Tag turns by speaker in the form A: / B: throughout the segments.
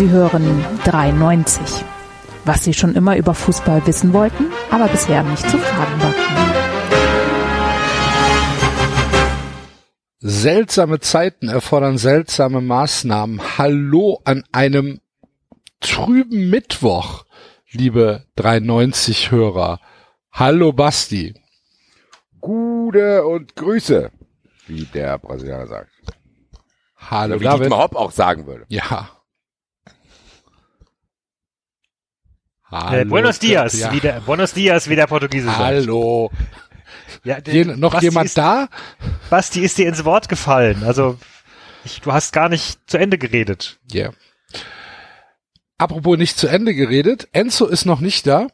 A: Sie hören 93. Was Sie schon immer über Fußball wissen wollten, aber bisher nicht zu fragen war.
B: Seltsame Zeiten erfordern seltsame Maßnahmen. Hallo an einem trüben Mittwoch, liebe 93 Hörer. Hallo Basti.
C: Gute und Grüße, wie der Brasilianer sagt.
B: Hallo
C: wie
B: David.
C: Dietmar Hopp auch sagen würde.
B: Ja. Hallo,
D: Buenos Dias,
B: ja.
D: wie der, Buenos Dias, wie der Portugiese.
B: Hallo.
D: Ja,
B: Je, noch
D: Basti
B: jemand
D: ist,
B: da?
D: Basti ist dir ins Wort gefallen. Also, ich, du hast gar nicht zu Ende geredet.
B: Ja. Apropos nicht zu Ende geredet. Enzo ist noch nicht da.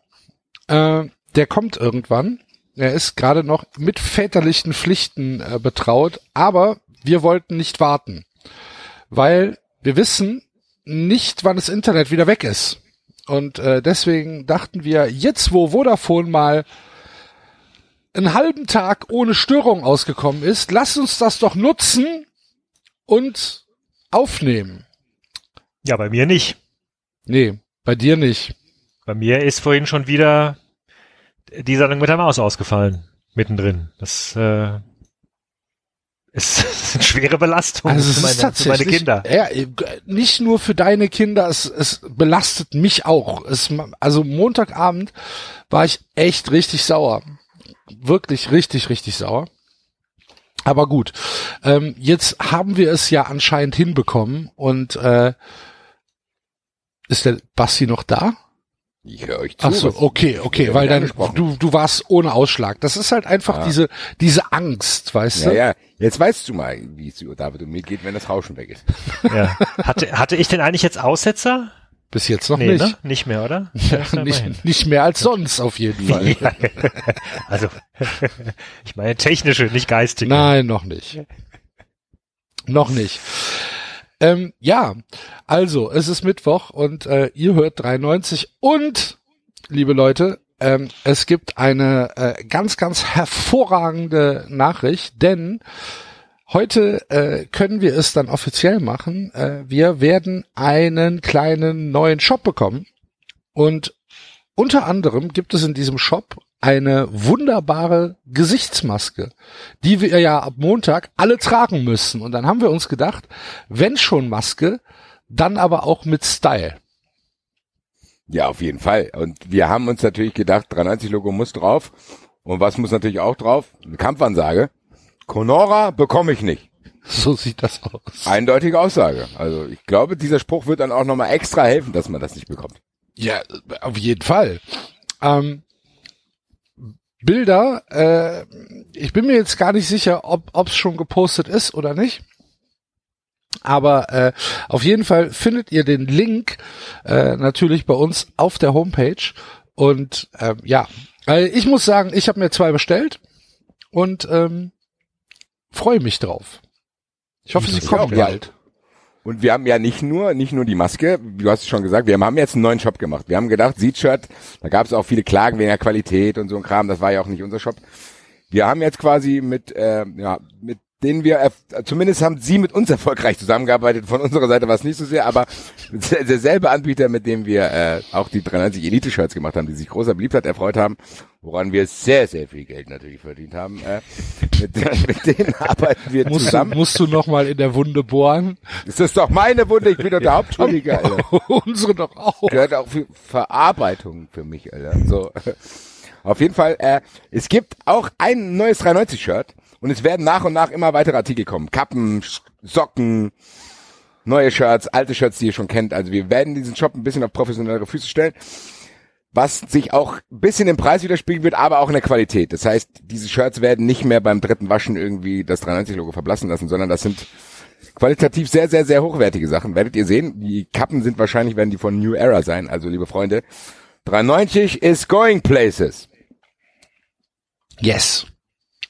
B: Äh, der kommt irgendwann. Er ist gerade noch mit väterlichen Pflichten äh, betraut, aber wir wollten nicht warten, weil wir wissen nicht, wann das Internet wieder weg ist. Und äh, deswegen dachten wir, jetzt wo Vodafone mal einen halben Tag ohne Störung ausgekommen ist, lasst uns das doch nutzen und aufnehmen.
D: Ja, bei mir nicht.
B: Nee, bei dir nicht.
D: Bei mir ist vorhin schon wieder die Sendung mit der Maus ausgefallen. Mittendrin. Das äh, ist, das sind schwere Belastungen
B: Also es
D: für, meine,
B: ist
D: für meine
B: tatsächlich,
D: Kinder.
B: ja, nicht nur für deine Kinder, es, es belastet mich auch. Es, also Montagabend war ich echt richtig sauer. Wirklich richtig, richtig sauer. Aber gut, ähm, jetzt haben wir es ja anscheinend hinbekommen und äh, ist der Basti noch da?
C: Ich höre euch zu.
B: Ach so, okay, okay, weil dann du du warst ohne Ausschlag. Das ist halt einfach
C: Ja.
B: diese diese Angst, weißt
C: Ja,
B: du?
C: ja, jetzt weißt du mal, wie es David und mir geht, wenn das Rauschen weg ist.
D: Ja. Hatte, hatte ich denn eigentlich jetzt Aussetzer?
B: Bis jetzt noch
D: nee,
B: nicht.
D: ne? Nicht mehr, oder? Ja,
B: nicht, nicht mehr als sonst auf jeden Fall.
D: Ja. Also, ich meine technische, nicht geistige.
B: Nein, noch nicht. Noch nicht. Ähm, ja, also es ist Mittwoch und äh, ihr hört 93 und, liebe Leute, ähm, es gibt eine äh, ganz, ganz hervorragende Nachricht, denn heute äh, können wir es dann offiziell machen. Äh, wir werden einen kleinen neuen Shop bekommen und unter anderem gibt es in diesem Shop eine wunderbare Gesichtsmaske, die wir ja ab Montag alle tragen müssen. Und dann haben wir uns gedacht, wenn schon Maske, dann aber auch mit Style.
C: Ja, auf jeden Fall. Und wir haben uns natürlich gedacht, 93 Logo muss drauf. Und was muss natürlich auch drauf? Eine Kampfansage. Conora bekomme ich nicht.
B: So sieht das aus.
C: Eindeutige Aussage. Also ich glaube, dieser Spruch wird dann auch nochmal extra helfen, dass man das nicht bekommt.
B: Ja, auf jeden Fall. Ähm, Bilder, äh, ich bin mir jetzt gar nicht sicher, ob es schon gepostet ist oder nicht. Aber äh, auf jeden Fall findet ihr den Link äh, natürlich bei uns auf der Homepage. Und ähm, ja, äh, ich muss sagen, ich habe mir zwei bestellt und ähm, freue mich drauf. Ich hoffe, sie kommen bald.
C: Und wir haben ja nicht nur, nicht nur die Maske, du hast es schon gesagt, wir haben jetzt einen neuen Shop gemacht. Wir haben gedacht, Seed-Shirt, da gab es auch viele Klagen wegen der Qualität und so ein Kram, das war ja auch nicht unser Shop. Wir haben jetzt quasi mit, äh, ja, mit denen wir, zumindest haben sie mit uns erfolgreich zusammengearbeitet, von unserer Seite war es nicht so sehr, aber derselbe Anbieter, mit dem wir äh, auch die 93 Elite-Shirts gemacht haben, die sich großer Beliebtheit erfreut haben, woran wir sehr, sehr viel Geld natürlich verdient haben, äh, mit, mit denen arbeiten wir
B: Musst du,
C: zusammen.
B: musst du noch mal in der Wunde bohren?
C: Das ist doch meine Wunde, ich bin doch der Hauptschuldige, Alter.
B: Unsere doch auch.
C: Gehört auch für Verarbeitung für mich, Alter. So. Auf jeden Fall, äh, es gibt auch ein neues 390-Shirt und es werden nach und nach immer weitere Artikel kommen. Kappen, Socken, neue Shirts, alte Shirts, die ihr schon kennt. Also wir werden diesen Shop ein bisschen auf professionellere Füße stellen, was sich auch ein bisschen im Preis widerspiegeln wird, aber auch in der Qualität. Das heißt, diese Shirts werden nicht mehr beim dritten Waschen irgendwie das 390-Logo verblassen lassen, sondern das sind qualitativ sehr, sehr, sehr hochwertige Sachen. Werdet ihr sehen. Die Kappen sind wahrscheinlich, werden die von New Era sein. Also, liebe Freunde, 390 is going places.
B: Yes.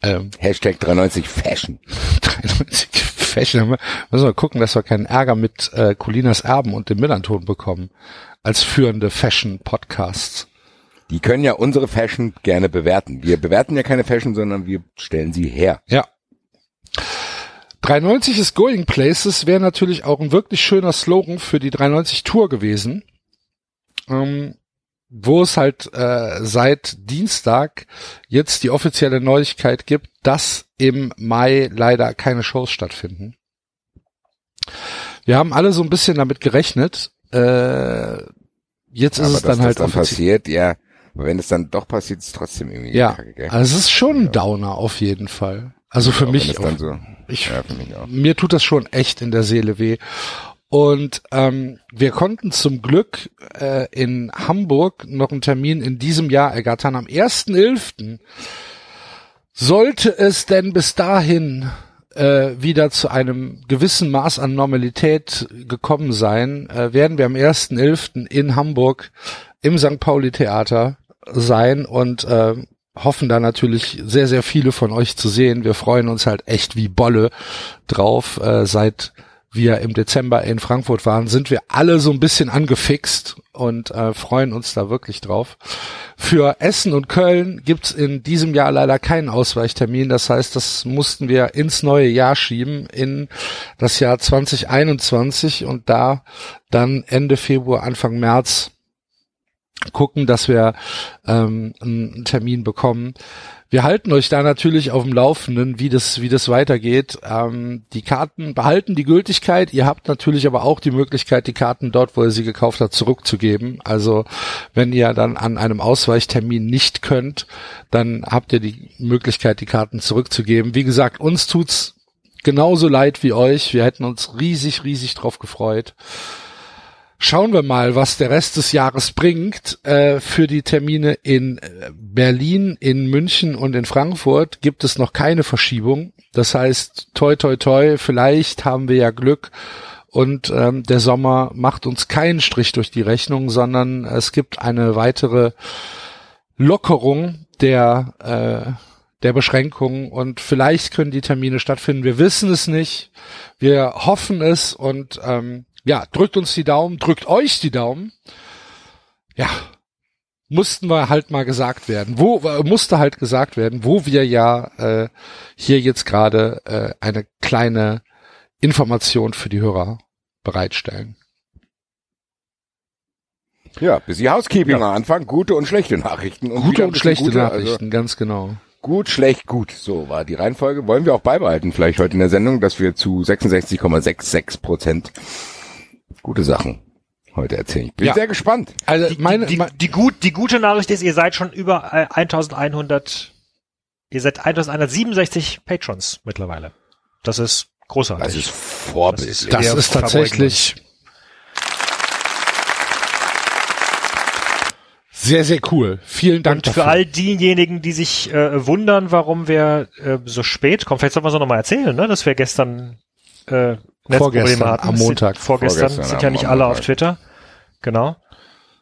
B: Ähm,
C: Hashtag 390 Fashion.
B: 93 Fashion. Wir müssen wir gucken, dass wir keinen Ärger mit äh, Colinas Erben und dem Millanton bekommen. Als führende Fashion-Podcasts.
C: Die können ja unsere Fashion gerne bewerten. Wir bewerten ja keine Fashion, sondern wir stellen sie her.
B: Ja. 390 is going places wäre natürlich auch ein wirklich schöner Slogan für die 390 Tour gewesen. Ähm, wo es halt äh, seit Dienstag jetzt die offizielle Neuigkeit gibt, dass im Mai leider keine Shows stattfinden. Wir haben alle so ein bisschen damit gerechnet. Äh, jetzt ist
C: Aber
B: es
C: dass
B: dann halt
C: dann passiert, ja. Aber wenn es dann doch passiert, ist es trotzdem irgendwie
B: Ja,
C: kacke, gell?
B: also es ist schon ein Downer auf jeden Fall. Also für
C: Auch
B: mich,
C: es
B: auch,
C: so,
B: ich,
C: ja, für mich auch.
B: mir tut das schon echt in der Seele weh. Und ähm, wir konnten zum Glück äh, in Hamburg noch einen Termin in diesem Jahr ergattern. Am 1.11. sollte es denn bis dahin äh, wieder zu einem gewissen Maß an Normalität gekommen sein, äh, werden wir am 1.11. in Hamburg im St. Pauli Theater sein und äh, hoffen da natürlich sehr, sehr viele von euch zu sehen. Wir freuen uns halt echt wie Bolle drauf. Äh, seit wir im Dezember in Frankfurt waren, sind wir alle so ein bisschen angefixt und äh, freuen uns da wirklich drauf. Für Essen und Köln gibt's in diesem Jahr leider keinen Ausweichtermin. Das heißt, das mussten wir ins neue Jahr schieben, in das Jahr 2021 und da dann Ende Februar, Anfang März gucken, dass wir ähm, einen Termin bekommen. Wir halten euch da natürlich auf dem Laufenden, wie das, wie das weitergeht. Ähm, die Karten behalten die Gültigkeit. Ihr habt natürlich aber auch die Möglichkeit, die Karten dort, wo ihr sie gekauft habt, zurückzugeben. Also wenn ihr dann an einem Ausweichtermin nicht könnt, dann habt ihr die Möglichkeit, die Karten zurückzugeben. Wie gesagt, uns tut's genauso leid wie euch. Wir hätten uns riesig, riesig drauf gefreut. Schauen wir mal, was der Rest des Jahres bringt. Äh, für die Termine in äh, Berlin, in München und in Frankfurt gibt es noch keine Verschiebung. Das heißt, toi, toi, toi, vielleicht haben wir ja Glück und ähm, der Sommer macht uns keinen Strich durch die Rechnung, sondern es gibt eine weitere Lockerung der, äh, der Beschränkungen und vielleicht können die Termine stattfinden. Wir wissen es nicht. Wir hoffen es und ähm, ja, drückt uns die Daumen, drückt euch die Daumen. Ja, mussten wir halt mal gesagt werden. Wo äh, musste halt gesagt werden, wo wir ja äh, hier jetzt gerade äh, eine kleine Information für die Hörer bereitstellen.
C: Ja, bis die Housekeeping
D: Ja.
C: am Anfang, gute und schlechte Nachrichten. Und
B: Gute und schlechte
C: gute, also
B: Nachrichten, ganz genau.
C: gut, schlecht, gut. So war die Reihenfolge. Wollen wir auch beibehalten vielleicht heute in der Sendung, dass wir zu 66,66 Prozent gute Sachen heute erzählen. Ich bin
B: Ja.
C: sehr gespannt.
B: Also
D: Die,
B: meine,
D: die, die, die, gut, die gute Nachricht ist, ihr seid schon über äh, 1100, ihr seid 1167 Patrons mittlerweile. Das ist großartig.
C: Das ist vorbildlich.
B: das ist
D: verbeugen
B: tatsächlich sehr, sehr cool. Vielen Dank
D: Und für
B: dafür.
D: all diejenigen, die sich äh, wundern, warum wir äh, so spät kommen, vielleicht sollten wir es noch mal erzählen, ne? dass wir gestern äh, Netzprobleme
B: Vorgestern,
D: hatten.
B: am Montag.
D: Vorgestern,
C: Vorgestern
D: sind ja nicht alle
C: Montag.
D: auf Twitter. Genau.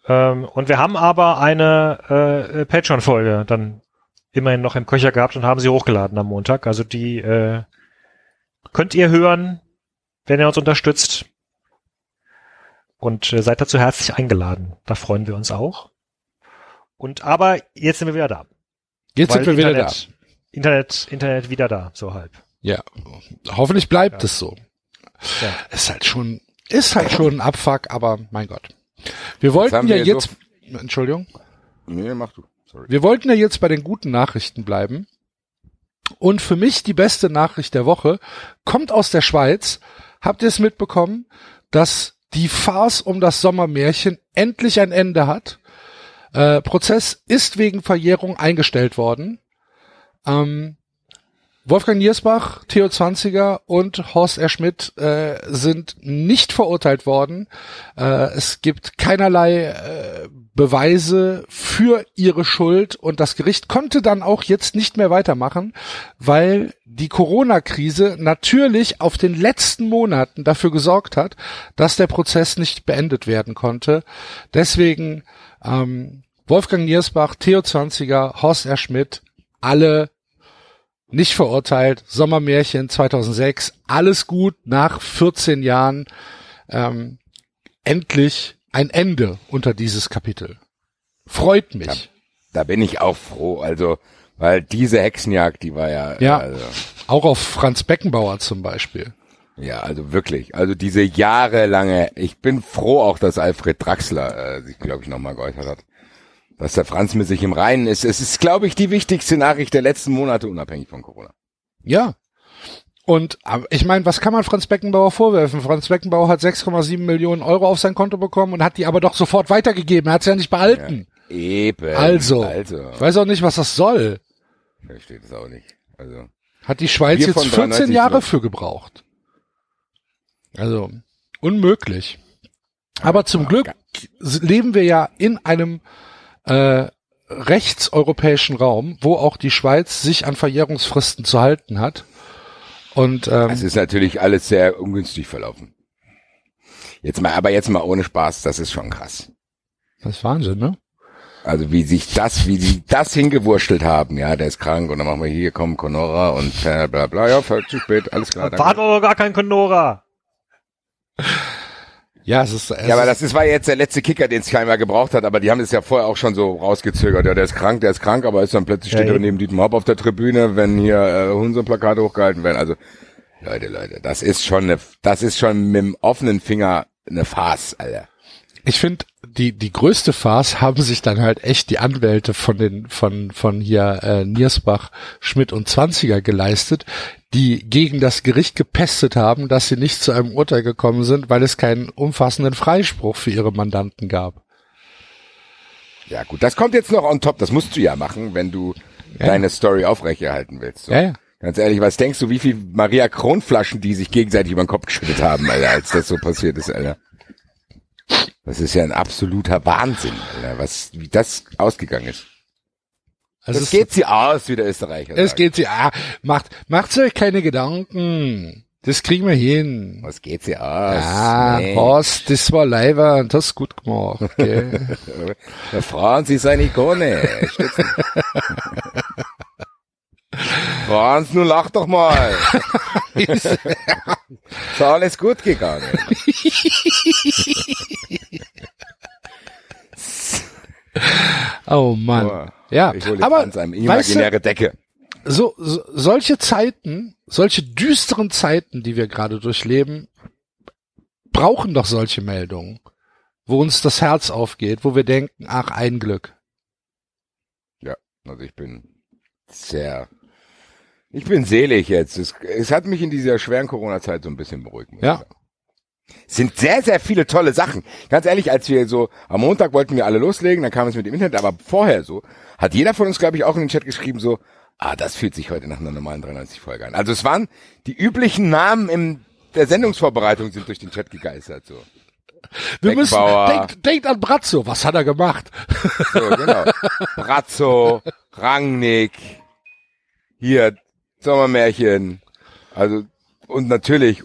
D: Ähm, und wir haben aber eine äh, Patreon-Folge dann immerhin noch im Köcher gehabt und haben sie hochgeladen am Montag. Also die äh, könnt ihr hören, wenn ihr uns unterstützt. Und äh, seid dazu herzlich eingeladen. Da freuen wir uns auch. Und aber jetzt sind wir wieder da.
B: Jetzt sind wir
D: Weil
B: wieder da.
D: Internet, Internet, Internet wieder da, so halb.
B: Ja, hoffentlich bleibt
D: Ja.
B: es so.
D: Ja.
B: Ist halt schon, ist halt schon ein Abfuck, aber mein Gott. Wir wollten
C: haben
B: ja jetzt, Entschuldigung,
C: Nee, mach du. Sorry.
B: wir wollten ja jetzt bei den guten Nachrichten bleiben. Und für mich die beste Nachricht der Woche kommt aus der Schweiz. Habt ihr es mitbekommen, dass die Farce um das Sommermärchen endlich ein Ende hat? Äh, Prozess ist wegen Verjährung eingestellt worden. Ähm, Wolfgang Niersbach, Theo Zwanziger und Horst R. Schmidt äh, sind nicht verurteilt worden. Äh, es gibt keinerlei äh, Beweise für ihre Schuld und das Gericht konnte dann auch jetzt nicht mehr weitermachen, weil die Corona-Krise natürlich auf den letzten Monaten dafür gesorgt hat, dass der Prozess nicht beendet werden konnte. Deswegen ähm, Wolfgang Niersbach, Theo Zwanziger, Horst R. Schmidt, alle nicht verurteilt, Sommermärchen 2006, alles gut, nach 14 Jahren ähm, endlich ein Ende unter dieses Kapitel. Freut mich.
C: Da bin ich auch froh. Also Weil diese Hexenjagd, die war ja,
B: Ja.
C: also,
B: Auch auf Franz Beckenbauer zum Beispiel.
C: ja, also wirklich. Also diese jahrelange, ich bin froh auch, dass Alfred Draxler äh, sich, glaube ich, nochmal geäußert hat. Dass der Franz mit sich im Reinen ist. Es ist, glaube ich, die wichtigste Nachricht der letzten Monate, unabhängig von Corona.
B: Ja. Und ich meine, was kann man Franz Beckenbauer vorwerfen? Franz Beckenbauer hat 6,7 Millionen Euro auf sein Konto bekommen und hat die aber doch sofort weitergegeben. Er hat sie ja nicht behalten.
C: Eben.
B: Also,
C: Also.
B: Ich weiß auch nicht, was das soll.
C: Versteht es auch nicht. Also.
B: Hat die Schweiz jetzt
C: von
B: 14
C: 93
B: Jahre für gebraucht. Also, unmöglich. Aber zum
C: ja,
B: Glück leben wir ja in einem äh, rechtseuropäischen Raum, wo auch die Schweiz sich an Verjährungsfristen zu halten hat. Und ähm,
C: Es ist natürlich alles sehr ungünstig verlaufen. Jetzt mal, aber jetzt mal ohne Spaß, das ist schon krass.
B: das ist Wahnsinn, ne?
C: Also wie sich das, wie sie das hingewurstelt haben, ja, der ist krank und dann machen wir hier, komm, Conora und bla bla bla, ja, voll zu spät, alles klar.
D: War doch gar kein Conora.
B: Ja, es ist. Es
C: Ja, aber das ist, war jetzt der letzte Kicker, den es keiner gebraucht hat, aber die haben es ja vorher auch schon so rausgezögert. Ja, der ist krank, der ist krank, aber ist dann plötzlich
D: Ja,
C: steht er
D: eben.
C: neben Dietmar Hopp auf der Tribüne, wenn hier äh, Hunse-Plakate hochgehalten werden. Also, Leute, Leute, das ist schon eine, das ist schon mit dem offenen Finger eine Farce, Alter.
B: Ich finde, die, die größte Farce haben sich dann halt echt die Anwälte von den, von, von hier, äh, Niersbach, Schmidt und Zwanziger geleistet, die gegen das Gericht gepestet haben, dass sie nicht zu einem Urteil gekommen sind, weil es keinen umfassenden Freispruch für ihre Mandanten gab.
C: Ja gut, das kommt jetzt noch on top, das musst du ja machen, wenn du
B: Ja.
C: deine Story aufrechterhalten willst. So.
B: Ja, ja.
C: Ganz ehrlich, was denkst du, wie viel Maria Kronflaschen die sich gegenseitig über den Kopf geschüttet haben, Alter, als das so passiert ist, Alter? Das ist ja ein absoluter Wahnsinn, Alter, was, wie das ausgegangen ist.
B: Also
C: Das
B: es,
C: geht sie aus, wie der Österreicher
B: es
C: sagt.
B: geht sie, ah, macht, macht euch keine Gedanken. Das kriegen wir hin.
C: Was geht sie aus?
B: Ah, was, das war leider und das ist gut gemacht, gell?
C: Der Franz ist eine Ikone. Franz, nun lach doch mal. Ist alles gut gegangen.
B: oh Mann.
C: Boah,
B: Ja, aber weißt
C: imaginäre Decke.
B: du, so, so solche Zeiten, solche düsteren Zeiten, die wir gerade durchleben, brauchen doch solche Meldungen, wo uns das Herz aufgeht, wo wir denken, ach, ein Glück.
C: Also ich bin sehr, ich bin selig jetzt. Es, es hat mich in dieser schweren Corona-Zeit so ein bisschen beruhigt.
B: Ja.
C: sind sehr, sehr viele tolle Sachen. Ganz ehrlich, als wir so, am Montag wollten wir alle loslegen, dann kam es mit dem Internet, aber vorher so, hat jeder von uns, glaube ich, auch in den Chat geschrieben so, ah, das fühlt sich heute nach einer normalen 93-Folge an. Also es waren, die üblichen Namen im, der Sendungsvorbereitung sind durch den Chat gegeistert, so.
B: Wir müssen, denkt, denkt an Brazzo, was hat er gemacht?
C: So, genau. Brazzo, Rangnick, hier, Sommermärchen, also, und natürlich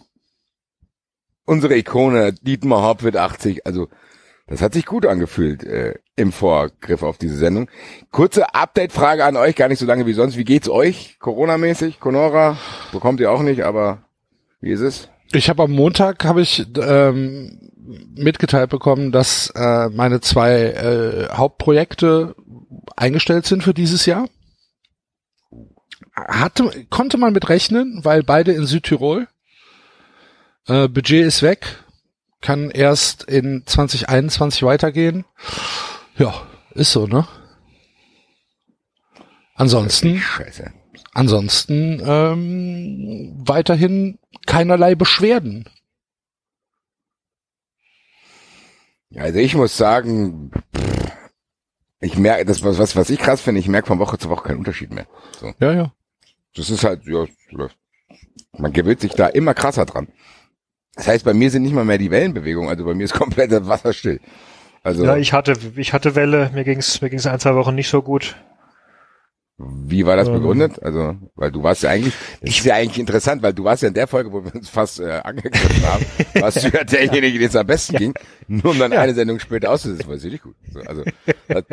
C: unsere Ikone, Dietmar Hopp wird 80, also, das hat sich gut angefühlt äh, im Vorgriff auf diese Sendung. Kurze Update-Frage an euch, gar nicht so lange wie sonst. Wie geht's euch? Corona-mäßig? Conora? Bekommt ihr auch nicht, aber wie ist es?
B: Ich habe am Montag habe ich ähm, mitgeteilt bekommen, dass äh, meine zwei äh, Hauptprojekte eingestellt sind für dieses Jahr. Hatte, konnte man mit rechnen, weil beide in Südtirol. Äh, Budget ist weg, kann erst in 2021 weitergehen. Ja, ist so, ne? Ansonsten. Ansonsten ähm, weiterhin keinerlei Beschwerden.
C: Also ich muss sagen, ich merke, das was, was, was ich krass finde, ich merke von Woche zu Woche keinen Unterschied mehr. So.
B: Ja, ja.
C: Das ist halt, ja, man gewöhnt sich da immer krasser dran. Das heißt, bei mir sind nicht mal mehr die Wellenbewegungen, also bei mir ist komplett das Wasser still. Also,
D: Ja, ich hatte, ich hatte Welle, mir ging's, mir ging's ein, zwei Wochen nicht so gut.
C: Wie war das begründet? Also, weil du warst ja eigentlich, das ist ja eigentlich interessant, weil du warst ja in der Folge, wo wir uns fast äh, angegriffen haben, warst du ja derjenige, dem es am besten ging, nur um dann eine Sendung später auszusetzen, war natürlich gut. So, also, das-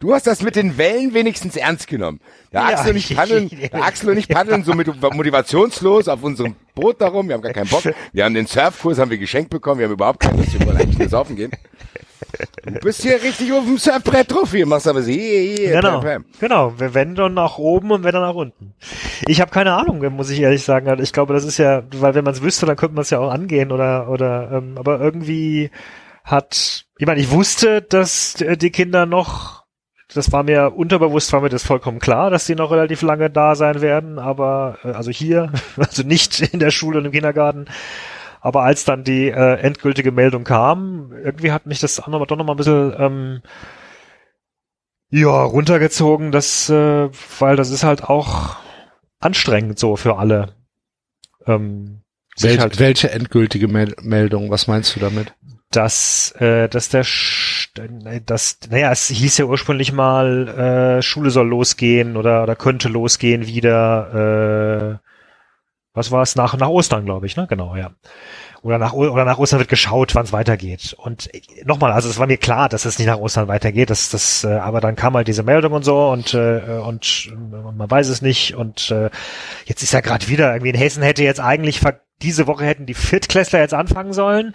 C: du hast das mit den Wellen wenigstens ernst genommen. Der
D: Ja.
C: Axel und ich paddeln, der Axel und ich paddeln so mit motivationslos auf unserem Boot darum, wir haben gar keinen Bock. Wir haben den Surfkurs, haben wir geschenkt bekommen, wir haben überhaupt keinen Lust, wir wollen eigentlich nur saufen gehen. Du bist hier richtig auf dem Surfbrett drauf, hier machst aber sie.
D: Genau, genau. Wenn dann nach oben und wenn dann nach unten. Ich habe keine Ahnung, muss ich ehrlich sagen. Also Ich glaube, das ist ja, weil wenn man es wüsste, dann könnte man es ja auch angehen oder oder. Ähm, aber irgendwie hat, ich meine, ich wusste, dass die Kinder noch, das war mir unterbewusst, war mir das vollkommen klar, dass die noch relativ lange da sein werden. Aber äh, also hier, also nicht in der Schule und im Kindergarten. Aber als dann die äh, endgültige Meldung kam, irgendwie hat mich das noch, doch noch mal ein bisschen ähm, ja, runtergezogen, das, äh, weil das ist halt auch anstrengend so für alle. Ähm,
B: Wel
D: halt,
B: welche endgültige Mel Meldung? Was meinst du damit?
D: dass, äh, dass der, Sch das, naja, es hieß ja ursprünglich mal, äh, Schule soll losgehen oder, oder könnte losgehen wieder, äh, was war es, nach, nach Ostern, glaube ich, ne? Genau, ja. Oder nach, oder nach Ostern wird geschaut, wann es weitergeht. Und äh, nochmal, also es war mir klar, dass es nicht nach Ostern weitergeht, das, das, äh, aber dann kam halt diese Meldung und so und, äh, und, und man weiß es nicht und äh, jetzt ist ja gerade wieder, irgendwie in Hessen hätte jetzt eigentlich, diese Woche hätten die Viertklässler jetzt anfangen sollen.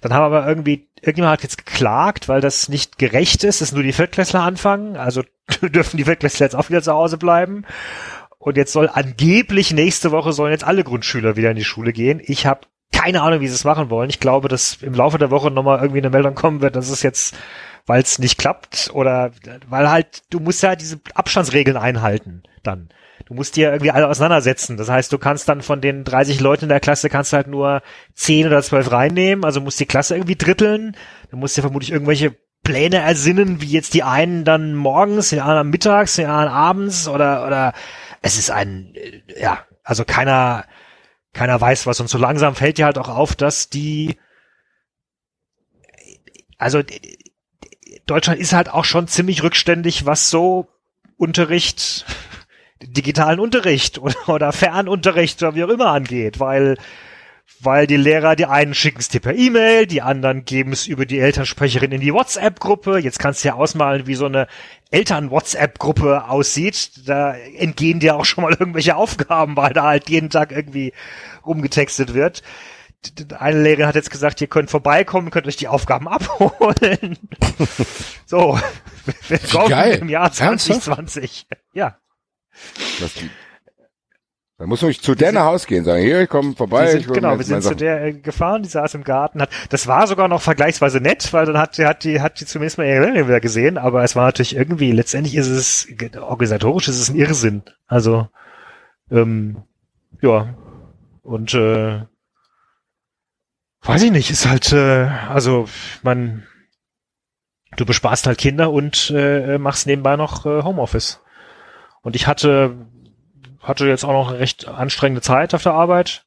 D: Dann haben aber irgendwie, irgendjemand hat jetzt geklagt, weil das nicht gerecht ist, dass nur die Viertklässler anfangen. Also dürfen die Viertklässler jetzt auch wieder zu Hause bleiben. Und jetzt soll angeblich nächste Woche sollen jetzt alle Grundschüler wieder in die Schule gehen. Ich habe keine Ahnung, wie sie es machen wollen. Ich glaube, dass im Laufe der Woche nochmal irgendwie eine Meldung kommen wird, dass es jetzt, weil es nicht klappt oder weil halt, du musst ja diese Abstandsregeln einhalten dann. Du musst dir irgendwie alle auseinandersetzen. Das heißt, du kannst dann von den 30 Leuten in der Klasse kannst du halt nur 10 oder 12 reinnehmen. Also musst die Klasse irgendwie dritteln. Du musst dir vermutlich irgendwelche Pläne ersinnen, wie jetzt die einen dann morgens, die anderen mittags, die anderen abends oder, oder es ist ein, äh, ja, also keiner, keiner weiß was. Und so langsam fällt dir halt auch auf, dass die, also Deutschland ist halt auch schon ziemlich rückständig, was so Unterricht, digitalen Unterricht oder, oder Fernunterricht oder wie auch immer angeht, weil weil die Lehrer, die einen schicken es dir per E-Mail, die anderen geben es über die Elternsprecherin in die WhatsApp-Gruppe. Jetzt kannst du ja ausmalen, wie so eine Eltern-WhatsApp-Gruppe aussieht. Da entgehen dir auch schon mal irgendwelche Aufgaben, weil da halt jeden Tag irgendwie rumgetextet wird. Eine Lehrerin hat jetzt gesagt, ihr könnt vorbeikommen, könnt euch die Aufgaben abholen. so, willkommen
B: geil.
D: im Jahr
B: Ernsthaft?
D: 2020. Ja.
C: Was die, da muss man zu der nach Haus gehen, sagen, hier, ich komme vorbei. Ich
D: sind,
C: hol
D: genau, wir sind zu der äh, gefahren, die saß im Garten, hat, das war sogar noch vergleichsweise nett, weil dann hat, hat die, hat die zumindest mal ihre Lehrerin wieder gesehen, aber es war natürlich irgendwie, letztendlich ist es, organisatorisch ist es ein Irrsinn. Also, ähm, ja, und, äh, weiß ich nicht, ist halt, äh, also, man, du bespaßt halt Kinder und äh, machst nebenbei noch äh, Homeoffice. Und ich hatte, hatte jetzt auch noch eine recht anstrengende Zeit auf der Arbeit.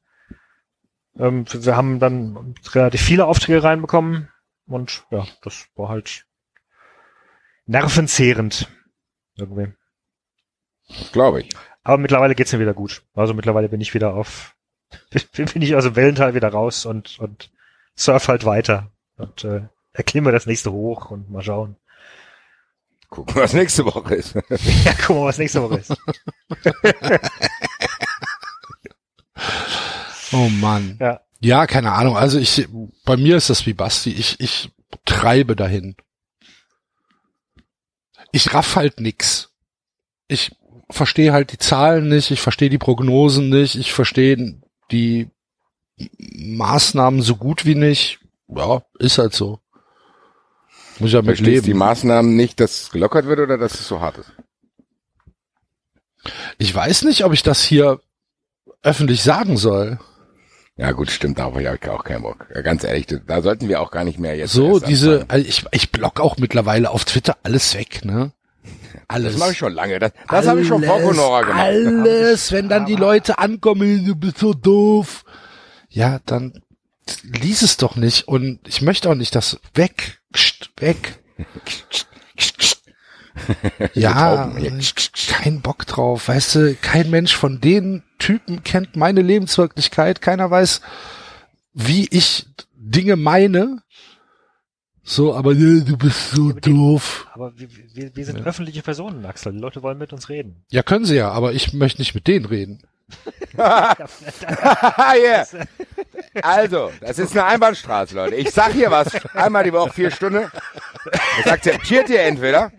D: Ähm, wir haben dann relativ viele Aufträge reinbekommen und ja, das war halt nervenzehrend irgendwie.
C: Glaube ich.
D: Aber mittlerweile geht's mir wieder gut. Also mittlerweile bin ich wieder auf, bin ich aus dem Wellental wieder raus und, und surf halt weiter und äh, erklimme das nächste hoch und mal schauen.
C: Gucken, was nächste Woche ist.
D: Ja, guck mal, was nächste Woche ist.
B: Oh Mann.
D: Ja.
B: Ja, keine Ahnung. Also ich, bei mir ist das wie Basti. Ich, ich treibe dahin. Ich raff halt nix. Ich verstehe halt die Zahlen nicht. Ich verstehe die Prognosen nicht. Ich verstehe die Maßnahmen so gut wie nicht. Ja, ist halt so. Muss ich ja mit
C: Verstehst die
B: leben.
C: Maßnahmen nicht, dass es gelockert wird oder dass es so hart ist?
B: Ich weiß nicht, ob ich das hier öffentlich sagen soll.
C: Ja gut, stimmt, darauf habe ich auch keinen Bock. Ganz ehrlich, da sollten wir auch gar nicht mehr jetzt.
B: So, diese, also ich, ich block auch mittlerweile auf Twitter alles weg, ne? Alles.
C: Das mache ich schon lange. Das, das habe ich schon vor Conora gemacht.
B: Alles, wenn dann die Leute ankommen, du bist so doof. Ja, dann lies es doch nicht. Und ich möchte auch nicht, dass weg, weg. Ja, kein Bock drauf, weißt du, kein Mensch von den Typen kennt meine Lebenswirklichkeit, keiner weiß, wie ich Dinge meine. So, aber äh, du bist so doof.
D: Aber wir, wir, wir sind öffentliche Personen, Axel. Die Leute wollen mit uns reden.
B: Ja, können sie ja, aber ich möchte nicht mit denen reden.
C: yeah. Also, das ist eine Einbahnstraße, Leute. Ich sag hier was, einmal die Woche vier Stunden. Das akzeptiert ihr entweder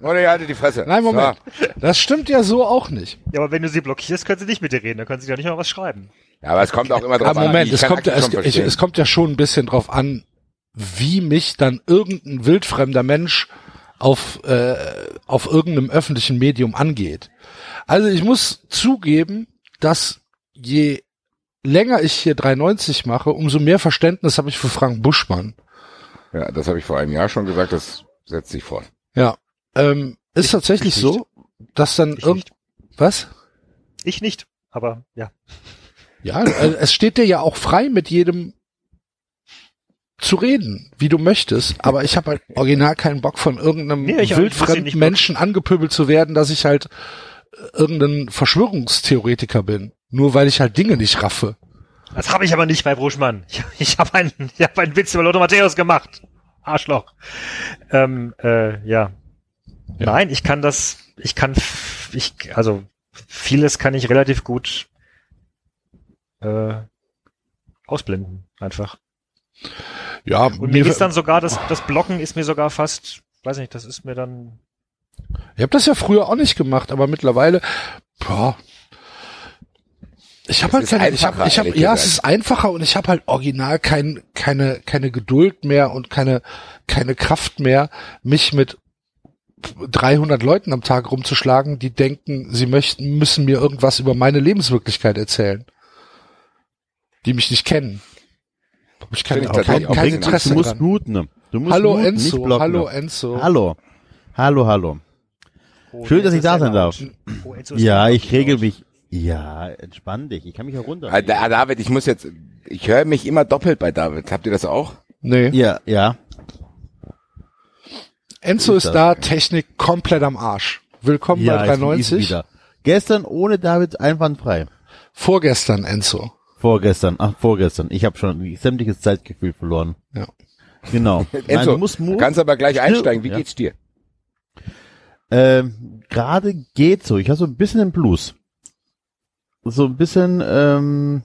C: oder ihr haltet die Fresse.
B: Nein, Moment. Das stimmt ja so auch nicht.
D: Ja, aber wenn du sie blockierst, können sie nicht mit dir reden. Dann können sie ja nicht mal was schreiben.
C: So. Ja, aber es kommt auch immer drauf
B: Aber
C: an.
B: Moment, es kommt, es,
C: schon
B: ich, es kommt ja schon ein bisschen drauf an, wie mich dann irgendein wildfremder Mensch auf, äh, auf irgendeinem öffentlichen Medium angeht. Also ich muss zugeben, dass je länger ich hier 390 mache, umso mehr Verständnis habe ich für Frank Buschmann.
C: Ja, das habe ich vor einem Jahr schon gesagt, das setzt sich fort.
B: Ja. Ähm, ist tatsächlich
D: ich
B: so, dass dann
D: Ich
B: irgend
D: nicht.
B: was?
D: Ich nicht. Aber ja.
B: Ja, äh, es steht dir ja auch frei, mit jedem zu reden, wie du möchtest. Aber ich habe halt original keinen Bock von irgendeinem
D: Nee, ich. Ich
B: wildfremden Menschen angepöbelt zu werden, dass ich halt irgendein Verschwörungstheoretiker bin. Nur weil ich halt Dinge nicht raffe.
D: Das habe ich aber nicht bei Bruschmann. Ich, ich habe einen, ich hab einen Witz über Lothar Matthäus gemacht. Arschloch. Ähm, äh, ja.
B: Ja.
D: Nein, ich kann das, ich kann, ich, also vieles kann ich relativ gut äh, ausblenden, einfach.
B: Ja,
D: Und mir ist dann sogar das, das Blocken ist mir sogar fast, weiß nicht, das ist mir dann,
B: Ich habe das ja früher auch nicht gemacht, aber mittlerweile, boah. Ich habe halt keine, ich habe, ich habe, ja, es ist einfacher und ich habe halt original kein, keine, keine Geduld mehr und keine, keine Kraft mehr, mich mit 300 Leuten am Tag rumzuschlagen, die denken, sie möchten, müssen mir irgendwas über meine Lebenswirklichkeit erzählen, die mich nicht kennen. Ich
C: Finde ich tatsächlich
B: kein,
C: auch
B: kein
C: richtig.
B: Interesse
E: du musst
B: dran.
E: muten. ne? Du musst
B: Hallo
E: muten, nicht
B: Enzo,
E: blocken.
B: hallo Enzo.
E: Hallo. Hallo, hallo.
D: oh,
E: Schön, dass ich da sein darf.
D: Oh,
E: Ja, ich regel mich. Ja, entspann dich. Ich kann mich auch runter.
C: Ah, da- David, ich muss jetzt, ich höre mich immer doppelt bei David. Habt ihr das auch?
B: Nee.
E: Ja, ja.
B: Enzo
E: Ist
B: ist da, Technik komplett am Arsch. Willkommen
E: ja,
B: bei
E: ich bin
B: 390.
E: wieder. Gestern ohne David einwandfrei.
B: Vorgestern, Enzo.
E: Vorgestern, ach, vorgestern. Ich habe schon sämtliches Zeitgefühl verloren.
B: Ja.
E: Genau. Nein,
C: Enzo,
E: du musst
C: du
E: mu-
C: kannst aber gleich einsteigen. Wie
E: ja.
C: geht's dir?
E: Ähm, Gerade geht so. Ich habe so ein bisschen den Blues. So ein bisschen ähm,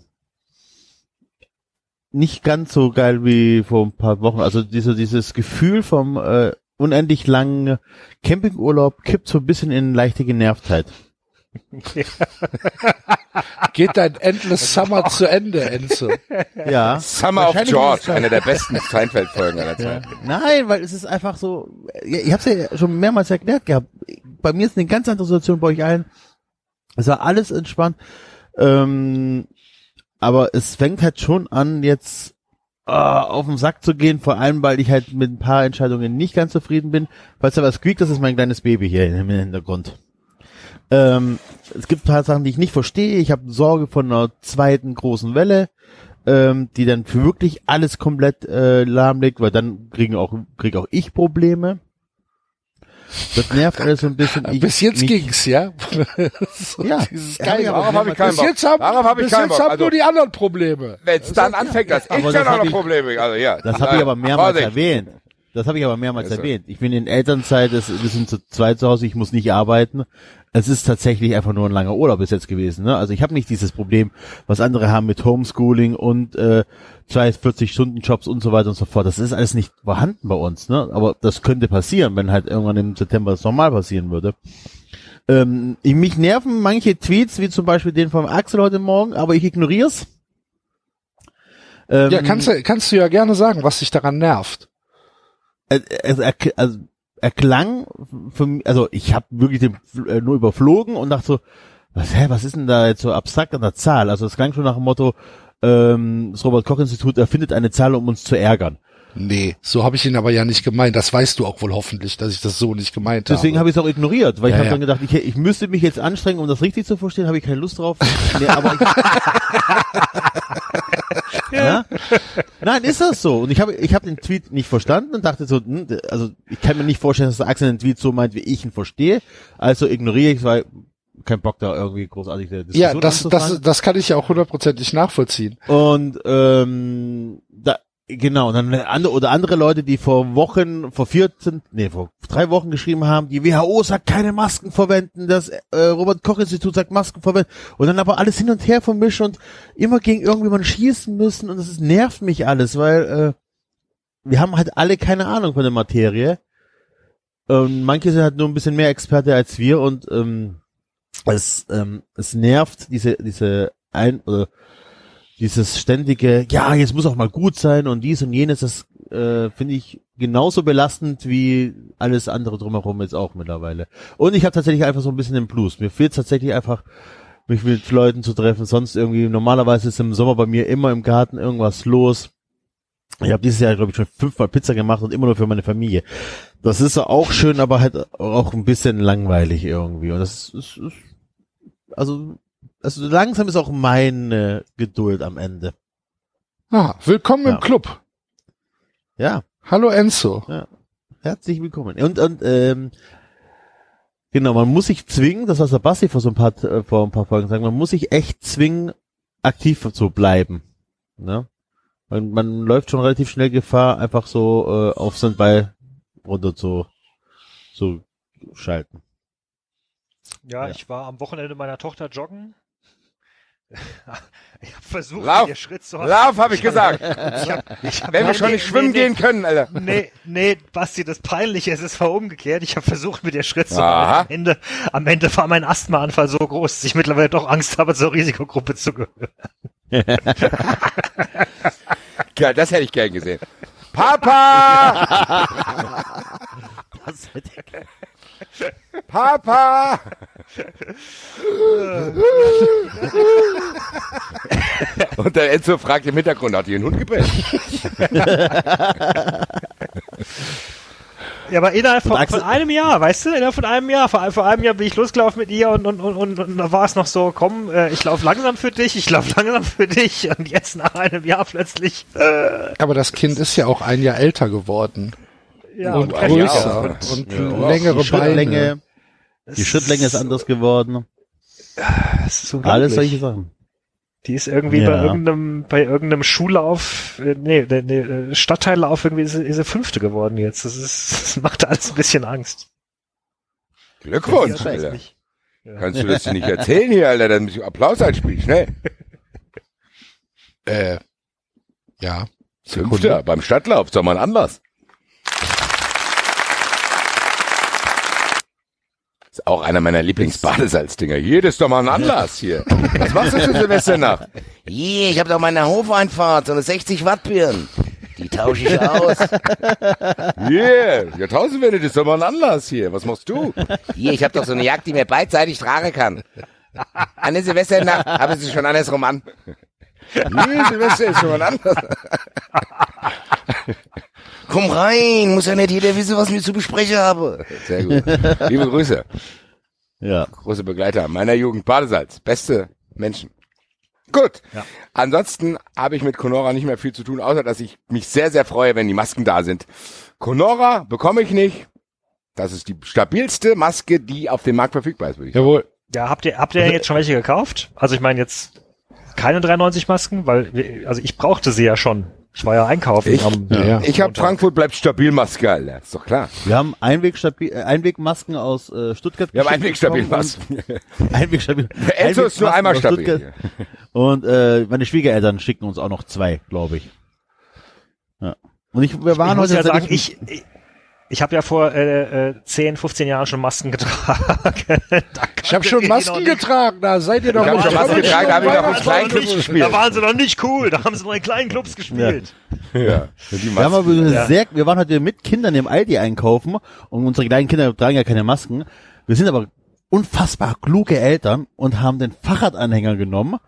E: nicht ganz so geil wie vor ein paar Wochen. Also diese, dieses Gefühl vom äh, unendlich langen Campingurlaub kippt so ein bisschen in leichte Genervtheit.
B: Geht dein Endless Summer zu Ende, Enzo.
E: Ja.
C: Summer of George, eine der besten Seinfeld-Folgen aller
E: Ja.
C: Zeiten.
E: Nein, weil es ist einfach so, ja, ich habe es ja schon mehrmals erklärt gehabt. Bei mir ist eine ganz andere Situation bei euch allen. Es war alles entspannt. Ähm, aber es fängt halt schon an, jetzt äh, auf den Sack zu gehen, vor allem, weil ich halt mit ein paar Entscheidungen nicht ganz zufrieden bin. Falls da was quiekt, das ist mein kleines Baby hier im Hintergrund. Ähm, es gibt ein paar Sachen, die ich nicht verstehe. Ich habe Sorge von einer zweiten großen Welle, ähm, die dann für wirklich alles komplett äh, lahmlegt, weil dann kriegen auch krieg auch ich Probleme. Das nervt alles so ein bisschen. Ich,
B: Bis jetzt
E: mich-
B: ging's, ja? so
E: Ja.
B: Dieses
E: Ja, ja,
C: Darauf habe ich keinen
B: bis
C: Bock.
B: jetzt haben,
C: Darauf habe ich
B: bis jetzt haben
C: Also,
B: nur die anderen Probleme.
C: wenn es dann anfängt, dass ich
E: Aber
C: dann
E: das
C: auch
E: hab
C: noch
E: ich-
C: Probleme. Also ja.
E: Das habe ich aber mehrmals erwähnt. Das habe ich aber mehrmals
C: Also.
E: erwähnt. Ich bin in Elternzeit, es, wir sind zu zweit zu Hause, ich muss nicht arbeiten. Es ist tatsächlich einfach nur ein langer Urlaub bis jetzt gewesen. Ne? Also ich habe nicht dieses Problem, was andere haben mit Homeschooling und äh, 42 Stunden Jobs und so weiter und so fort. Das ist alles nicht vorhanden bei uns. Ne? Aber das könnte passieren, wenn halt irgendwann im September das normal passieren würde. Ähm, ich, mich nerven manche Tweets, wie zum Beispiel den vom Axel heute Morgen, aber ich ignorier's. Ähm,
B: Ja, kannst kannst du ja gerne sagen, was dich daran nervt.
E: Also, er, also er klang für mich, also ich habe wirklich den äh, nur überflogen und dachte so, was, hä, was ist denn da jetzt so abstrakt an der Zahl? Also es klang schon nach dem Motto, ähm, das Robert Koch Institut erfindet eine Zahl, um uns zu ärgern.
B: Nee, so habe ich ihn aber ja nicht gemeint. Das weißt du auch wohl hoffentlich, dass ich das so nicht gemeint
E: Deswegen
B: habe.
E: habe ich es auch ignoriert, weil
B: Ja,
E: ich habe
B: ja.
E: dann gedacht, ich, ich müsste mich jetzt anstrengen, um das richtig zu verstehen, habe ich keine Lust drauf. Nee, aber ich, ja? Nein, ist das so? Und ich habe ich habe den Tweet nicht verstanden und dachte so, hm, also ich kann mir nicht vorstellen, dass der Axel den Tweet so meint, wie ich ihn verstehe. Also ignoriere ich, weil kein Bock da irgendwie großartig der
B: ja,
E: Diskussion
B: das, das,
E: anzufangen.
B: das kann ich ja auch hundertprozentig nachvollziehen.
E: Und ähm, genau, und dann andere oder andere Leute, die vor Wochen, vor 14, nee, vor drei Wochen geschrieben haben, die WHO sagt keine Masken verwenden, das äh, Robert Koch Institut sagt Masken verwenden und dann aber alles hin und her vermischen und immer gegen irgendjemanden schießen müssen und das ist, nervt mich alles, weil äh, wir haben halt alle keine Ahnung von der Materie. Und manche sind halt nur ein bisschen mehr Experte als wir und ähm, es, ähm, es nervt diese, diese ein, oder dieses ständige, ja, jetzt muss auch mal gut sein und dies und jenes, das äh, finde ich genauso belastend wie alles andere drumherum jetzt auch mittlerweile. Und ich habe tatsächlich einfach so ein bisschen den Blues. Mir fehlt tatsächlich einfach, mich mit Leuten zu treffen. Sonst irgendwie, normalerweise ist im Sommer bei mir immer im Garten irgendwas los. Ich habe dieses Jahr, glaube ich, schon fünfmal Pizza gemacht und immer nur für meine Familie. Das ist auch schön, aber halt auch ein bisschen langweilig irgendwie. Und das ist, ist also, also langsam ist auch meine Geduld am Ende.
B: Ah, willkommen
E: Ja.
B: im Club.
E: Ja,
B: Hallo Enzo.
E: herzlich willkommen. Und, und ähm, genau, man muss sich zwingen, das was der Basti vor so ein paar, äh, vor ein paar Folgen sagt, man muss sich echt zwingen, aktiv zu bleiben. Ne? Man, man läuft schon relativ schnell Gefahr, einfach so äh, auf Standby runter zu, zu schalten.
D: Ja,
E: Ja.
D: ich war am Wochenende meiner Tochter joggen. Ich habe versucht,
C: Lauf.
D: mit ihr Schritt zu halten.
C: Lauf, habe ich gesagt.
D: Ich hab, ich hab,
C: Wenn wir schon
D: nee,
C: nicht schwimmen
D: nee,
C: gehen können, Alter.
D: Nee, nee, Basti, das Peinliche ist, es war umgekehrt. Ich habe versucht, mit ihr Schritt zu halten. Am Ende, am Ende war mein Asthmaanfall so groß, dass ich mittlerweile doch Angst habe, zur Risikogruppe zu gehören.
C: Ja, das hätte ich gern gesehen. Papa! Papa! Und der Enzo fragt im Hintergrund, hat hier ein Hund gebellt?
D: Ja, aber innerhalb von, von einem Jahr, weißt du, innerhalb von einem Jahr, vor, vor einem Jahr bin ich losgelaufen mit ihr und, und, und, und, und da war es noch so, komm, äh, ich laufe langsam für dich, ich laufe langsam für dich und jetzt nach einem Jahr plötzlich, äh,
B: Aber das Kind ist ja auch ein Jahr älter geworden.
D: Ja,
B: und.
C: Jahr.
B: größer und
C: Ja.
B: längere
E: die Schrittlänge,
B: Beine.
E: die Schrittlänge ist anders geworden.
D: Das ist unglaublich.
E: Alles solche Sachen.
D: Die ist irgendwie
E: Ja.
D: bei irgendeinem, bei irgendeinem Schullauf, äh, nee, nee, nee, Stadtteillauf irgendwie ist, sie- ist sie Fünfte geworden jetzt. Das ist, das macht alles ein bisschen Angst.
C: Glückwunsch,
D: Ja, weiß
C: Alter.
D: nicht.
C: Kannst du das dir nicht erzählen hier, Alter? Dann muss ich Applaus einspielen, schnell.
B: Äh, ja.
C: Fünfter, beim Stadtlauf, soll man anders. Ist auch einer meiner Lieblingsbadesalzdinger. Hier, das ist doch mal ein Anlass hier. Was machst du zur Silvesternacht?
F: Hier, ich habe doch meine Hofeinfahrt, so eine 60 Watt Birnen. Die tausche ich aus.
C: Hier, Jahrtausendwende, das ist doch mal ein Anlass hier. Was machst du?
F: Hier, ich habe doch so eine Jagd, die mir beidseitig tragen kann. An der Silvesternacht habe ich sie schon andersrum an.
C: Nee, Silvester ist schon mal ein Anlass.
F: Komm rein, muss ja nicht jeder wissen, was ich zu besprechen habe.
C: Sehr gut. Liebe Grüße.
E: Ja.
C: Große Begleiter meiner Jugend. Badesalz. Beste Menschen. Gut.
D: Ja.
C: Ansonsten habe ich mit Conora nicht mehr viel zu tun, außer dass ich mich sehr, sehr freue, wenn die Masken da sind. Conora bekomme ich nicht. Das ist die stabilste Maske, die auf dem Markt verfügbar ist, würde ich sagen.
B: Jawohl.
D: Ja, habt ihr, habt ihr jetzt schon welche gekauft? Also ich meine jetzt keine 93 Masken, weil, wir- also ich brauchte sie ja schon. Ich war ja einkaufen.
C: Ich-
D: am,
B: Ja, ja.
C: Ich habe. Frankfurt bleibt stabil Maske, Alter. Ist doch klar.
E: Wir haben Einwegstabil, äh, Einwegmasken aus äh, Stuttgart.
C: Wir haben
E: geschickt
C: einwegstabil. Enzo ist nur einmal stabil.
E: Stuttgart. Und äh, meine Schwiegereltern schicken uns auch noch zwei, glaube ich. Ja. Und ich, wir
D: ich
E: waren
D: muss
E: heute
D: ja sagen, ich, ich, ich habe ja vor äh, äh, 10, 15 Jahren schon Masken getragen.
B: Ich habe schon
D: ihr
B: Masken getragen, da seid ihr doch
C: Ich hab
B: nicht
C: schon Masken getragen, da hab ich noch in kleinen Clubs gespielt.
D: Da waren sie noch nicht cool, da haben sie noch in kleinen Clubs gespielt.
C: Ja. Die
E: wir, haben aber
C: Masken.
D: Ja.
E: sehr, wir waren heute mit Kindern im Aldi einkaufen und unsere kleinen Kinder tragen ja keine Masken. Wir sind aber unfassbar kluge Eltern und haben den Fahrradanhänger genommen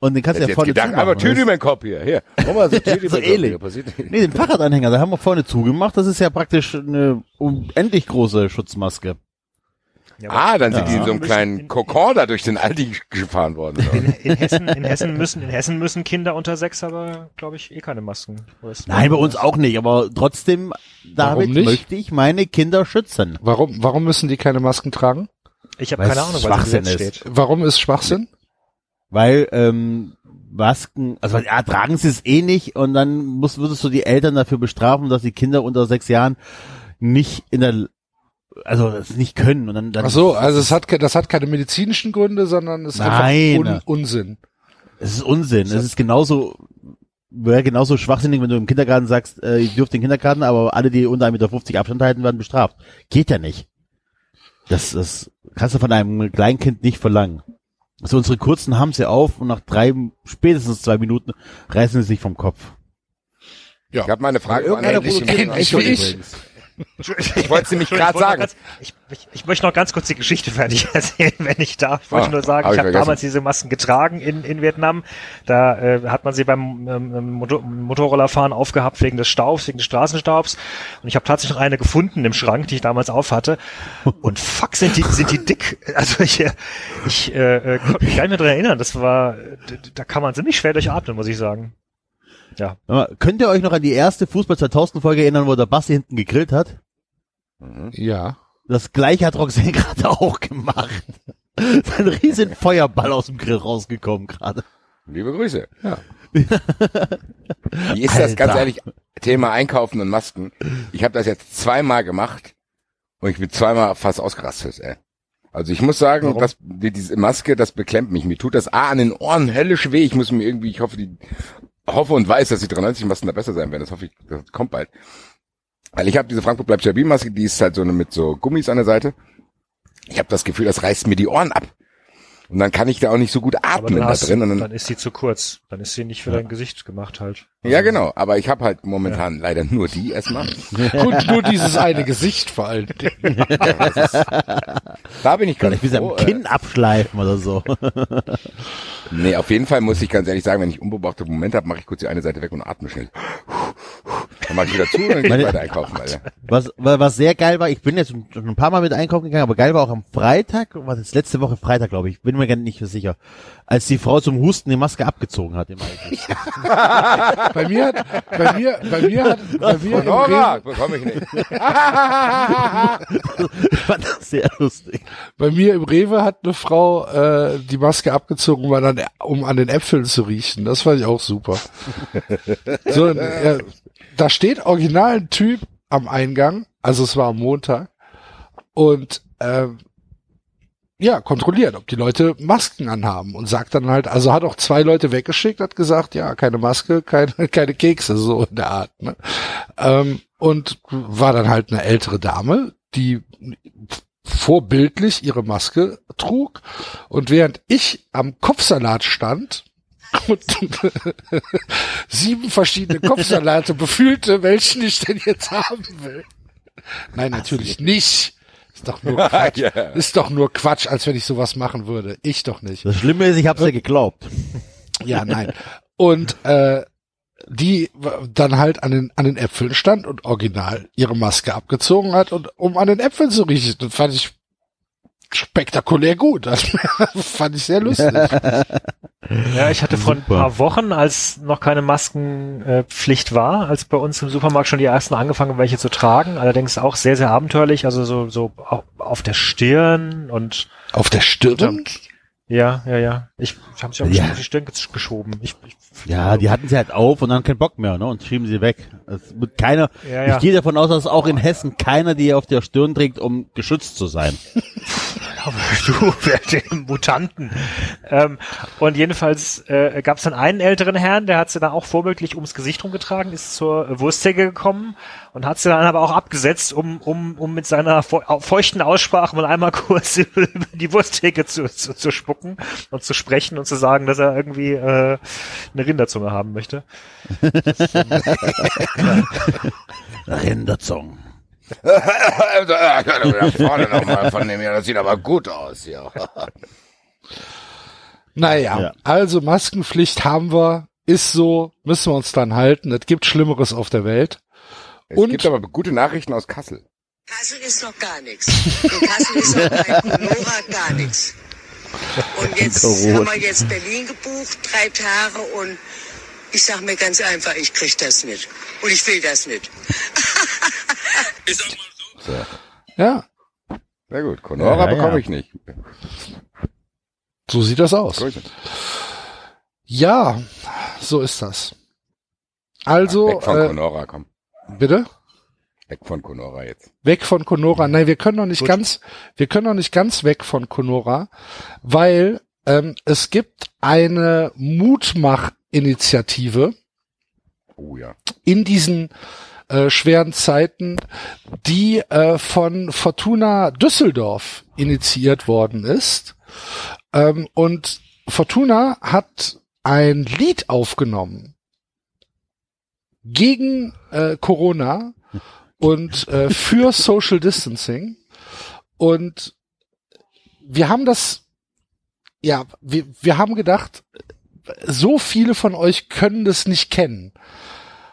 E: und den kannst du ja vorne
C: gedacht,
E: zumachen.
C: aber Tüte mein Kopf hier. Hier. Mal so Tüte
E: So ähnlich.
C: hier. Passiert nicht.
E: Nee, den Fahrradanhänger, da haben wir vorne zugemacht. Das ist ja praktisch eine unendlich große Schutzmaske.
D: Ja,
C: Ah, dann sind
E: Ja.
C: die in so einem kleinen
D: in-
C: Kokon da durch den Aldi gefahren worden.
D: in, in, Hessen, in, Hessen müssen, in Hessen müssen Kinder unter sechs aber, glaube ich, eh keine Masken.
E: Nein, bei uns auch nicht, aber trotzdem,
B: nicht?
E: möchte ich meine Kinder schützen.
B: Warum, warum müssen die keine Masken tragen?
D: Ich habe keine Ahnung, was im Gesetz
E: ist.
D: steht.
B: Warum ist Schwachsinn?
E: Weil ähm, Masken, also ja, tragen sie es eh nicht und dann muss, würdest du die Eltern dafür bestrafen, dass die Kinder unter sechs Jahren nicht in der, also es nicht können und dann, dann
B: Ach so, also es hat, das hat keine medizinischen Gründe, sondern es ist
E: Nein.
B: einfach Un Unsinn.
E: es ist Unsinn. Es ist genauso wäre genauso schwachsinnig, wenn du im Kindergarten sagst, äh, ihr dürft den Kindergarten, aber alle, die unter 1,50 Meter Abstand halten, werden bestraft. Geht ja nicht. Das, das kannst du von einem Kleinkind nicht verlangen. So unsere Kurzen haben sie auf und nach drei, spätestens zwei Minuten reißen sie sich vom Kopf.
B: Ja.
C: Ich habe mal eine Frage an
E: Irgendeiner
C: Ähnlich
B: ich.
C: wollte es nämlich gerade sagen.
D: Ganz, ich, ich, ich möchte noch ganz kurz die Geschichte fertig erzählen, wenn ich darf. Ich wollte
C: Ah,
D: nur sagen,
C: hab
D: ich
C: ich
D: habe damals diese Masken getragen in, in Vietnam. Da äh, hat man sie beim ähm, Motor Motorrollerfahren aufgehabt wegen des Staubs, wegen des Straßenstaubs. Und ich habe tatsächlich noch eine gefunden im Schrank, die ich damals aufhatte. Und fuck, sind die, sind die dick. Also ich, ich äh, äh, konnte mich gar nicht mehr dran erinnern. Das war, da kann man ziemlich schwer durchatmen, muss ich sagen. Ja.
E: Könnt ihr euch noch an die erste Fußball 2000 Folge erinnern, wo der Basti hinten gegrillt hat?
B: Ja.
E: Das gleiche hat Roxanne gerade auch gemacht. Ein riesen Feuerball aus dem Grill rausgekommen gerade.
C: Liebe Grüße.
B: Ja.
C: Wie ist das ganz
E: Alter.
C: ehrlich? Thema Einkaufen und Masken. Ich habe das jetzt zweimal gemacht und ich bin zweimal fast ausgerastet. Ey. Also ich muss sagen,
D: Warum?
C: dass die, diese Maske, das beklemmt mich. Mir tut das A an den Ohren höllisch weh. Ich muss mir irgendwie, ich hoffe, die hoffe und weiß, dass die 93 Masken da besser sein werden. Das hoffe ich, das kommt bald. Weil ich habe diese Frankfurt bleibt stabil Maske, die ist halt so eine mit so Gummis an der Seite. Ich habe das Gefühl, das reißt mir die Ohren ab. Und dann kann ich da auch nicht so gut atmen
D: dann,
C: da
D: hast,
C: drin. Und dann,
D: dann ist sie zu kurz. Dann ist sie nicht für dein Gesicht gemacht halt.
C: ja, genau. Aber ich habe halt momentan leider nur die erstmal.
B: Und nur dieses eine Gesicht vor allen Dingen.
C: Da bin ich gar
E: Kann ich
C: nicht
E: bis
C: froh,
E: am
C: äh,
E: Kinn abschleifen oder so.
C: Nee, auf jeden Fall muss ich ganz ehrlich sagen, wenn ich unbeobachtete Momente habe, mache ich kurz die eine Seite weg und atme schnell. Dann mache ich wieder zu und dann gehe ich weiter einkaufen, Alter.
E: Was, wa- was sehr geil war, ich bin jetzt schon ein paar Mal mit einkaufen gegangen, aber geil war auch am Freitag, was ist letzte Woche Freitag, glaube ich, bin mir gar nicht sicher, als die Frau zum Husten die Maske abgezogen hat im Alten.
B: Bei mir hat, bei mir, bei mir hat, bei mir
C: Nora,
B: Rewe,
C: bekomme ich nicht.
E: Ich fand das sehr lustig.
B: bei mir im Rewe hat eine Frau äh, die Maske abgezogen, um an, um an den Äpfeln zu riechen. Das fand ich auch super. So, äh, da steht original ein Typ am Eingang, also es war am Montag, und ähm, ja, kontrolliert, ob die Leute Masken anhaben und sagt dann halt, also hat auch zwei Leute weggeschickt, hat gesagt, ja, keine Maske, keine, keine Kekse, so in der Art. Ne? Ähm, und war dann halt eine ältere Dame, die vorbildlich ihre Maske trug und während ich am Kopfsalat stand und sieben verschiedene Kopfsalate befühlte, welchen ich denn jetzt haben will. Nein, natürlich nicht. Ist doch nur Quatsch.
C: Ja.
B: Ist doch nur Quatsch, als wenn ich sowas machen würde. Ich doch nicht.
E: Das Schlimme ist, ich hab's ja geglaubt.
B: Ja, nein. Und äh, die dann halt an den, an den Äpfeln stand und original ihre Maske abgezogen hat und um an den Äpfeln zu riechen. Das fand ich spektakulär gut. Das fand ich sehr lustig.
D: Ja, ich hatte vor ein
E: Super.
D: paar Wochen, als noch keine Maskenpflicht war, als bei uns im Supermarkt schon die ersten angefangen welche zu tragen. Allerdings auch sehr, sehr abenteuerlich, also so, so au- auf der Stirn und
B: Auf der Stirn?
D: Ja, ja, ja. Ich, ich habe sie auch
E: Ja.
D: auf die Stirn gesch- geschoben. Ich, ich,
E: Ja, die hatten sie halt auf und dann keinen Bock mehr, ne, und schieben sie weg. Es wird keiner,
D: Ja, ja.
E: ich gehe davon aus, dass auch in Hessen keiner die auf der Stirn trägt, um geschützt zu sein.
D: du, den Mutanten. Ähm, und jedenfalls äh, gab es dann einen älteren Herrn, der hat sie dann auch vorbildlich ums Gesicht rumgetragen, ist zur Wursttheke gekommen und hat sie dann aber auch abgesetzt, um, um, um mit seiner feu- feuchten Aussprache mal einmal kurz über die Wursttheke zu, zu, zu spucken und zu sprechen und zu sagen, dass er irgendwie äh, eine Rinderzunge haben möchte.
E: Rinderzungen.
C: Da vorne nochmal von dem hier, das sieht aber gut aus, ja.
B: Naja,
E: Ja.
B: also Maskenpflicht haben wir, ist so, müssen wir uns dann halten. Es gibt Schlimmeres auf der Welt.
C: Es
B: Und-
C: gibt aber gute Nachrichten aus Kassel.
G: Kassel ist noch gar nichts. In Kassel ist noch gar nichts. Und jetzt haben wir jetzt Berlin gebucht, drei Tage und ich sag mir ganz einfach, ich krieg das nicht. Und ich will das nicht.
B: Ja,
C: Sehr gut. Conora
E: Ja, ja,
C: bekomme
E: ja.
C: ich nicht.
B: so sieht das aus.
C: Grüße.
B: Ja, so ist das. Also,
C: Weg von
B: äh,
C: Conora, komm.
B: bitte?
C: Weg von Conora jetzt.
B: Weg von Conora. Nein, wir können noch nicht
D: Gut.
B: ganz, wir können noch nicht ganz weg von Conora, weil ähm, es gibt eine Mutmach-Initiative
C: Oh ja.
B: in diesen äh, schweren Zeiten, die äh, von Fortuna Düsseldorf initiiert worden ist. Ähm, und Fortuna hat ein Lied aufgenommen gegen äh, Corona und äh, für Social Distancing. Und wir haben das, ja, wir, wir haben gedacht, so viele von euch können das nicht kennen.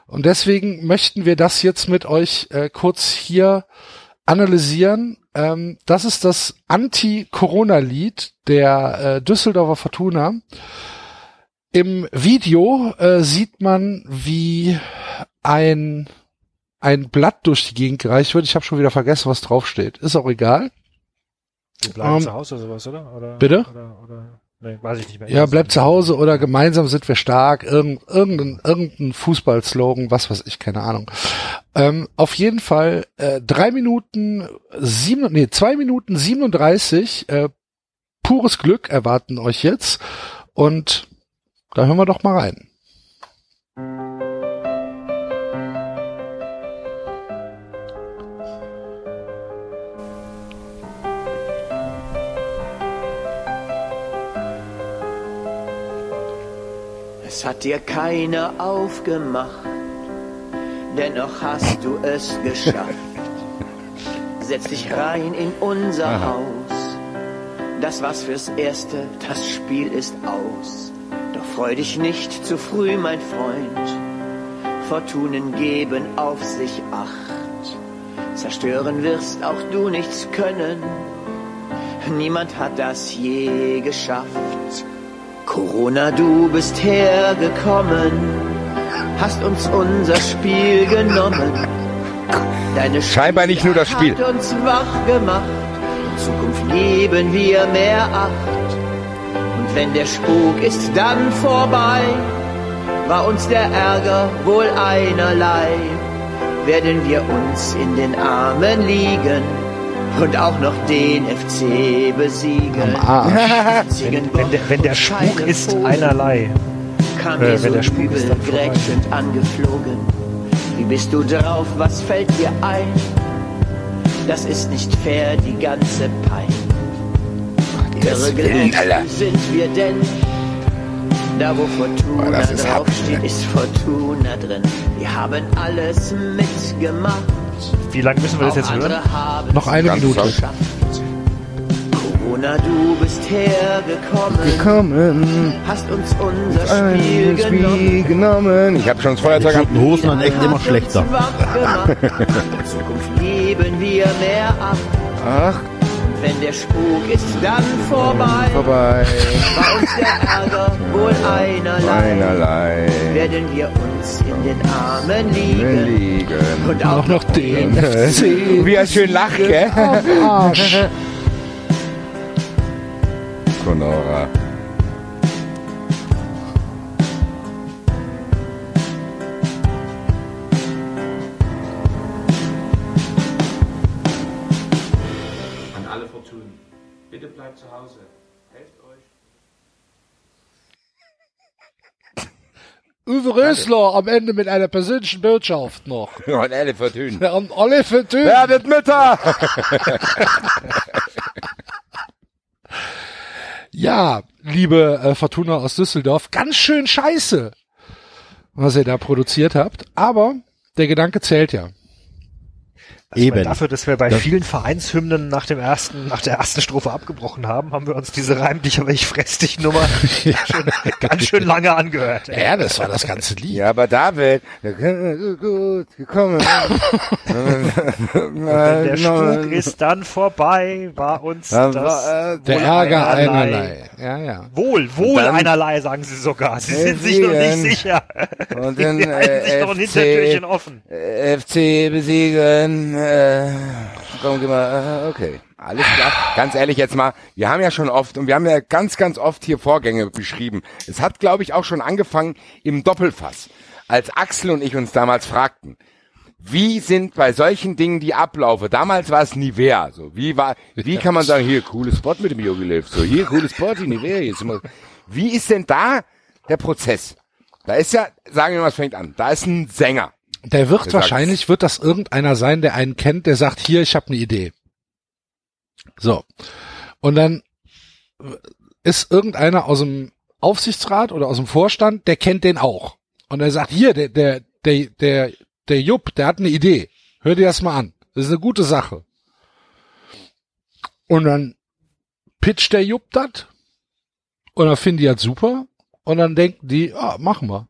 B: Und deswegen möchten wir das jetzt mit euch äh, kurz hier analysieren. Ähm, das ist das Anti-Corona-Lied der äh, Düsseldorfer Fortuna. Im Video äh, sieht man, wie ein ein Blatt durch die Gegend gereicht wird. Ich habe schon wieder vergessen, was draufsteht. Ist auch egal.
D: Du bleibst
B: Ähm,
D: zu Hause oder sowas, oder? oder
B: bitte?
D: Oder, oder, nee, weiß ich nicht mehr.
B: Ja, bleibt zu Hause oder gemeinsam sind wir stark. Irgend, irgendein, irgendein Fußballslogan, was weiß ich, keine Ahnung. Ähm, auf jeden Fall äh, drei Minuten sieben, nee, zwei Minuten 37 äh, pures Glück erwarten euch jetzt. Und da hören wir doch mal rein.
H: Es hat dir keiner aufgemacht, dennoch hast du es geschafft. Setz dich rein in unser Haus. Das war's fürs Erste, das Spiel ist aus. Doch freu dich nicht zu früh, mein Freund. Fortunen geben auf sich acht. Zerstören wirst auch du nichts können. Niemand hat das je geschafft. Corona, du bist hergekommen, hast uns unser Spiel genommen. Deine
C: Scheinbar nicht nur das Spiel.
H: Hat uns wach gemacht. In Zukunft geben wir mehr Acht. Und wenn der Spuk ist dann vorbei, war uns der Ärger wohl einerlei. Werden wir uns in den Armen liegen und auch noch den FC besiegen.
D: Wenn, wenn, der, wenn der Spuk ist einerlei.
H: kam
D: Äh, wenn
H: so
D: der Spuk ist, dann
H: grätschend angeflogen. Wie bist du drauf, was fällt dir ein? Das ist nicht fair, die ganze Pein. Irre sind wir denn? Da wo Fortuna
C: Oh,
H: draufsteht, ist Fortuna drin. Wir haben alles mitgemacht.
D: Wie lange müssen wir das jetzt hören?
B: Noch eine
C: Ganz
B: Minute.
H: Geschafft. Corona, du bist hergekommen,
C: Gekommen,
H: hast uns unser Spiel
C: ein
H: genommen.
C: Spiel genommen. Ich habe schon das Feuerzeug ab.
E: Toten Hosen waren echt immer schlechter.
H: In Zukunft geben wir mehr ab.
C: Ach,
H: Wenn der Spuk ist dann vorbei,
C: vorbei.
H: war uns der Ärger wohl einerlei.
C: Einerlei.
H: Werden wir uns in den Armen liegen
C: liegen.
H: und
B: Auch
H: auch
B: noch den.
C: Wie er schön lacht, gell?
B: Arsch.
C: Conora.
I: Bleibt zu Hause. Helft euch.
B: Uwe Rösler am Ende mit einer persönlichen Botschaft noch.
C: Und alle vertönen.
B: An alle Fortuna.
C: Werdet Mütter!
B: Ja, liebe äh, Fortuna aus Düsseldorf, ganz schön scheiße, was ihr da produziert habt. Aber der Gedanke zählt ja.
D: Also
E: Eben.
D: Dafür, dass wir bei
E: Das-
D: vielen Vereinshymnen nach dem ersten, nach der ersten Strophe abgebrochen haben, haben wir uns diese Reim dich, aber ich fress dich Nummer schon, ganz schön lange angehört. ey.
B: Ja, das war das ganze Lied.
C: Ja, aber David, da so gut gekommen.
D: Der Spuk ist dann vorbei, war uns das
C: war, äh,
B: Der Ärger
D: einerlei.
B: einerlei. Ja, ja.
D: Wohl, wohl
C: dann-
D: einerlei, sagen sie sogar. Sie sind sich noch nicht sicher.
C: Und dann,
D: Die halten sich
C: äh,
D: noch ein Hintertürchen offen.
C: äh, FC besiegen, äh, komm, geh mal, äh, okay. Alles klar. Ganz ehrlich jetzt mal, wir haben ja schon oft und wir haben ja ganz, ganz oft hier Vorgänge beschrieben. Es hat, glaube ich, auch schon angefangen im Doppelfass, als Axel und ich uns damals fragten, wie sind bei solchen Dingen die Ablaufe? Damals war es Nivea, so. Wie war, wie kann man sagen, hier, cooles Spot mit dem Yogi Löw, so, hier, cooles Spot, die Nivea, jetzt immer. Wie ist denn da der Prozess? Da ist ja, sagen wir mal, es fängt an. Da ist ein Sänger.
B: Der wird
C: Der
B: wahrscheinlich, wird das irgendeiner sein, der einen kennt, der sagt, hier, ich habe eine Idee. So. Und dann ist irgendeiner aus dem Aufsichtsrat oder aus dem Vorstand, der kennt den auch. Und er sagt, hier, der, der, der, der, der Jupp, der hat eine Idee. Hör dir das mal an. Das ist eine gute Sache. Und dann pitcht der Jupp das. Und dann finden die das super. Und dann denken die, ah, machen wir.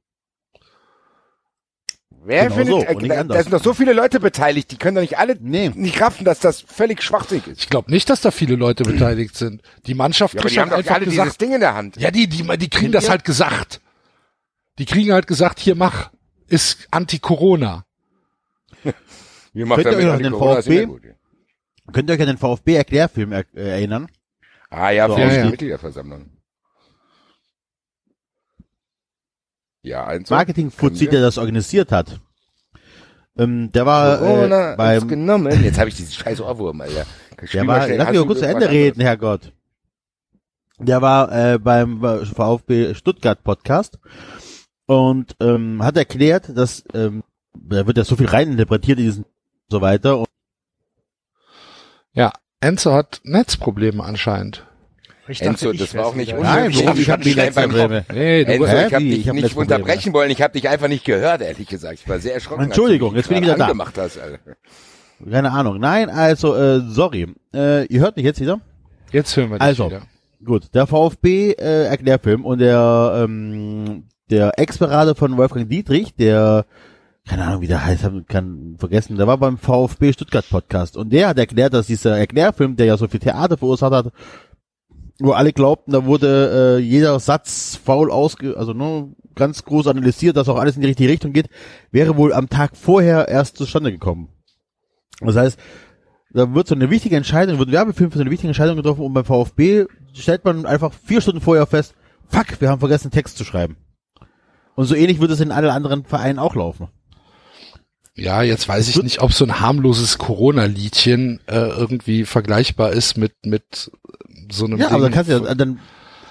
C: Wer
E: Genau
C: findet,
E: so,
C: äh, da, da sind doch so viele Leute beteiligt, die können doch nicht alle
E: Nee.
C: nicht raffen, dass das völlig schwachsinnig ist.
B: Ich glaube nicht, dass da viele Leute beteiligt sind. Die Mannschaft
C: Ja,
B: kriegt
C: die haben
B: halt
C: doch
B: einfach
C: alle
B: gesagt,
C: dieses Ding in der Hand.
B: ja, die, die, die kriegen das halt gesagt. Die kriegen halt gesagt, hier mach, ist Anti-Corona.
C: Wir machen
E: Könnt ihr euch an den
C: Corona,
E: VfB? Könnt ihr euch an den VfB-Erklärfilm er äh, erinnern?
C: Ah ja,
E: So,
C: für
B: ja,
C: die
B: ja.
C: Mitgliederversammlung. Ja, ein so.
E: Marketing-Fuzzi, der das organisiert hat. Ähm, der war
C: Corona
E: äh, beim,
C: genommen. Jetzt habe ich diesen scheiß Ohrwurm, Alter.
E: Der war, lass mich kurz zu Ende reden? Herrgott. Der war äh, beim VfB Stuttgart Podcast und ähm, hat erklärt, dass ähm, da wird ja so viel reininterpretiert in diesen so weiter und
B: Ja, Enzo hat Netzprobleme anscheinend.
D: Ich
C: Enzo,
D: ich
C: das war auch nicht unmöglich.
E: Nein,
C: Ich hab
E: habe
C: beim
E: Netzprobleme.
B: Nee, du,
C: Enzo, ich habe dich
E: Ich hab
C: nicht unterbrechen wollen. Ich habe dich einfach nicht gehört, ehrlich gesagt. Ich war sehr erschrocken. als
E: Entschuldigung, jetzt bin ich wieder da.
C: Hast, Alter.
E: keine Ahnung. Nein, also äh, sorry. Äh, ihr hört mich jetzt wieder?
B: jetzt hören wir dich
E: Also.
B: wieder.
E: Gut, der VfB äh, Erklärfilm und der ähm, der Ex-Berater von Wolfgang Dietrich, der keine Ahnung, wie der heißt, hab kann vergessen, der war beim VfB Stuttgart Podcast und der hat erklärt, dass dieser Erklärfilm, der ja so viel Theater verursacht hat, wo alle glaubten, da wurde äh, jeder Satz faul ausge, also nur ganz groß analysiert, dass auch alles in die richtige Richtung geht, wäre wohl am Tag vorher erst zustande gekommen. Das heißt, da wird so eine wichtige Entscheidung, wird ein Werbefilm für so eine wichtige Entscheidung getroffen und beim VfB stellt man einfach vier Stunden vorher fest, fuck, wir haben vergessen, Text zu schreiben. Und so ähnlich wird es in allen anderen Vereinen auch laufen.
B: Ja, jetzt weiß ich nicht, ob so ein harmloses Corona-Liedchen äh, irgendwie vergleichbar ist mit mit so einem
E: Ja, aber
B: Ding.
E: dann kannst du ja, dann,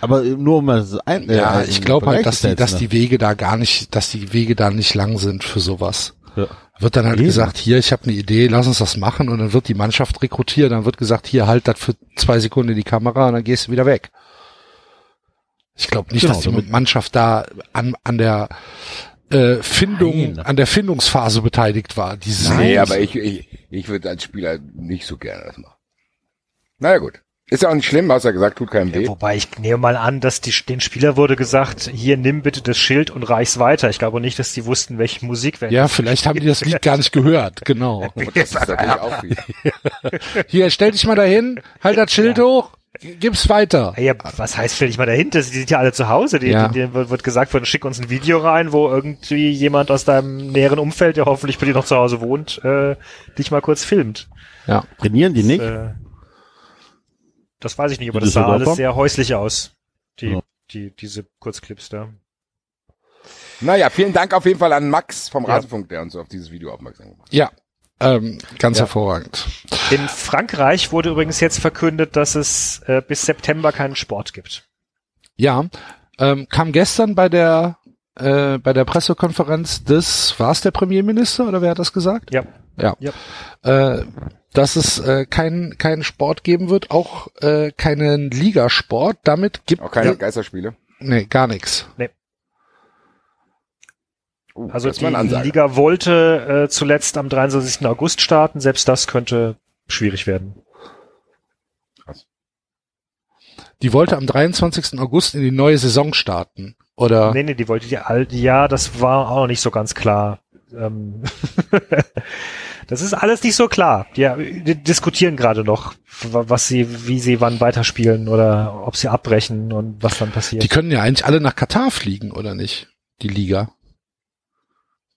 E: aber nur um das ein, äh,
B: ja, ich glaube halt, dass die, dass
E: setzen,
B: die Wege da gar nicht, dass die Wege da nicht lang sind für sowas.
E: Ja.
B: Wird dann halt
E: Eben.
B: gesagt, hier, ich habe eine Idee, lass uns das machen und dann wird die Mannschaft rekrutiert, dann wird gesagt, hier, halt das für zwei Sekunden in die Kamera und dann gehst du wieder weg. Ich glaube nicht,
E: Genau,
B: dass die Mannschaft da an, an der äh, Findung,
E: Nein.
B: an der Findungsphase beteiligt war. Dieses
C: Nee, aber ich, ich, ich würde als Spieler nicht so gerne das machen. Naja, gut. Ist ja auch nicht schlimm, hast ja gesagt, tut keinem weh.
D: Ja, wobei ich nehme mal an, dass die, den Spieler wurde gesagt, hier nimm bitte das Schild und reich's weiter. Ich glaube nicht, dass die wussten, welche Musik wir
B: Ja, vielleicht haben die das Lied gar nicht gehört, genau.
C: Das ist natürlich auch viel.
B: Hier, stell dich mal dahin, halt das Schild hoch, gib's weiter.
D: Ja, was heißt, stell dich mal dahinter? Die sind ja alle zu Hause. Die,
B: Ja.
D: die, denen wird gesagt, worden, schick uns ein Video rein, wo irgendwie jemand aus deinem näheren Umfeld, der hoffentlich bei dir noch zu Hause wohnt, äh, dich mal kurz filmt.
B: Ja.
E: Trainieren die nicht?
D: Äh, das weiß ich nicht, aber
E: Die
D: das sah alles sehr häuslich aus. Die,
E: Ja.
D: die, diese Kurzclips da.
C: Naja, vielen Dank auf jeden Fall an Max vom
D: Ja.
C: Rasenfunk, der uns auf dieses Video aufmerksam gemacht
B: Ja, ähm, ganz
D: Ja.
B: hervorragend.
D: In Frankreich wurde übrigens jetzt verkündet, dass es äh, bis September keinen Sport gibt.
B: Ja, ähm, kam gestern bei der äh, bei der Pressekonferenz des, war es der Premierminister oder wer hat das gesagt?
D: Ja.
B: Ja.
D: Ja.
B: Äh, dass es äh, keinen keinen Sport geben wird, auch äh, keinen Ligasport. Damit gibt
C: Auch keine
B: ja,
C: Geisterspiele.
B: nee, gar nichts.
C: Uh,
D: Also die. Liga wollte äh, zuletzt am 23. August starten. Selbst das könnte schwierig werden.
B: Die wollte am 23. August in die neue Saison starten. Oder
D: Nee, nee, die wollte die alte, ja, das war auch noch nicht so ganz klar. Ähm das ist alles nicht so klar. Die, die diskutieren gerade noch, wa- was sie, wie sie wann weiterspielen oder ob sie abbrechen und was dann passiert.
B: die können ja eigentlich alle nach Katar fliegen, oder nicht? Die Liga.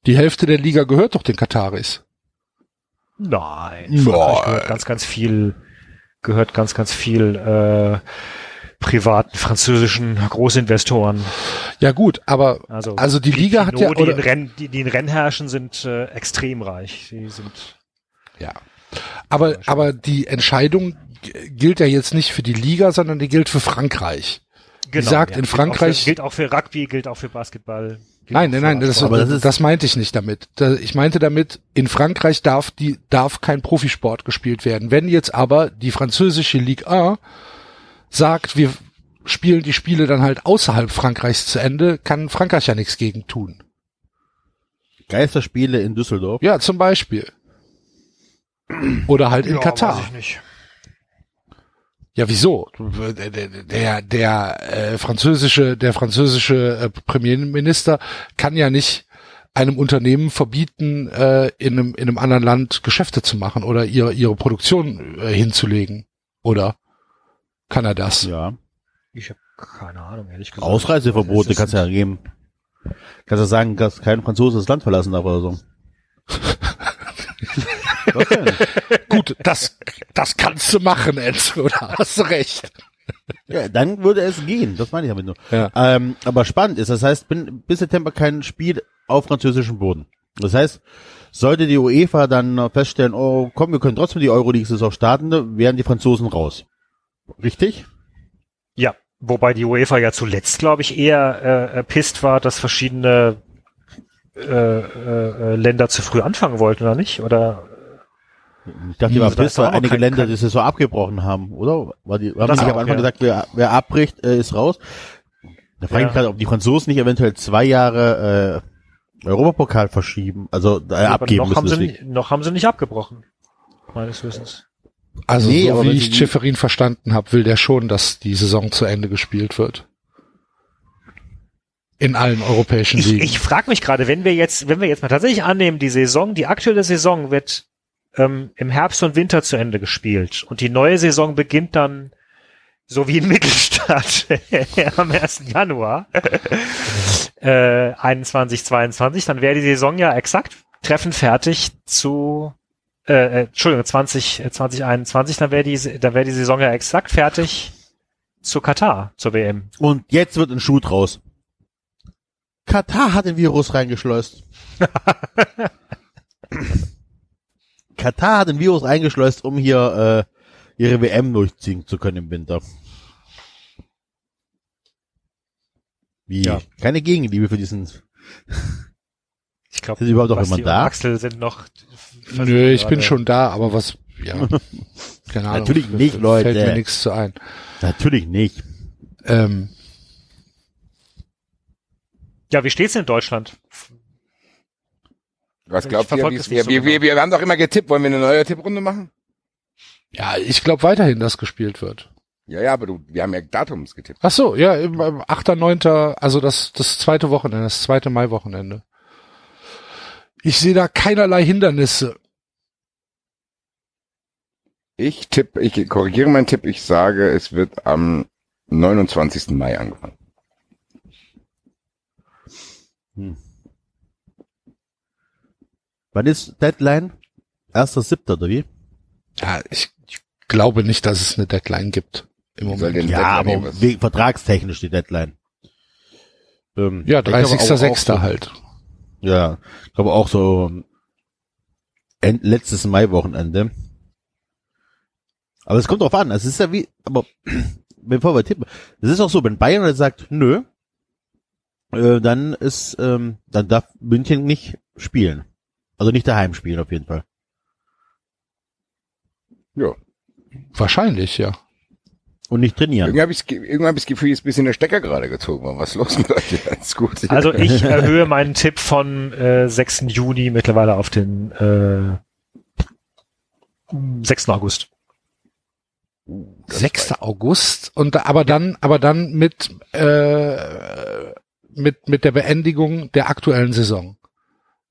B: Die Hälfte der Liga gehört doch den Kataris.
D: Nein, Frankreich gehört ganz, ganz viel, gehört ganz, ganz viel äh, privaten französischen Großinvestoren.
B: Ja gut, aber
D: Also,
B: also die Liga hat ja
D: Pinot, die, in
B: oder,
D: Renn, die, die in Rennen herrschen, sind äh, extrem reich. Die sind
B: ja. Aber aber die Entscheidung gilt ja jetzt nicht für die Liga, sondern die gilt für Frankreich.
D: genau,
B: sagt, in
D: gilt auch
B: Frankreich-
D: für, gilt auch für Rugby, gilt auch für Basketball.
B: Nein, nein, nein, das,
E: das
B: das, meinte ich nicht damit. Da- Ich meinte damit, in Frankreich darf die, darf kein Profisport gespielt werden. Wenn jetzt aber die französische Ligue 1 sagt, wir spielen die Spiele dann halt außerhalb Frankreichs zu Ende, kann Frankreich ja nichts gegen tun.
E: Geisterspiele in Düsseldorf.
B: Ja, zum Beispiel. Oder halt in
D: Ja,
B: Katar.
D: weiß ich nicht.
B: Ja, wieso? Der, der, der, der äh, französische, der französische äh, Premierminister kann ja nicht einem Unternehmen verbieten, äh, in, einem, in einem anderen Land Geschäfte zu machen oder ihre, ihre Produktion äh, hinzulegen. Oder kann er das?
E: Ja.
D: Ich habe keine Ahnung, ehrlich gesagt.
E: Ausreiseverbote kannst du ja geben. Kannst du sagen, dass kein Franzose das Land verlassen darf oder so.
B: Gut, das, das kannst du machen, Enzo, da hast du recht.
E: Ja, dann würde es gehen. Das meine ich damit nur.
B: Ja.
E: Ähm, aber spannend ist, das heißt, bin, bis September kein Spiel auf französischem Boden. Das heißt, sollte die UEFA dann feststellen, oh komm, wir können trotzdem die Euroleague-Saison starten, wären die Franzosen raus. Richtig?
D: Ja, wobei die UEFA ja zuletzt, glaube ich, eher äh, pisst war, dass verschiedene äh, äh, äh, Länder zu früh anfangen wollten, oder nicht? Oder
E: Ich dachte, war pisst,
D: ist
E: weil einige
D: kein-
E: Länder
D: kein-
E: die Saison abgebrochen haben, oder? War die, haben
D: Das
E: die nicht
D: auch,
E: am Anfang
D: ja.
E: gesagt, wer, wer abbricht, äh, ist raus? Da frage ich
D: Ja.
E: mich gerade, ob die Franzosen nicht eventuell zwei Jahre äh, Europapokal verschieben, also äh,
D: aber
E: abgeben
D: noch
E: müssen.
D: haben, nicht- noch haben sie nicht abgebrochen, meines Wissens.
B: Also
E: Nee,
B: so
E: aber
B: wie
E: wenn
B: ich
E: die-
B: Schifferin verstanden habe, will der schon, dass die Saison zu Ende gespielt wird. In allen europäischen
D: Ich,
B: Ligen.
D: ich frage mich gerade, wenn wir jetzt, wenn wir jetzt mal tatsächlich annehmen, die Saison, die aktuelle Saison wird ähm, im Herbst und Winter zu Ende gespielt und die neue Saison beginnt dann so wie in Mittelstadt am 1. Januar äh, 21, 22, dann wäre die Saison ja exakt treffend fertig zu äh, äh, Entschuldigung, 20, äh, 2021, dann wäre die, dann wäre die Saison ja exakt fertig zu Katar, zur WM.
E: Und jetzt wird ein Schuh draus. Katar hat den Virus reingeschleust. Katar hat den Virus eingeschleust, um hier äh, ihre WM durchziehen zu können im Winter. Wie?
D: Ja.
E: Keine Gegenliebe für diesen.
D: Ich glaube,
E: Ist überhaupt noch jemand da?
D: Axel sind noch.
B: Nö, ich bin
D: gerade-
B: schon da, aber was, ja. Keine Ahnung.
E: Natürlich nicht, Leute.
B: Fällt mir nichts zu ein.
E: Natürlich nicht.
B: Ähm,
D: Ja, wie steht's in Deutschland?
C: Was glaubt ihr?
D: verfolg
C: wie
D: das
C: es-
D: nicht
C: Wir,
D: so
C: wir,
D: genau.
C: wir haben doch immer getippt. Wollen wir eine neue Tipprunde machen?
B: ja, ich glaube weiterhin, dass gespielt wird.
C: Ja, ja, aber du, wir haben ja Datums getippt.
B: Ach so, ja, im, im 8., 9., also das, das zweite Wochenende, das zweite Mai-Wochenende. Ich sehe da keinerlei Hindernisse.
C: Ich tippe, ich korrigiere meinen Tipp. Ich sage, es wird am 29. Mai angefangen.
E: Wann ist Deadline? Erster Siebter, oder wie?
B: Ja, ich, ich glaube nicht, dass es eine Deadline gibt im Moment.
E: Ja,
C: Deadline
E: aber wegen, vertragstechnisch die Deadline. Ähm,
B: Ja,
E: ich glaube auch- auch
B: 30.06.
E: so-
B: halt.
E: Ja, ich glaube auch so end, letztes Mai-Wochenende. Aber es kommt drauf an. Es ist ja wie, aber bevor wir tippen, es ist auch so, wenn Bayern jetzt sagt, nö, äh, dann ist, ähm, dann darf München nicht spielen. Also nicht daheim spielen auf jeden Fall.
C: Ja.
B: Wahrscheinlich, ja.
E: Und nicht trainieren.
C: Irgendwie habe ich irgendwie hab ich das Gefühl, jetzt ist ein bisschen der Stecker gerade gezogen worden. Was ist los mit euch? Alles gut.
D: Also ich erhöhe meinen Tipp von äh, 6. Juni mittlerweile auf den äh, 6. August.
B: 6. August und da, aber dann, aber dann mit äh, mit mit der Beendigung der aktuellen Saison.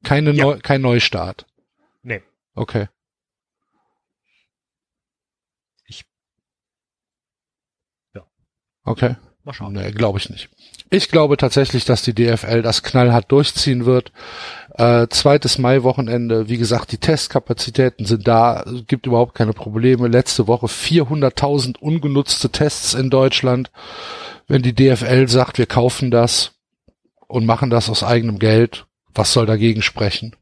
B: Keine
D: Ja.
B: Neu, kein Neustart.
D: Nee.
B: Okay.
D: Ja.
B: Okay.
D: Mal schauen.
B: Nee, glaube ich nicht. Ich glaube tatsächlich, dass die DFL das knallhart durchziehen wird. Äh, zweites Mai-Wochenende, wie gesagt, die Testkapazitäten sind da, gibt überhaupt keine Probleme. Letzte Woche 400.000 ungenutzte Tests in Deutschland. Wenn die DFL sagt, wir kaufen das und machen das aus eigenem Geld, was soll dagegen sprechen?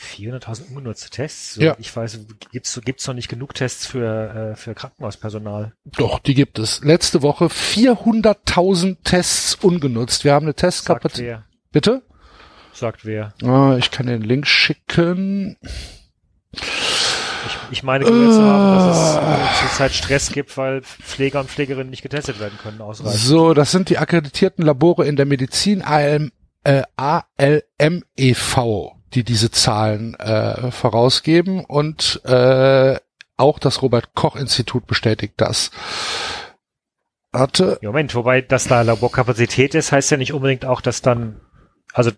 D: 400.000 ungenutzte Tests? So,
B: Ja.
D: Ich weiß, gibt's gibt's noch nicht genug Tests für, äh, für Krankenhauspersonal?
B: Doch, die gibt es. Letzte Woche 400.000 Tests ungenutzt. Wir haben eine
D: Sagt
B: Testkapazität.
D: wer?
B: Bitte?
D: Sagt wer?
B: Ah, ich kann den Link schicken.
D: Ich, ich meine gehört zu haben, dass es äh, zurzeit Stress gibt, weil Pfleger und Pflegerinnen nicht getestet werden können ausreichend.
B: So, das sind die akkreditierten Labore in der Medizin äh, ALM e.V., die diese Zahlen äh, vorausgeben und äh, auch das Robert Koch Institut bestätigt das.
D: Ja, Moment, wobei das da Laborkapazität ist, heißt ja nicht unbedingt auch, dass dann, also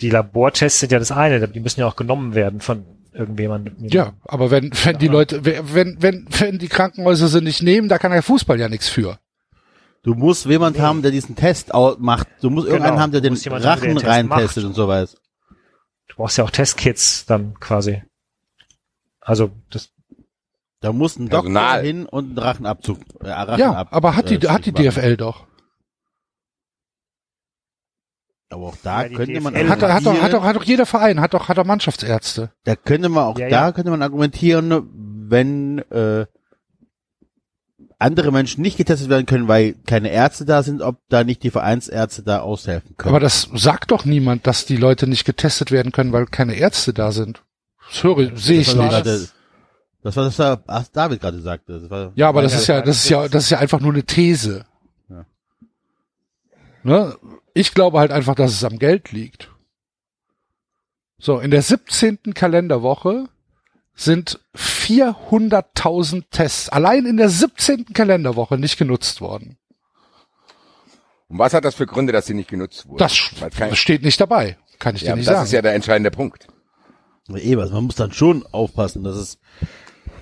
D: die Labortests sind ja das eine, die müssen ja auch genommen werden von irgendjemandem.
B: ja, aber wenn wenn die Leute wenn wenn wenn die Krankenhäuser sie nicht nehmen, da kann der Fußball ja nichts für.
E: Du musst jemand haben, der diesen Test macht. Du musst irgendeinen
D: Genau,
E: haben, der
D: du
E: den
D: musst jemanden haben, der
E: Rachen
D: den Test
E: reintestet und sowas.
D: Du brauchst ja auch Testkits dann quasi. Also das
E: Da muss ein Doktor
C: Personal.
E: hin und einen Rachenabzug. Äh,
B: Ja,
E: Rachenab
B: aber hat die
E: äh,
B: hat die. DFL doch.
E: Aber auch da
D: Ja,
E: könnte man
D: DFL
B: Hat, doch- hat doch hat
E: argumentieren-
B: doch hat doch jeder Verein hat doch hat doch Mannschaftsärzte.
E: Da könnte man auch
D: Ja,
E: da
D: ja.
E: könnte man argumentieren, wenn äh, andere Menschen nicht getestet werden können, weil keine Ärzte da sind, ob da nicht die Vereinsärzte da aushelfen können.
B: Aber das sagt doch niemand, dass die Leute nicht getestet werden können, weil keine Ärzte da sind. Das höre, sehe ich nicht.
E: gerade- Das war das, da- was David gerade sagte. War,
B: Ja, aber das ist ja,
D: das
B: das ist ja, das ist ja einfach nur eine These.
E: Ja.
B: Ne? Ich glaube halt einfach, dass es am Geld liegt. So, in der 17. Kalenderwoche sind 400.000 Tests allein in der 17. Kalenderwoche nicht genutzt worden.
C: Und was hat das für Gründe, dass sie nicht genutzt wurden?
B: Das das steht nicht dabei. Kann ich
C: ja,
B: dir nicht
C: das
B: sagen.
C: ist ja der entscheidende Punkt.
E: eh was. Man muss dann schon aufpassen, dass es.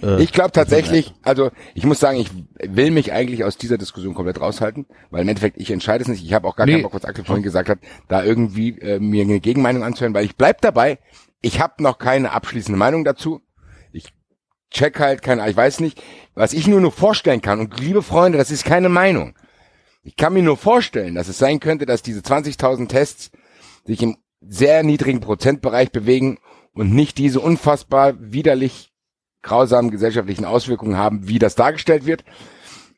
E: Äh,
C: Ich glaube tatsächlich, also ich muss sagen, ich will mich eigentlich aus dieser Diskussion komplett raushalten, weil im Endeffekt ich entscheide es nicht. Ich habe auch gar
B: Nee.
C: keinen Bock, was Axel vorhin gesagt hat, da irgendwie äh, mir eine Gegenmeinung anzuhören, weil ich bleib dabei. Ich habe noch keine abschließende Meinung dazu. Check halt keine, ich weiß nicht, was ich nur nur vorstellen kann. Und liebe Freunde, das ist keine Meinung. Ich kann mir nur vorstellen, dass es sein könnte, dass diese 20.000 Tests sich im sehr niedrigen Prozentbereich bewegen und nicht diese unfassbar widerlich grausamen gesellschaftlichen Auswirkungen haben, wie das dargestellt wird.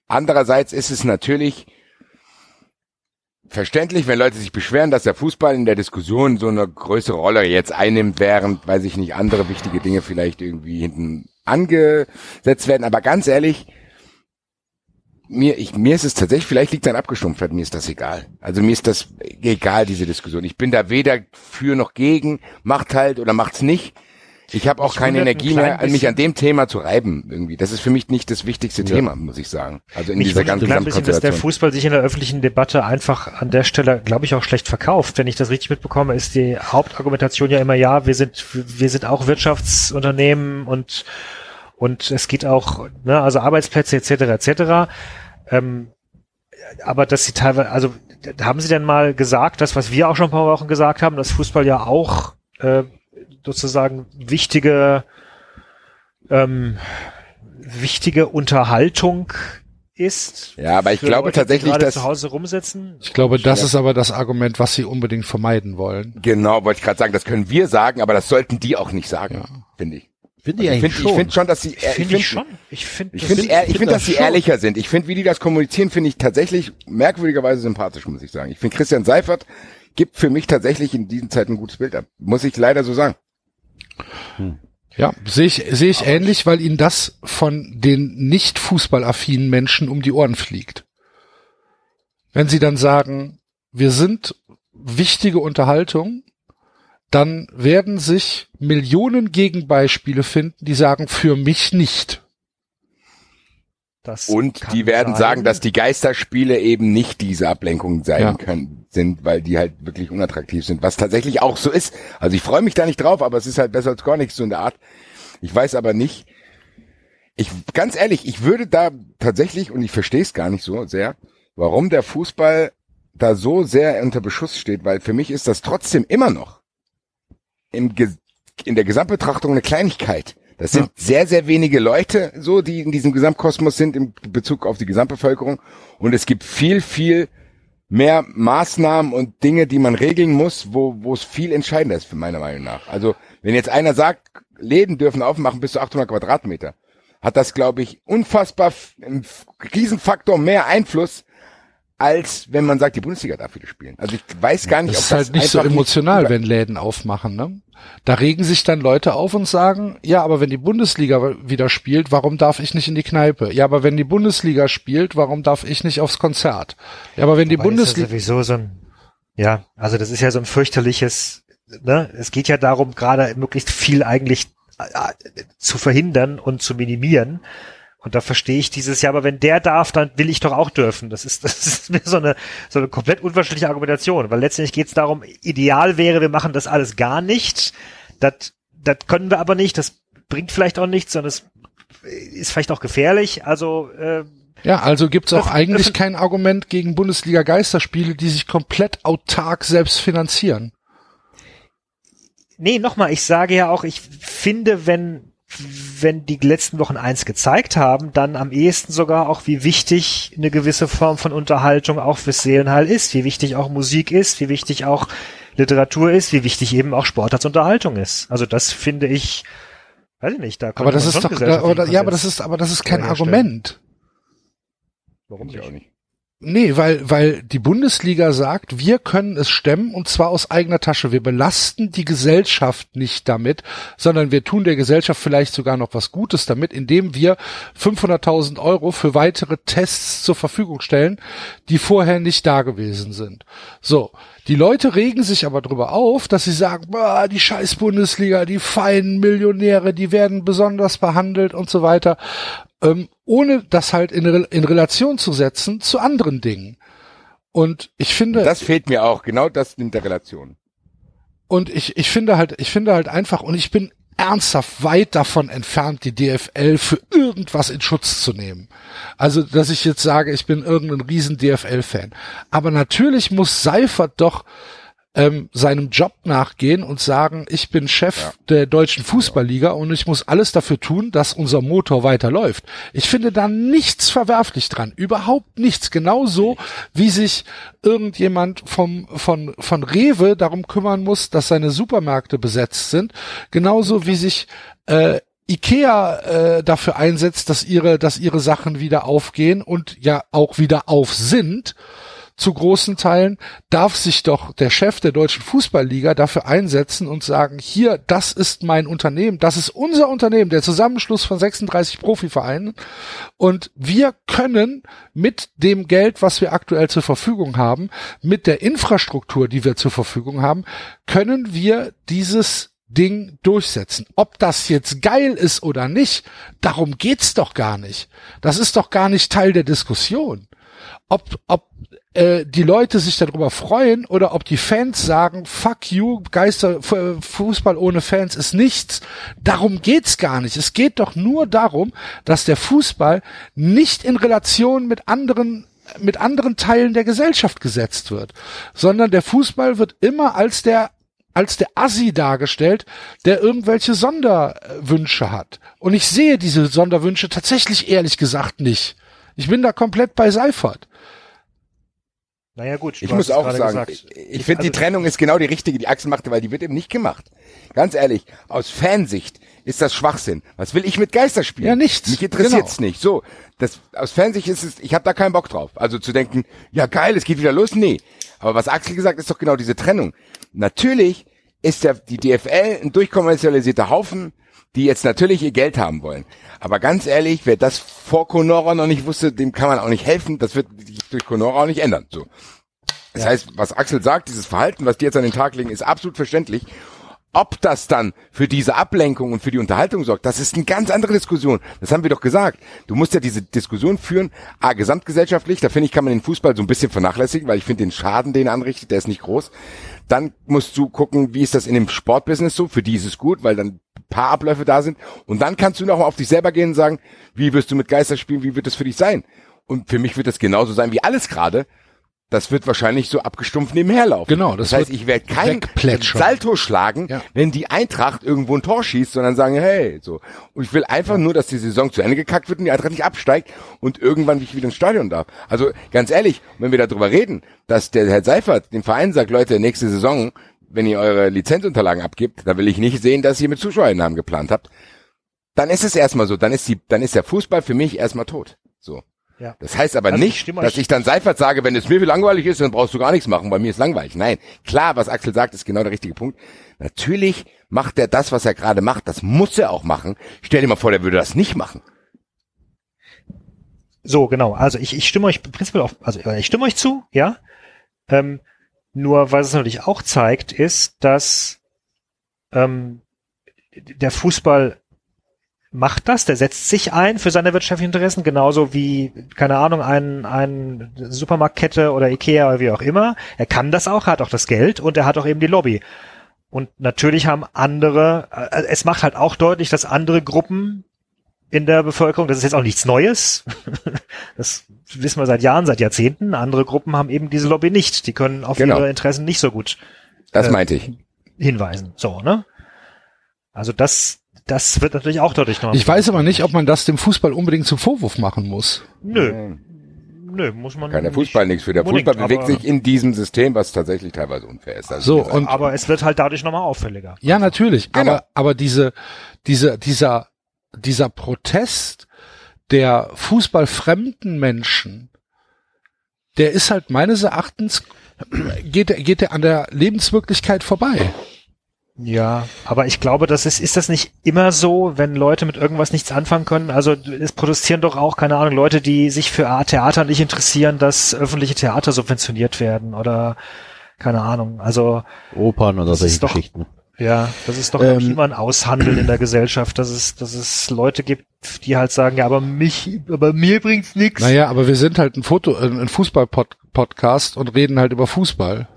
C: Andererseits ist es natürlich verständlich, wenn Leute sich beschweren, dass der Fußball in der Diskussion so eine größere Rolle jetzt einnimmt, während, weiß ich nicht, andere wichtige Dinge vielleicht irgendwie hinten angesetzt werden. Aber ganz ehrlich, mir, ich, mir ist es tatsächlich, vielleicht liegt es an Abgestumpftheit, mir ist das egal. Also mir ist das egal, diese Diskussion. Ich bin da weder für noch gegen, macht halt oder macht's nicht. Ich habe auch
D: Mich
C: keine Energie mehr, mich
D: bisschen-
C: an dem Thema zu reiben irgendwie. Das ist für mich nicht das wichtigste Thema, muss ich sagen. Also in
D: Mich
C: dieser ganzen
D: ein bisschen, dass der. Fußball sich in der öffentlichen Debatte einfach an der Stelle, glaube ich, auch schlecht verkauft. Wenn ich das richtig mitbekomme, ist die Hauptargumentation ja immer, ja, wir sind, wir sind auch Wirtschaftsunternehmen und, und es geht auch, ne, also Arbeitsplätze etc. etc. Ähm, aber dass sie teilweise, also haben Sie denn mal gesagt, das, was wir auch schon ein paar Wochen gesagt haben, dass Fußball ja auch äh, sozusagen wichtige ähm, wichtige Unterhaltung ist.
C: Ja, aber ich glaube
D: Leute,
C: tatsächlich, dass
D: zu Hause rumsitzen.
B: Ich glaube, das ist aber das Argument, was sie unbedingt vermeiden wollen.
C: genau, wollte ich gerade sagen, das können wir sagen, aber das sollten die auch nicht sagen, finde ich.
E: finde ich
C: Ich
E: eigentlich
C: finde
E: schon.
C: ich find schon, dass sie, äh,
D: Finde ich,
C: find-
D: schon. Ich finde,
C: Ich finde,
E: find- ich
C: ich
E: find
C: finde, dass
E: das
C: sie
E: schon.
C: ehrlicher sind. Ich finde, wie die das kommunizieren, finde ich tatsächlich merkwürdigerweise sympathisch, muss ich sagen. Ich finde, Christian Seifert gibt für mich tatsächlich in diesen Zeiten ein gutes Bild ab. Muss ich leider so sagen.
B: Ja, sehe ich, sehe ich ähnlich, weil ihnen das von den nicht fußballaffinen Menschen um die Ohren fliegt. Wenn sie dann sagen, wir sind wichtige Unterhaltung, dann werden sich Millionen Gegenbeispiele finden, die sagen, für mich nicht.
D: Das
C: Und die werden
D: sein.
C: sagen, dass die Geisterspiele eben nicht diese Ablenkung sein
B: Ja.
C: können, sind, weil die halt wirklich unattraktiv sind, was tatsächlich auch so ist. Also ich freue mich da nicht drauf, aber es ist halt besser als gar nichts so in der Art. Ich weiß aber nicht, ich, ganz ehrlich, ich würde da tatsächlich, und ich verstehe es gar nicht so sehr, warum der Fußball da so sehr unter Beschuss steht, weil für mich ist das trotzdem immer noch im, in der Gesamtbetrachtung eine Kleinigkeit. Das sind sehr, sehr wenige Leute, so, die in diesem Gesamtkosmos sind im Bezug auf die Gesamtbevölkerung. Und es gibt viel, viel mehr Maßnahmen und Dinge, die man regeln muss, wo, wo es viel entscheidender ist, für meiner Meinung nach. Also, wenn jetzt einer sagt, Läden dürfen aufmachen bis zu 800 Quadratmeter, hat das, glaube ich, unfassbar einen Riesenfaktor mehr Einfluss, als wenn man sagt, die Bundesliga darf wieder spielen. Also ich weiß gar nicht,
B: Das
C: ob
B: ist
C: das
B: halt nicht so emotional, wenn Läden aufmachen. Ne? Da regen sich dann Leute auf und sagen, ja, aber wenn die Bundesliga wieder spielt, warum darf ich nicht in die Kneipe? Ja, aber wenn die Bundesliga spielt, warum darf ich nicht aufs Konzert? Ja, aber wenn die Bundesliga...
D: ja sowieso so ein, ja, also das ist ja so ein fürchterliches, ne, es geht ja darum, gerade möglichst viel eigentlich äh, zu verhindern und zu minimieren. Und da verstehe ich dieses, ja, aber wenn der darf, dann will ich doch auch dürfen. Das ist, das ist mir so eine, so eine komplett unverständliche Argumentation, weil letztendlich geht es darum, ideal wäre, wir machen das alles gar nicht. Das, das können wir aber nicht, das bringt vielleicht auch nichts, sondern es ist vielleicht auch gefährlich. Also, äh,
B: Ja, also gibt's auch eigentlich kein Argument gegen Bundesliga-Geisterspiele, die sich komplett autark selbst finanzieren.
D: Nee, nochmal, ich sage ja auch, ich finde, wenn, wenn die letzten Wochen eins gezeigt haben, dann am ehesten sogar auch, wie wichtig eine gewisse Form von Unterhaltung auch fürs Seelenheil ist, wie wichtig auch Musik ist, wie wichtig auch Literatur ist, wie wichtig eben auch Sport als Unterhaltung ist. Also das finde ich, weiß ich nicht, da kann
B: Aber das
D: man
B: ist doch,
D: gesellschaftlichen
B: oder, ja, aber das ist, aber das ist kein. Argument.
D: Warum
C: Ich auch
D: nicht?
B: Nee, weil, weil die Bundesliga sagt, wir können es stemmen und zwar aus eigener Tasche. Wir belasten die Gesellschaft nicht damit, sondern wir tun der Gesellschaft vielleicht sogar noch was Gutes damit, indem wir 500.000 Euro für weitere Tests zur Verfügung stellen, die vorher nicht da gewesen sind. So. Die Leute regen sich aber drüber auf, dass sie sagen, "Boah, die scheiß Bundesliga, die feinen Millionäre, die werden besonders behandelt und so weiter ähm, ohne das halt in, Re- in Relation zu setzen zu anderen Dingen. Und ich finde,
C: Das fehlt mir auch, genau das in der Relation.
B: und ich, ich finde halt, ich finde halt einfach, und ich bin ernsthaft weit davon entfernt, die DFL für irgendwas in Schutz zu nehmen. Also, dass ich jetzt sage, ich bin irgendein riesen DFL-Fan. Aber natürlich muss Seifert doch ähm, seinem Job nachgehen und sagen, ich bin Chef der deutschen Fußballliga und ich muss alles dafür tun, dass unser Motor weiterläuft. Ich finde da nichts verwerflich dran, überhaupt nichts. Genauso wie sich irgendjemand vom von von Rewe darum kümmern muss, dass seine Supermärkte besetzt sind, genauso wie sich äh, Ikea äh, dafür einsetzt, dass ihre dass ihre Sachen wieder aufgehen und ja auch wieder auf sind zu großen Teilen darf sich doch der Chef der deutschen Fußballliga dafür einsetzen und sagen, hier, das ist mein Unternehmen, das ist unser Unternehmen, der Zusammenschluss von 36 Profivereinen und wir können mit dem Geld, was wir aktuell zur Verfügung haben, mit der Infrastruktur, die wir zur Verfügung haben, können wir dieses Ding durchsetzen. Ob das jetzt geil ist oder nicht, darum geht's doch gar nicht. Das ist doch gar nicht Teil der Diskussion ob, ob äh, die Leute sich darüber freuen oder ob die Fans sagen, fuck you, Geister, Fu- Fußball ohne Fans ist nichts. Darum geht's gar nicht. Es geht doch nur darum, dass der Fußball nicht in Relation mit anderen mit anderen Teilen der Gesellschaft gesetzt wird, sondern der Fußball wird immer als der als der Assi dargestellt, der irgendwelche Sonderwünsche hat. Und ich sehe diese Sonderwünsche tatsächlich ehrlich gesagt nicht. Ich bin da komplett bei Seifert.
D: Naja gut,
C: Ich muss auch sagen,
D: gesagt.
C: ich, finde, die
D: Also-
C: Trennung ist genau die richtige, die Axel machte, weil die wird eben nicht gemacht. Ganz ehrlich, aus Fansicht ist das Schwachsinn. Was will ich mit Geister spielen?
B: Ja, nichts.
C: Mich interessiert's
B: Genau.
C: nicht. So, das aus Fansicht ist es, ich habe da keinen Bock drauf. Also zu denken, ja geil, es geht wieder los, nee. Aber was Axel gesagt, ist doch genau diese Trennung. Natürlich ist der, die DFL ein durchkommerzialisierter Haufen, die jetzt natürlich ihr Geld haben wollen. Aber ganz ehrlich, wer das vor Conora noch nicht wusste, dem kann man auch nicht helfen. Das wird sich durch Conora auch nicht ändern. So. Das heißt, was Axel sagt, dieses Verhalten, was die jetzt an den Tag legen, ist absolut verständlich. Ob das dann für diese Ablenkung und für die Unterhaltung sorgt, das ist eine ganz andere Diskussion. Das haben wir doch gesagt. Du musst ja diese Diskussion führen, ah, gesamtgesellschaftlich, da finde ich, kann man den Fußball so ein bisschen vernachlässigen, weil ich finde den Schaden, den er anrichtet, der ist nicht groß. Dann musst du gucken, wie ist das in dem Sportbusiness so, für die ist es gut, weil dann paar Abläufe da sind. Und dann kannst du noch mal auf dich selber gehen und sagen, wie wirst du mit Geister spielen, wie wird es für dich sein? Und für mich wird es genauso sein wie alles gerade das wird wahrscheinlich so abgestumpft nebenher laufen.
B: Genau, das
C: das, heißt, ich werde kein. Salto schlagen,
B: Ja.
C: wenn die Eintracht irgendwo ein Tor schießt, sondern sagen, hey, so. Und ich will einfach nur, dass die Saison zu Ende gekackt wird und die Eintracht nicht absteigt und irgendwann ich wieder ins Stadion darf. Also ganz ehrlich, wenn wir darüber reden, dass der Herr Seifert dem Verein sagt, Leute, nächste Saison, wenn ihr eure Lizenzunterlagen abgibt, da will ich nicht sehen, dass ihr mit Zuschauereinnahmen geplant habt. Dann ist es erstmal so, dann ist die, dann ist der Fußball für mich erstmal tot. So.
D: Ja.
C: Das heißt aber
D: Also ich
C: nicht,
D: stimme
C: dass ich dann Seifert sage, wenn es mir viel langweilig ist, dann brauchst du gar nichts machen, bei mir ist langweilig. Nein, klar, was Axel sagt, ist genau der richtige Punkt. Natürlich macht er das, was er gerade macht, das muss er auch machen. Stell dir mal vor, der würde das nicht machen.
D: So, genau. Also ich, ich stimme euch prinzipiell auf, also äh, ich stimme euch zu, ja. Ähm, nur was es natürlich auch zeigt, ist, dass ähm, der Fußball macht das, der setzt sich ein für seine wirtschaftlichen Interessen, genauso wie, keine Ahnung, ein, ein Supermarktkette oder Ikea oder wie auch immer. Er kann das auch, hat auch das Geld und er hat auch eben die Lobby. Und natürlich haben andere, äh, es macht halt auch deutlich, dass andere Gruppen in der Bevölkerung, das ist jetzt auch nichts Neues, das wissen wir seit Jahren, seit Jahrzehnten, andere Gruppen haben eben diese Lobby nicht, die können auf
C: Genau.
D: ihre Interessen nicht so gut
C: Das
D: Äh,
C: meinte ich.
D: hinweisen. So, ne? Also das, das wird natürlich auch deutlich noch.
B: Ich weiß aber nicht, ob man das dem Fußball unbedingt zum Vorwurf machen muss.
D: Nö, nö, muss man
C: Kann der
D: nicht
C: Fußball nichts für. Der
D: unbedingt,
C: Fußball bewegt sich in diesem System, was tatsächlich teilweise unfair ist. Also
B: So, und
D: Aber es wird halt dadurch nochmal auffälliger.
B: Ja, natürlich.
C: Genau.
B: Aber, aber diese, diese, dieser, dieser Protest der fußballfremden Menschen, der ist halt meines Erachtens, geht, der- geht der an der Lebenswirklichkeit vorbei.
D: Ja, aber ich glaube, das ist, ist das nicht immer so, wenn Leute mit irgendwas nichts anfangen können? Also es protestieren doch auch, keine Ahnung, Leute, die sich für Theater nicht interessieren, dass öffentliche Theater subventioniert werden oder keine Ahnung. Also
E: Opern oder solche
D: ist doch-
E: Geschichten.
D: Ja, das ist doch
E: Ähm,
D: immer ein Aushandeln in der Gesellschaft, dass es, dass es Leute gibt, die halt sagen, ja, aber mich, aber mir bringt's nix.
B: Naja, aber wir sind halt ein Foto, äh, ein Fußball-Podcast und reden halt über Fußball.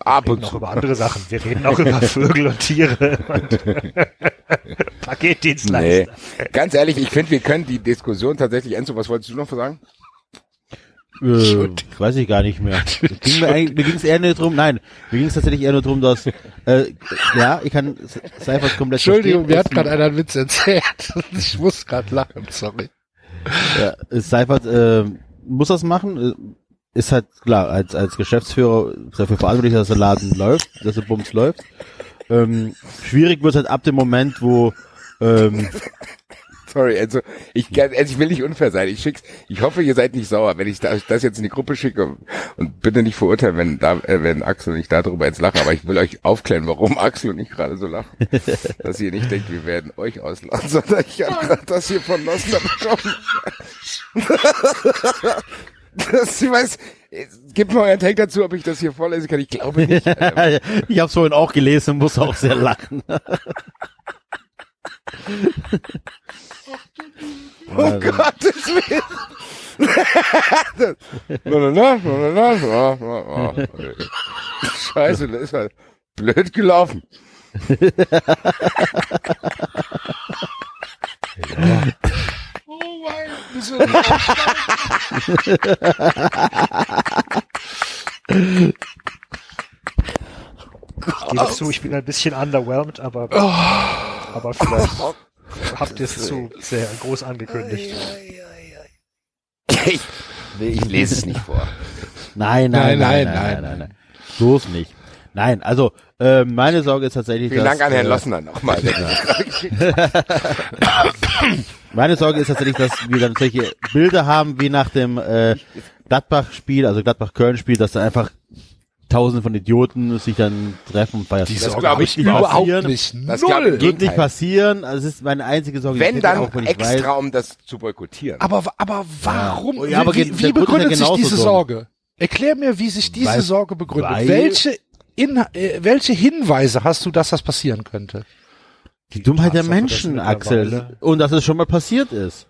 C: ab
D: Wir
C: und
D: reden auch
C: zu.
D: über andere Sachen. Wir reden auch über Vögel und Tiere und Paketdienstleister.
C: Nee. Ganz ehrlich, ich finde, wir können die Diskussion tatsächlich, Enzo, was wolltest du noch sagen?
E: Äh, weiß ich gar nicht mehr. Ging mir, mir ging es eher nur drum, nein, mir ging es tatsächlich eher nur drum, dass, äh, ja, ich kann Seifert komplett
B: Entschuldigung, mir hat gerade einer einen Witz erzählt. Ich muss gerade lachen, sorry.
E: Ja, Seifert äh, muss das machen. äh, Ist halt klar, als, als Geschäftsführer ist dafür verantwortlich, dass der Laden läuft, dass der Bums läuft. Ähm, schwierig wird halt ab dem Moment, wo ähm,
C: Sorry, Enzo, ich, also ich will nicht unfair sein. Ich schick's, ich hoffe, ihr seid nicht sauer, wenn ich das, das jetzt in die Gruppe schicke und bitte nicht verurteilen, wenn da, äh, wenn Axel und ich darüber jetzt lachen, aber ich will euch aufklären, warum Axel und ich gerade so lachen. Dass ihr nicht denkt, wir werden euch auslachen, sondern ich habe gerade das hier von Nostra bekommen. Das, ich weiß, gib mal euren Take dazu, ob ich das hier vorlesen kann. Ich glaube nicht.
E: Ich habe es vorhin auch gelesen und muss auch sehr lachen.
C: Oh na, na, na. Scheiße, das ist halt blöd gelaufen.
D: Ich gebe zu, ich bin ein bisschen underwhelmed, aber, aber vielleicht habt ihr es zu sehr groß angekündigt.
C: Ich, ich lese es nicht vor.
E: Nein, nein,
B: Nein,
E: nein,
B: nein,
E: nein, nein,
B: nein,
E: nein, nein. Bloß nicht. Nein, also äh, meine Sorge ist tatsächlich,
C: Vielen
E: dass,
C: Dank an Herrn
E: äh,
C: Lossner nochmal.
E: Meine Sorge ist tatsächlich, dass wir dann solche Bilder haben wie nach dem äh, Gladbach-Spiel, also Gladbach-Köln-Spiel, dass da einfach tausende von Idioten sich dann treffen und feiern.
B: Die
E: Das
B: Sorge
C: glaub
B: habe
C: ich
B: ich
C: nicht.
B: überhaupt
E: Passieren.
B: nicht.
C: Das
B: Null.
E: wird nicht passieren. Also es ist meine einzige Sorge.
C: Wenn
E: Ich
C: dann
E: auch, wenn ich
C: extra,
E: weiß.
C: um das zu boykottieren.
B: Aber, aber warum?
E: Ja, aber
B: wie, wie begründet sich diese. Sorge? Erklär mir, wie sich diese
E: Weil-
B: Sorge begründet. welche, in, äh, welche Hinweise hast du, dass das passieren könnte?
E: Die Dummheit der Menschen, Axel. Und dass es schon mal passiert ist.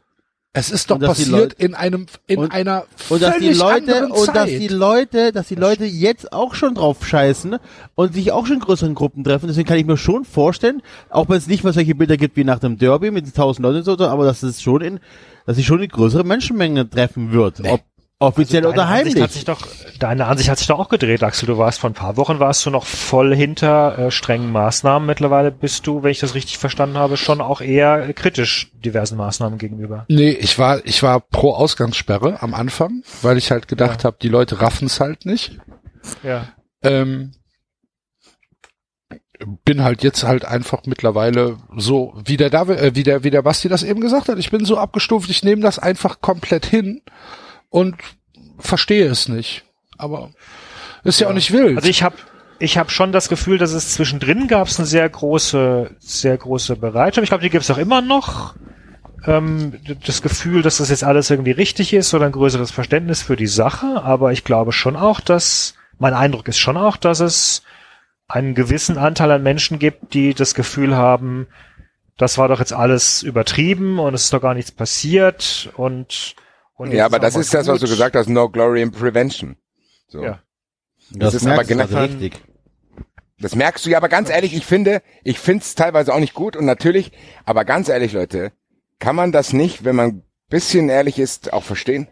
B: Es ist doch
E: Und dass die
B: passiert
E: Leute-
B: in einem, in
E: und-
B: einer
E: Und dass die Leute, und dass die Leute, dass die Leute jetzt auch schon drauf scheißen und sich auch schon in größeren Gruppen treffen. Deswegen kann ich mir schon vorstellen, auch wenn es nicht mal solche Bilder gibt wie nach dem Derby mit tausend Leuten und so, aber dass es schon in, dass sich schon eine größere Menschenmenge treffen wird. Ob, Offiziell
D: Deine
E: oder
D: Ansicht
E: heimlich.
D: hat sich doch, deine Ansicht hat sich doch auch gedreht, Axel. Du warst vor ein paar Wochen, warst du noch voll hinter äh, strengen Maßnahmen. Mittlerweile bist du, wenn ich das richtig verstanden habe, schon auch eher kritisch diversen Maßnahmen gegenüber.
B: Nee, ich war, ich war pro Ausgangssperre am Anfang, weil ich halt gedacht habe, die Leute raffen es halt nicht.
D: Ja.
B: Ähm, bin halt jetzt halt einfach mittlerweile so, wie der, David, äh, wie der, wie der Basti das eben gesagt hat, ich bin so abgestuft, ich nehme das einfach komplett hin und verstehe es nicht. Aber ist ja, auch nicht wild.
D: Also ich habe ich hab schon das Gefühl, dass es zwischendrin gab es eine sehr große, sehr große Bereitschaft. Ich glaube, die gibt es auch immer noch. Ähm, das Gefühl, dass das jetzt alles irgendwie richtig ist oder ein größeres Verständnis für die Sache. Aber ich glaube schon auch, dass, mein Eindruck ist schon auch, dass es einen gewissen Anteil an Menschen gibt, die das Gefühl haben, das war doch jetzt alles übertrieben und es ist doch gar nichts passiert und, und
C: Ja, aber
D: auch
C: das ist das, was du gesagt hast, No Glory in Prevention. So.
D: Ja.
C: Das, ist aber
E: merkst du
C: genau
E: also richtig.
C: Das merkst du ja, aber ganz ehrlich, ich finde, ich find's teilweise auch nicht gut und natürlich, aber ganz ehrlich, Leute, kann man das nicht, wenn man ein bisschen ehrlich ist, auch verstehen?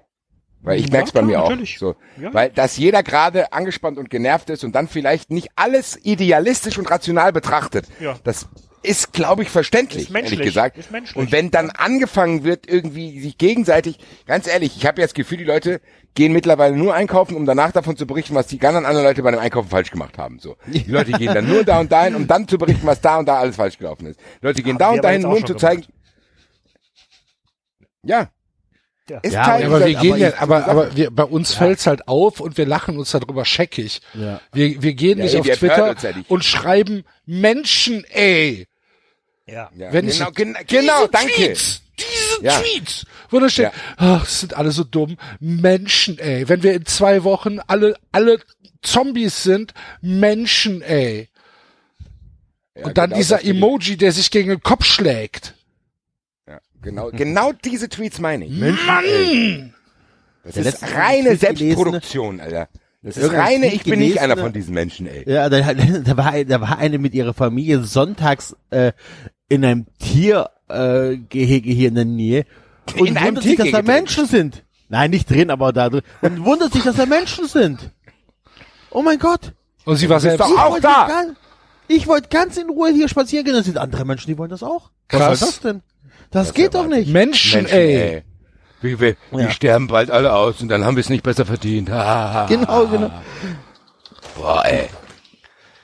C: Weil ich
D: Ja,
C: merk's bei
D: klar,
C: mir auch.
D: natürlich.
C: So.
D: Ja.
C: Weil dass jeder gerade angespannt und genervt ist und dann vielleicht nicht alles idealistisch und rational betrachtet.
D: Ja.
C: Das ist, glaube ich, verständlich,
D: Ist menschlich,
C: ehrlich gesagt.
D: ist menschlich.
C: Und wenn dann angefangen wird, irgendwie sich gegenseitig, ganz ehrlich, ich habe jetzt das Gefühl, die Leute gehen mittlerweile nur einkaufen, um danach davon zu berichten, was die ganzen anderen Leute bei dem Einkaufen falsch gemacht haben. So, die Leute gehen dann nur da und dahin, um dann zu berichten, was da und da alles falsch gelaufen ist. Die Leute gehen
D: Haben
C: da und
D: aber
C: dahin, nur um zu zeigen. Ja.
D: Ja.
C: Ist
E: Ja,
B: Ja, aber wir gehen ja,
E: ich-
B: aber, aber wir, bei uns fällt's halt auf und wir lachen uns darüber scheckig.
E: Ja.
B: Wir, wir gehen
C: Ja,
B: nicht
C: ey,
B: auf Twitter
C: ja nicht.
B: und schreiben Menschen, ey.
D: Ja.
C: Ja,
B: Wenn
C: genau,
B: ich,
C: gen genau,
B: diese
C: danke.
B: Tweets, diese
C: Ja.
B: Tweets, wo da steht, ach, es sind alle so dumm. Menschen, ey. Wenn wir in zwei Wochen alle, alle Zombies sind, Menschen, ey.
C: Ja,
B: und dann
C: genau
B: dieser
C: das.
B: Emoji, der sich gegen den Kopf schlägt.
C: Ja, genau, genau diese Tweets meine ich.
B: Mann!
C: Das
E: Der
C: ist reine Selbstproduktion, Alter. Das ist reine, ich bin nicht einer von diesen Menschen, ey.
E: Ja, da, da, war, da war eine mit ihrer Familie sonntags äh, in einem Tiergehege äh, Gehege hier in der Nähe und
C: In einem
E: wundert sich, dass da. Menschen sind. Nein, nicht drin, aber da drin. Und wundert sich, dass da Menschen sind. Oh mein Gott.
B: Und sie war selbst
C: doch
E: Ich
C: auch
E: wollte
C: da.
E: Ganz, ich wollte ganz in Ruhe hier spazieren gehen. Das sind andere Menschen, die wollen das auch. Was
B: Krass.
E: soll das denn? Das, geht doch nicht.
B: Menschen,
C: Menschen,
B: ey.
C: ey. Wir, wir,
E: Ja.
C: wir sterben bald alle aus und dann haben wir es nicht besser verdient. Ah,
E: Genau, genau.
C: Boah, ey.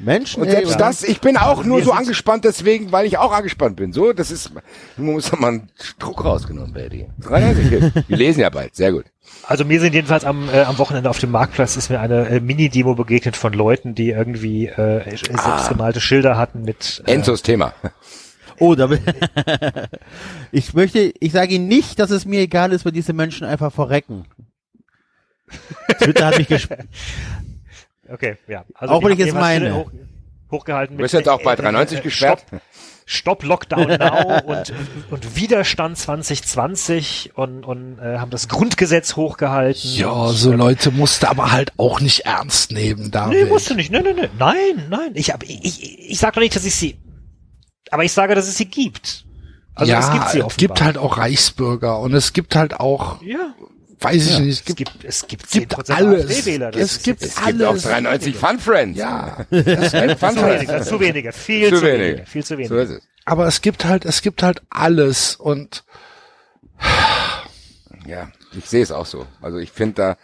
E: Menschen,
C: Und selbst das, ich bin auch nur
D: wir
C: so angespannt deswegen, weil ich auch angespannt bin. So, das ist, man muss mal einen Druck rausgenommen, Baby. 93. Wir lesen ja bald, sehr gut.
D: Also mir sind jedenfalls am, äh, am Wochenende auf dem Marktplatz ist mir eine äh, Mini-Demo begegnet von Leuten, die irgendwie äh, selbstgemalte Schilder hatten mit äh,
C: Enzos Thema.
E: Oh, da will ich möchte, ich sage Ihnen nicht, dass es mir egal ist, wenn diese Menschen einfach verrecken. Twitter hat mich gesp
D: Okay, ja. Also
E: Auch wenn ich jetzt meine.
D: Hoch, hochgehalten
C: Du bist jetzt auch bei 93 gesperrt?
D: Stopp, Stopp Lockdown Now und, und Widerstand 2020 und, und äh, haben das Grundgesetz hochgehalten.
B: Ja,
D: und,
B: so Leute musste aber halt auch nicht ernst nehmen, David.
D: Nee, musst du nicht. Nee, nee, nee. Nein, nein. Ich, hab, ich, ich, ich sag doch nicht, dass ich sie. Aber ich sage, dass es sie gibt. Also
B: ja,
D: es gibt sie
B: es
D: offenbar.
B: gibt halt auch Reichsbürger und es gibt halt auch,
D: Ja.
B: Weiß ich nicht, es
D: Es
B: gibt,
D: gibt, es gibt,
B: gibt
D: 10%
B: alles.
D: AfD-Wähler. Das
B: Es
D: ist
B: gibt
C: Es gibt auch
B: alles.
C: 93 Fun Friends.
B: ja,
C: Fun
D: zu wenige,
C: Friends.
D: zu wenige, viel zu,
C: Zu
D: wenige.
C: wenige.
D: viel zu wenige.
C: So ist es.
B: aber es gibt halt, es gibt halt alles und
C: Ja, ich sehe es auch so. Also ich finde da,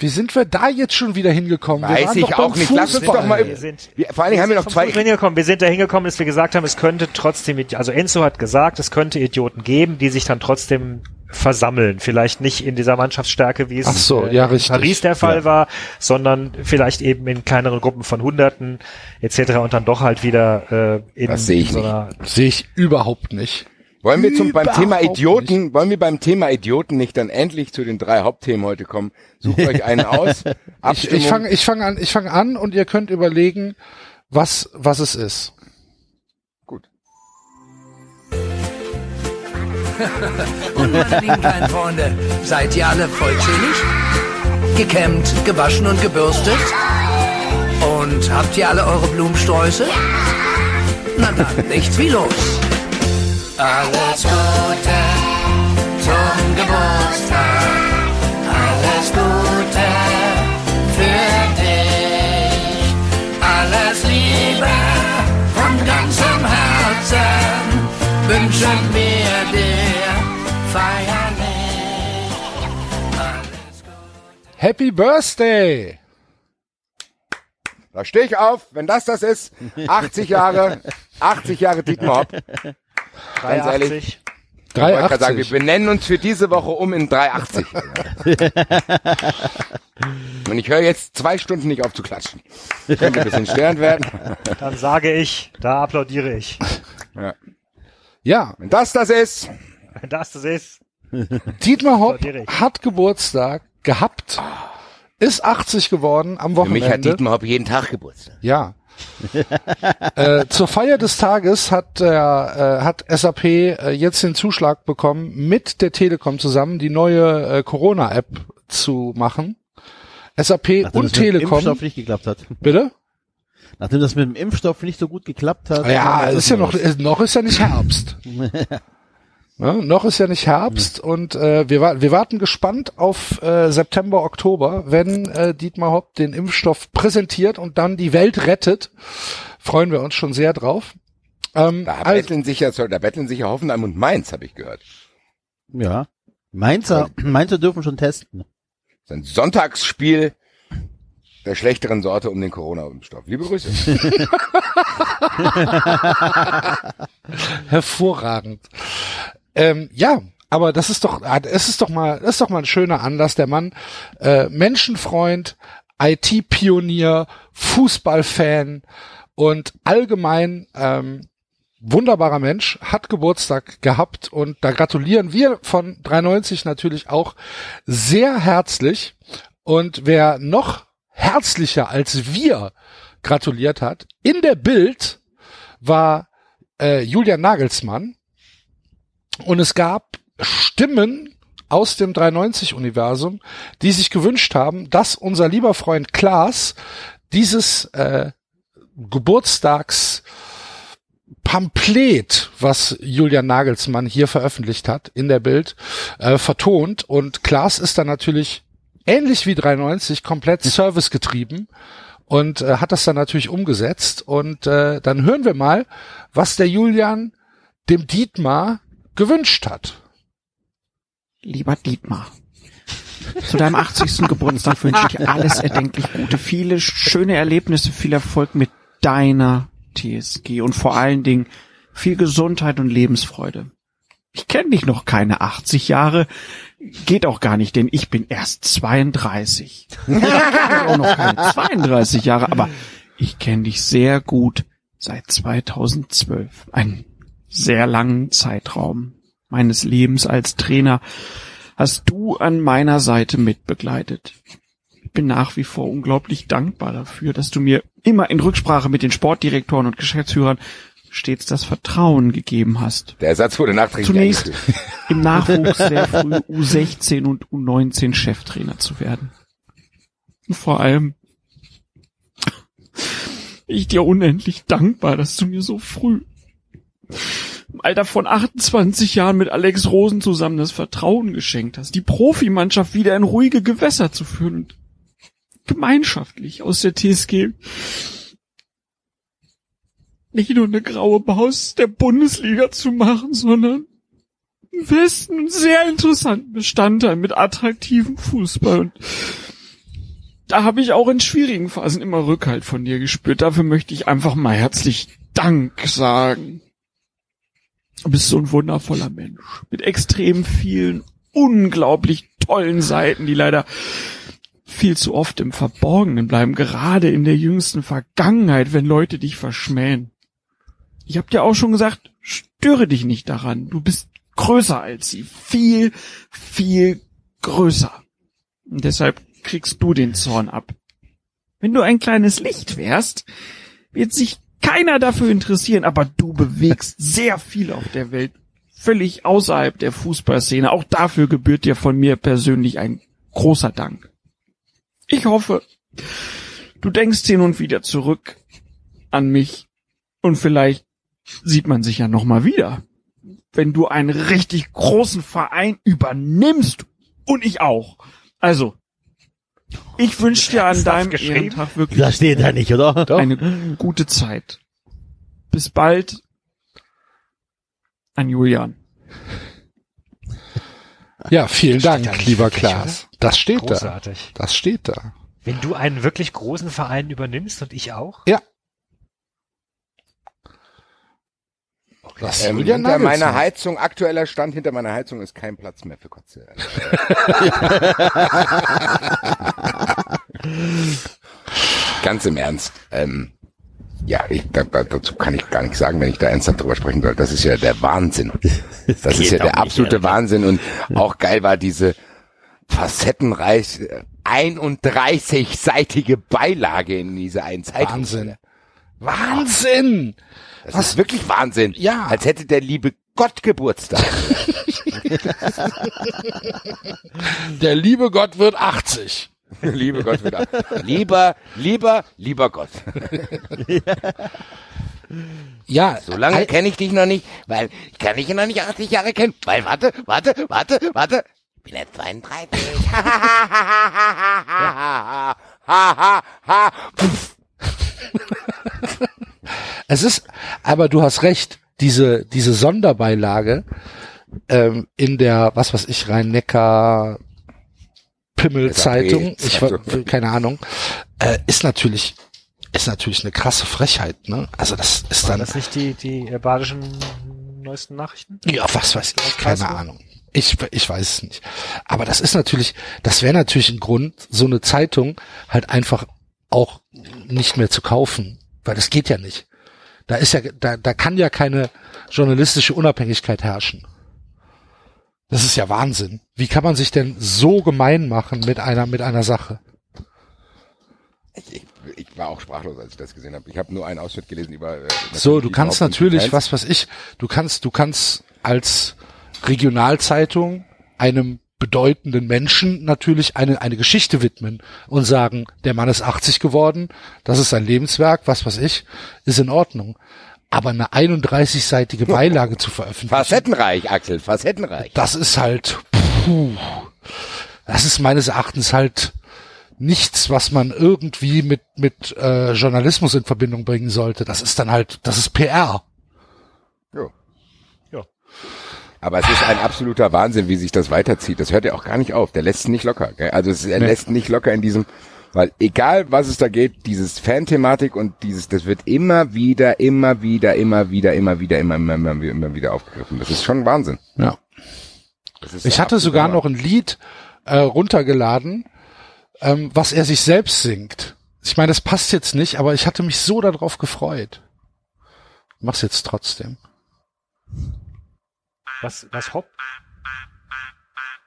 B: wie sind wir da jetzt schon wieder hingekommen? wir
C: Weiß
B: waren
C: ich
B: doch
C: auch nicht. Lass uns doch mal-
D: Wir sind,
C: wir, vor allen Dingen haben wir noch zwei,
D: hingekommen. Wir sind da hingekommen, dass wir gesagt haben, es könnte trotzdem, also Enzo hat gesagt, es könnte Idioten geben, die sich dann trotzdem versammeln. Vielleicht nicht in dieser Mannschaftsstärke, wie es
B: Ach so,
D: äh,
B: ja,
D: in. Paris der Fall
B: Ja.
D: war, sondern vielleicht eben in kleineren Gruppen von Hunderten etc. und dann doch halt wieder äh, in
C: Das sehe ich
D: so
C: nicht.
D: einer
B: Sehe ich überhaupt nicht.
C: Wollen wir zum beim Thema Idioten, wollen wir beim Thema Idioten nicht dann endlich zu den drei Hauptthemen heute kommen? Sucht euch einen aus.
B: Ich,
C: Abstimmung.
B: ich fange ich fang an, ich fange an und ihr könnt überlegen, was, was es ist.
J: und meine lieben Freunde, seid ihr alle vollzählig? Gekämmt, gewaschen und gebürstet? Und habt ihr alle eure Blumensträuße? Na dann, nichts wie los. Alles Gute zum Geburtstag. Alles Gute für dich. Alles Liebe von ganzem Herzen wünschen wir dir.
B: Happy Birthday!
C: Da stehe ich auf, wenn das das ist. 80 Jahre, 80 Jahre Dietmar Hopp. Ganz ehrlich.
D: 83.
C: Ich wollte gerade sagen,
B: 380.
C: wir benennen uns für diese Woche um in 380. Und ich höre jetzt zwei Stunden nicht auf zu klatschen. Könnte ein bisschen störend werden.
D: Dann sage ich, da applaudiere ich.
B: Ja,
C: Wenn das das ist,
D: das das ist.
B: Dietmar Hopp hat Geburtstag gehabt, ist 80 geworden am
F: Für mich hat
B: Wochenende.
F: Dietmar Hopp jeden Tag Geburtstag.
B: Ja. äh, zur Feier des Tages hat äh, hat SAP äh, jetzt den Zuschlag bekommen, mit der Telekom zusammen die neue äh, Corona-App zu machen. SAP
E: Nachdem
B: und
E: das mit dem
B: Telekom.
E: Impfstoff nicht geklappt hat.
B: Bitte?
E: Nachdem das mit dem Impfstoff nicht so gut geklappt hat.
B: Ja, ist ja noch, noch ist ja nicht Herbst. ja, noch ist ja nicht Herbst und äh, wir, wir warten gespannt auf äh, September, Oktober, wenn äh, Dietmar Hopp den Impfstoff präsentiert und dann die Welt rettet. Freuen wir uns schon sehr drauf. Ähm,
C: da
B: also,
C: betteln sich ja, da betteln sich ja Hoffenheim und Mainz, habe ich gehört.
E: Ja. Mainzer, Mainzer dürfen schon testen.
C: Das ist ein Sonntagsspiel der schlechteren Sorte um den Corona-Impfstoff. Liebe Grüße.
B: hervorragend. Ähm, ja, aber das ist doch, es ist doch mal, das ist doch mal ein schöner Anlass. Der Mann, äh, Menschenfreund, IT-Pionier, Fußballfan und allgemein ähm, wunderbarer Mensch, hat Geburtstag gehabt und da gratulieren wir von 93 natürlich auch sehr herzlich. Und wer noch herzlicher als wir gratuliert hat, in der Bild war äh, Julian Nagelsmann und es gab Stimmen aus dem 390-Universum, die sich gewünscht haben, dass unser lieber Freund Klaas dieses äh, Geburtstags Pamphlet, was Julian Nagelsmann hier veröffentlicht hat in der Bild, äh, vertont. Und Klaas ist dann natürlich ähnlich wie 390 komplett servicegetrieben und äh, hat das dann natürlich umgesetzt. Und äh, dann hören wir mal, was der Julian dem Dietmar gewünscht hat.
K: Lieber Dietmar, zu deinem 80. Geburtstag wünsche ich alles erdenklich Gute, viele schöne Erlebnisse, viel Erfolg mit deiner TSG und vor allen Dingen viel Gesundheit und Lebensfreude. Ich kenne dich noch keine 80 Jahre, geht auch gar nicht, denn ich bin erst 32. Ich kenn auch noch keine 32 Jahre, aber ich kenne dich sehr gut seit 2012. Einen sehr langen Zeitraum meines Lebens als Trainer hast du an meiner Seite mitbegleitet. Ich bin nach wie vor unglaublich dankbar dafür, dass du mir immer in Rücksprache mit den Sportdirektoren und Geschäftsführern stets das Vertrauen gegeben hast.
C: Der Ersatz wurde nachträglich
K: Zunächst
C: eingeführt.
K: im Nachwuchs sehr früh U16 und U19 Cheftrainer zu werden. Und vor allem bin ich dir unendlich dankbar, dass du mir so früh im Alter von 28 Jahren mit Alex Rosen zusammen das Vertrauen geschenkt hast, die Profimannschaft wieder in ruhige Gewässer zu führen und gemeinschaftlich aus der TSG nicht nur eine graue Maus der Bundesliga zu machen, sondern einen festen und sehr interessanten Bestandteil mit attraktivem Fußball. Und da habe ich auch in schwierigen Phasen immer Rückhalt von dir gespürt. Dafür möchte ich einfach mal herzlich Dank sagen. Du bist so ein wundervoller Mensch. Mit extrem vielen, unglaublich tollen Seiten, die leider viel zu oft im Verborgenen bleiben, gerade in der jüngsten Vergangenheit, wenn Leute dich verschmähen. Ich hab dir auch schon gesagt, störe dich nicht daran. Du bist größer als sie. Viel, viel größer. Und deshalb kriegst du den Zorn ab. Wenn du ein kleines Licht wärst, wird sich keiner dafür interessieren, aber du bewegst sehr viel auf der Welt. Völlig außerhalb der Fußballszene. Auch dafür gebührt dir von mir persönlich ein großer Dank. Ich hoffe, du denkst hin und wieder zurück an mich und vielleicht sieht man sich ja noch mal wieder, wenn du einen richtig großen Verein übernimmst und ich auch. Also Ich wünsche dir an deinem? Ehrentag wirklich
E: Das steht da nicht, oder?
K: eine gute Zeit. Bis bald. An Julian.
B: Ja, vielen
D: steht
B: Dank,
D: da
B: lieber
D: wirklich,
B: Klaas. Das steht da.
D: Großartig.
B: Das steht da.
D: Wenn du einen wirklich großen Verein übernimmst und ich auch?
B: Ja. Das
C: Ähm, hinter
B: Nagelsmann.
C: meiner Heizung, aktueller Stand hinter meiner Heizung ist kein Platz mehr für Kotze. Ganz im Ernst. Ähm, ja, ich, da, da, dazu kann ich gar nichts sagen, wenn ich da ernsthaft drüber sprechen soll. Das ist ja der Wahnsinn. Das ist ja der absolute Wahnsinn. Und auch geil war diese facettenreich äh, 31-seitige Beilage in dieser einen Zeitung.
B: Wahnsinn. Wahnsinn!
C: Das Was? ist wirklich Wahnsinn.
B: Ja.
C: Als hätte der liebe Gott Geburtstag.
B: der liebe Gott wird 80.
C: Liebe Gott wird 80. Lieber, lieber, lieber Gott.
B: Ja.
C: So lange kenne ich dich noch nicht, weil ich kann dich noch nicht 80 Jahre kennen. Weil warte, warte, warte, warte. Ich bin jetzt 32. Ha ha ha ha ha ha ha ha.
B: Es ist, aber du hast recht, diese, diese Sonderbeilage ähm, in der, was weiß ich, Rhein-Neckar Pimmel-Zeitung, ich war, keine Ahnung, äh, ist natürlich, ist natürlich eine krasse Frechheit, ne? Also das ist dann,
D: das nicht die, die äh, badischen neuesten Nachrichten?
B: ja, was weiß ich, keine? Ahnung. Ich, ich weiß es nicht. Aber das ist natürlich, das wäre natürlich ein Grund, so eine Zeitung halt einfach auch nicht mehr zu kaufen. Weil das geht ja nicht. Da ist ja, da, da kann ja keine journalistische Unabhängigkeit herrschen. Das ist ja Wahnsinn. Wie kann man sich denn so gemein machen mit einer, mit einer Sache?
C: Ich, ich, ich war auch sprachlos, als ich das gesehen habe. Ich habe nur einen Ausschnitt gelesen über. äh,
B: So, du kannst natürlich, was weiß ich, du kannst, du kannst als Regionalzeitung einem bedeutenden Menschen natürlich eine, eine Geschichte widmen und sagen, der Mann ist 80 geworden, das ist sein Lebenswerk, was weiß ich, ist in Ordnung. Aber eine 31-seitige Beilage zu veröffentlichen,
C: Facettenreich, Axel, facettenreich.
B: das ist halt, puh, das ist meines Erachtens halt nichts, was man irgendwie mit, mit äh, Journalismus in Verbindung bringen sollte. Das ist dann halt, das ist PR.
C: Aber es ist ein absoluter Wahnsinn, wie sich das weiterzieht. Das hört ja auch gar nicht auf. Der lässt nicht locker. Gell? Also es, er
B: Nee.
C: lässt nicht locker in diesem, weil egal was es da geht, dieses Fan-Thematik und dieses, das wird immer wieder, immer wieder, immer wieder, immer wieder, immer, immer, immer, immer, immer wieder aufgegriffen. Das ist schon Wahnsinn.
B: Ja. Ich hatte sogar noch ein Lied äh, runtergeladen, ähm, was er sich selbst singt. Ich meine, das passt jetzt nicht, aber ich hatte mich so darauf gefreut. Mach's jetzt trotzdem.
D: Was, was hopp?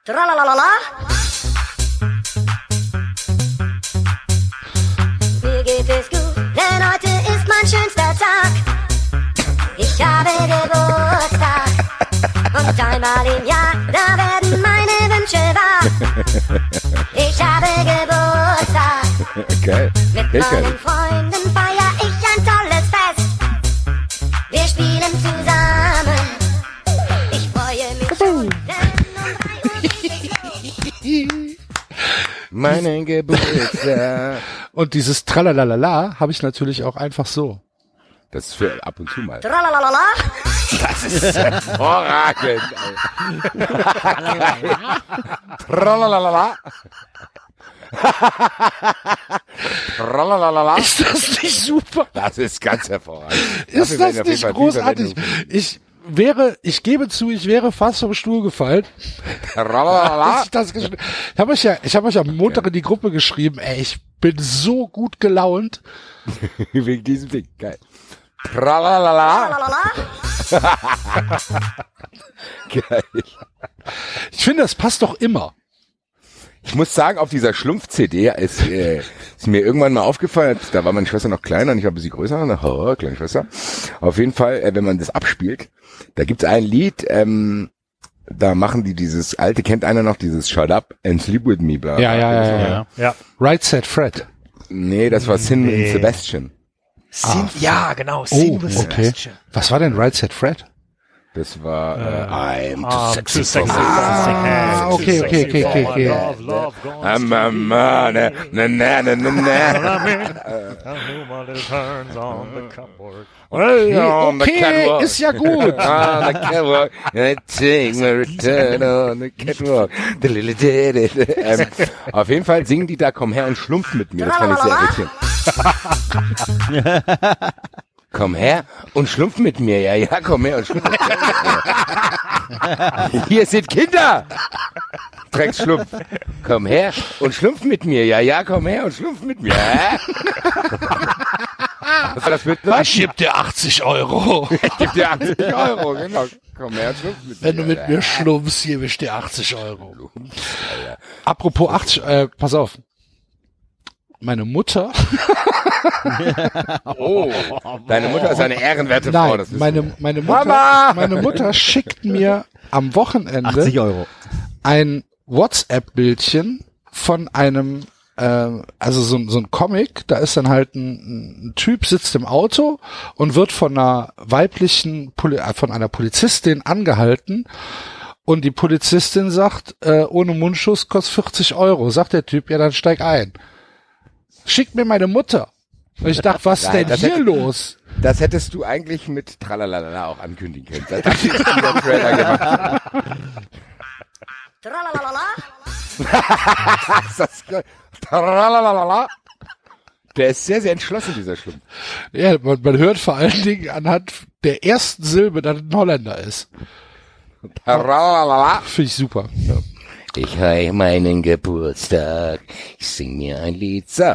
L: Tralalala. Mir geht es gut, denn heute ist mein schönster Tag. Ich habe Geburtstag. Und einmal im Jahr, da werden meine Wünsche wahr. Ich habe Geburtstag.
C: Geil.
L: Mit
C: Geil.
L: meinen Freunden
C: Meinen Geburtstag.
B: Und dieses Tralalala habe ich natürlich auch einfach so.
C: Das ist für ab und zu mal.
L: Tralalala.
C: Das ist hervorragend. Tralalala. Tralalala.
B: Ist das nicht super?
C: Das ist ganz hervorragend.
B: Ist
C: Dafür
B: das nicht großartig? Ich wäre, ich gebe zu, ich wäre fast vom Stuhl gefallen. Ich das ich habe euch ja, ich habe euch am Montag in die Gruppe geschrieben, ey, ich bin so gut gelaunt.
C: Wegen diesem Ding. Geil. Geil.
B: Ich finde, das passt doch immer.
C: Ich muss sagen, auf dieser Schlumpf-CD ist, äh, ist mir irgendwann mal aufgefallen, da war meine Schwester noch kleiner und ich war ein bisschen größer, eine oh, kleine Schwester. Auf jeden Fall, äh, wenn man das abspielt, da gibt's ein Lied, ähm, da machen die dieses alte, kennt einer noch, dieses Shut Up and Sleep With Me. Bla,
B: Ja, ja, ja, ja,
D: ja. Ja.
B: Right Set Fred.
C: Nee, das war Sin
D: Nee.
C: Sebastian.
D: Sin, ja, genau.
B: Oh,
D: Sin with
B: okay.
D: Sebastian.
B: Was war denn Right Set Fred?
C: Das war äh, I'm too sexy
D: sexy
C: for
B: Ah, okay, okay, okay, okay, okay.
D: Love, love, gone
C: I'm a man, na na na na na.
B: Okay, ist ja gut.
C: on the catwalk. I take my return on the catwalk. ähm, auf jeden Fall singen die da, komm her und schlumpf mit mir. Das fand ich sehr irritierend. komm her und schlumpf mit mir. Ja, ja, komm her und schlumpf mit mir. Hier sind Kinder. Drecksschlumpf. Komm her und schlumpf mit mir. Ja, ja, komm her und schlumpf mit mir. Das ein
B: Ich geb dir 80 Euro.
C: Ich geb dir 80 Euro, genau. Komm her und schlumpf mit
B: Wenn du
C: mir.
B: mit mir schlumpfst, gebe ich dir 80 Euro. Apropos 80, äh, pass auf. Meine Mutter,
C: Oh, deine Mutter ist eine ehrenwerte Frau.
B: nein,
C: Das ist
B: meine, meine Mutter,
C: Mama!
B: meine Mutter schickt mir am
E: 80
B: Wochenende
E: Euro.
B: ein WhatsApp-Bildchen von einem, äh, also so, ein- so ein Comic, da ist dann halt ein, ein Typ, sitzt im Auto und wird von einer weiblichen, Poli äh, von einer Polizistin angehalten und die Polizistin sagt, äh, ohne Mundschutz kostet 40 Euro. Sagt der Typ, ja dann steig ein. Schickt mir meine Mutter. Und ich dachte, was ist denn hier
C: hätte-
B: los?
C: Das hättest du eigentlich mit Tralalala auch ankündigen können. Das hat dieser Trailer gemacht. das geil. Tralalala. Der ist sehr, sehr entschlossen, dieser Schlumpf.
B: Ja, man, man hört vor allen Dingen anhand der ersten Silbe, dass es ein Holländer ist.
C: Tralalala.
B: Finde ich super. Ja.
C: Ich heiße meinen Geburtstag. Ich sing mir ein Lied. So.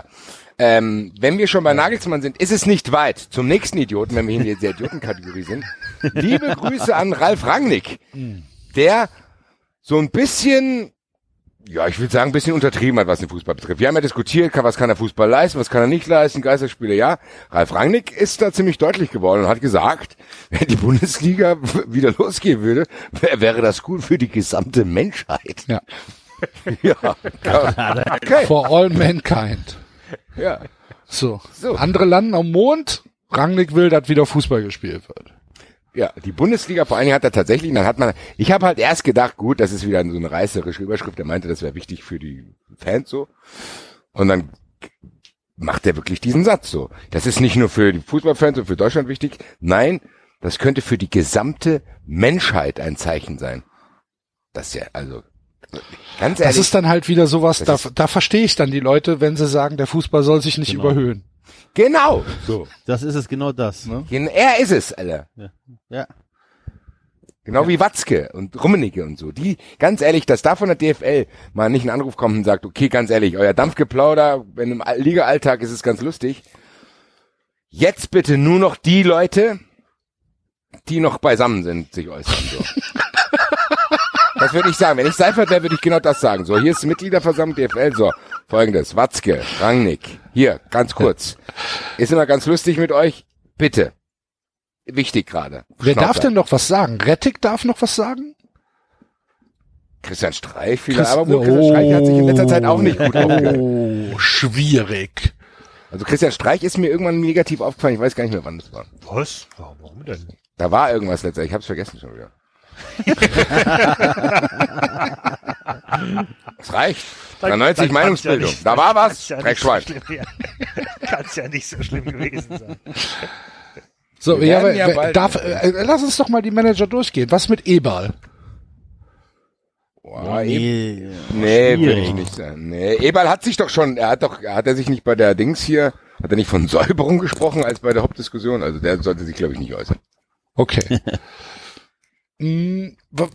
C: Ähm, wenn wir schon bei Nagelsmann sind, ist es nicht weit zum nächsten Idioten, wenn wir in der Idiotenkategorie sind. Liebe Grüße an Ralf Rangnick, der so ein bisschen, ja, ich würde sagen, ein bisschen untertrieben hat, was den Fußball betrifft. Wir haben ja diskutiert, was kann der Fußball leisten, was kann er nicht leisten, Geisterspiele, ja. Ralf Rangnick ist da ziemlich deutlich geworden und hat gesagt, wenn die Bundesliga wieder losgehen würde, wär- wäre das gut für die gesamte Menschheit.
B: Ja.
C: Ja, okay.
B: For all mankind.
C: Ja.
B: So.
C: So.
B: Andere landen am Mond. Rangnick will, dass wieder Fußball gespielt wird.
C: Ja, die Bundesliga vor allen Dingen hat er tatsächlich, dann hat man, ich habe halt erst gedacht, gut, das ist wieder so eine reißerische Überschrift, er meinte, das wäre wichtig für die Fans so. Und dann macht er wirklich diesen Satz so. Das ist nicht nur für die Fußballfans und für Deutschland wichtig, nein, das könnte für die gesamte Menschheit ein Zeichen sein. Das ist ja, also, ganz
B: Das
C: ehrlich.
B: ist dann halt wieder sowas, da,
C: Das
B: da verstehe ich dann die Leute, wenn sie sagen, der Fußball soll sich nicht
E: Genau.
B: überhöhen.
C: Genau, so.
E: Das ist es, genau das. Ne?
C: Er ist es, Alter.
E: Ja.
C: Genau wie Watzke und Rummenigge und so. Die, ganz ehrlich, dass da von der DFL mal nicht ein Anruf kommt und sagt, okay, ganz ehrlich, euer Dampfgeplauder, wenn im All- Liga-Alltag ist es ganz lustig. Jetzt bitte nur noch die Leute, die noch beisammen sind, sich äußern. So. das würde ich sagen. Wenn ich Seifert wäre, würde ich genau das sagen. So, hier ist die Mitgliederversammlung DFL. So, folgendes. Watzke, Rangnick. Hier, ganz kurz. Ist immer ganz lustig mit euch. Bitte. Wichtig gerade.
B: Wer darf
C: Schnauzer.
B: denn noch was sagen? Rettig darf noch was sagen?
C: Christian Streich vielleicht,
B: Christ-
C: aber gut, Christian Streich hat sich in letzter Zeit auch nicht gut aufgehalten.
B: Oh, schwierig.
C: Also Christian Streich ist mir irgendwann negativ aufgefallen, ich weiß gar nicht mehr, wann das war.
D: Was? Warum denn?
C: Da war irgendwas letzter, ich hab's vergessen schon wieder. Es reicht. 93
D: Dann
C: Meinungsbildung.
D: ja nicht-
C: da war was,
D: ja
C: Dreckschwein.
D: so schlimm- Kann's ja nicht so schlimm gewesen sein.
B: So, ja, aber,
C: ja
B: darf, äh, lass uns doch mal die Manager durchgehen. Was mit Ebal?
C: Boah,
E: Nee,
C: Eb- nee, will
E: schwierig.
C: ich nicht sagen. Nee, Eberl hat sich doch schon, er hat doch, hat er sich nicht bei der Dings hier, hat er nicht von Säuberung gesprochen als bei der Hauptdiskussion? Also der sollte sich, glaube ich, nicht äußern.
B: Okay. Wa-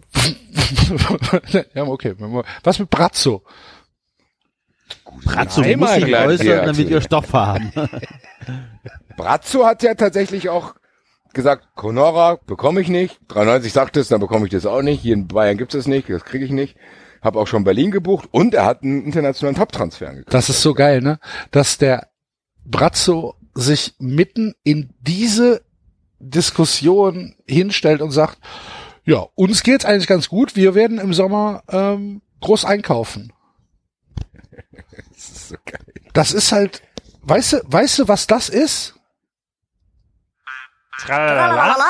B: ja, okay. Was mit Brazzo?
E: Bratzo muss
C: Einmal
E: sich äußern, damit wir Stoff haben.
C: Brazzo hat ja tatsächlich auch gesagt, Conora bekomme ich nicht. 93 sagt es, dann bekomme ich das auch nicht. Hier in Bayern gibt's das nicht, das kriege ich nicht. Hab auch schon Berlin gebucht und er hat einen internationalen Top-Transfer angekündigt.
B: Das ist so geil, ne? Dass der Brazzo sich mitten in diese Diskussion hinstellt und sagt, ja, uns geht's eigentlich ganz gut. Wir werden im Sommer ähm, groß einkaufen.
C: Das ist so geil.
B: Das ist halt, weißt du, weißt du, was das ist?
D: Tralala.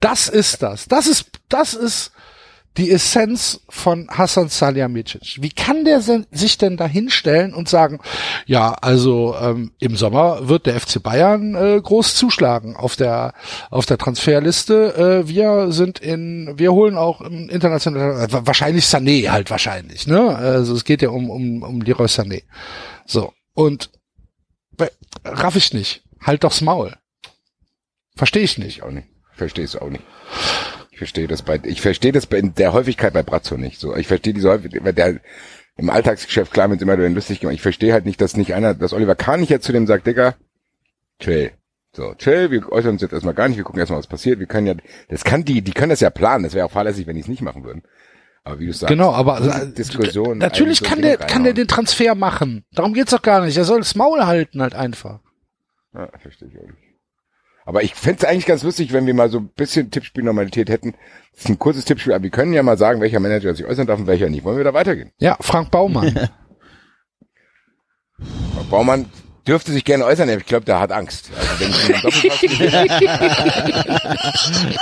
B: das ist das. Das ist, das ist die Essenz von Hassan Salihamidzic. Wie kann der sich denn da hinstellen und sagen, ja, also ähm, im Sommer wird der FC Bayern äh, groß zuschlagen auf der auf der Transferliste. Äh, wir sind in, wir holen auch im internationalen, äh, wahrscheinlich Sané halt wahrscheinlich, ne? Also es geht ja um um um Leroy Sané. So und raff ich nicht. Halt doch's Maul. Verstehe ich nicht.
C: Ich auch nicht. Verstehe es auch nicht. Ich verstehe das bei, ich verstehe das bei in der Häufigkeit bei Brazzo nicht. So, ich verstehe diese Häufigkeit, weil der im Alltagsgeschäft klar wird immer wieder lustig gemacht. Ich verstehe halt nicht, dass nicht einer, dass Oliver Kahn nicht jetzt zu dem sagt, Digga, chill. So, chill, wir äußern uns jetzt erstmal gar nicht, wir gucken erstmal, was passiert. Wir können ja, das kann die, die können das ja planen. Das wäre auch fahrlässig, wenn die es nicht machen würden. Aber wie du sagst,
B: Genau, aber
C: so eine Diskussion.
B: natürlich kann der kann der den Transfer machen. Darum geht's doch gar nicht. Er soll das Maul halten halt einfach.
C: Ja, verstehe ich auch nicht. Aber ich fänd's eigentlich ganz lustig, wenn wir mal so ein bisschen Tippspielnormalität hätten. Das ist ein kurzes Tippspiel, aber wir können ja mal sagen, welcher Manager sich äußern darf und welcher nicht. Wollen wir da weitergehen?
B: Ja, Frank Baumann.
C: Frau Baumann dürfte sich gerne äußern, aber ich glaube, der hat Angst. Also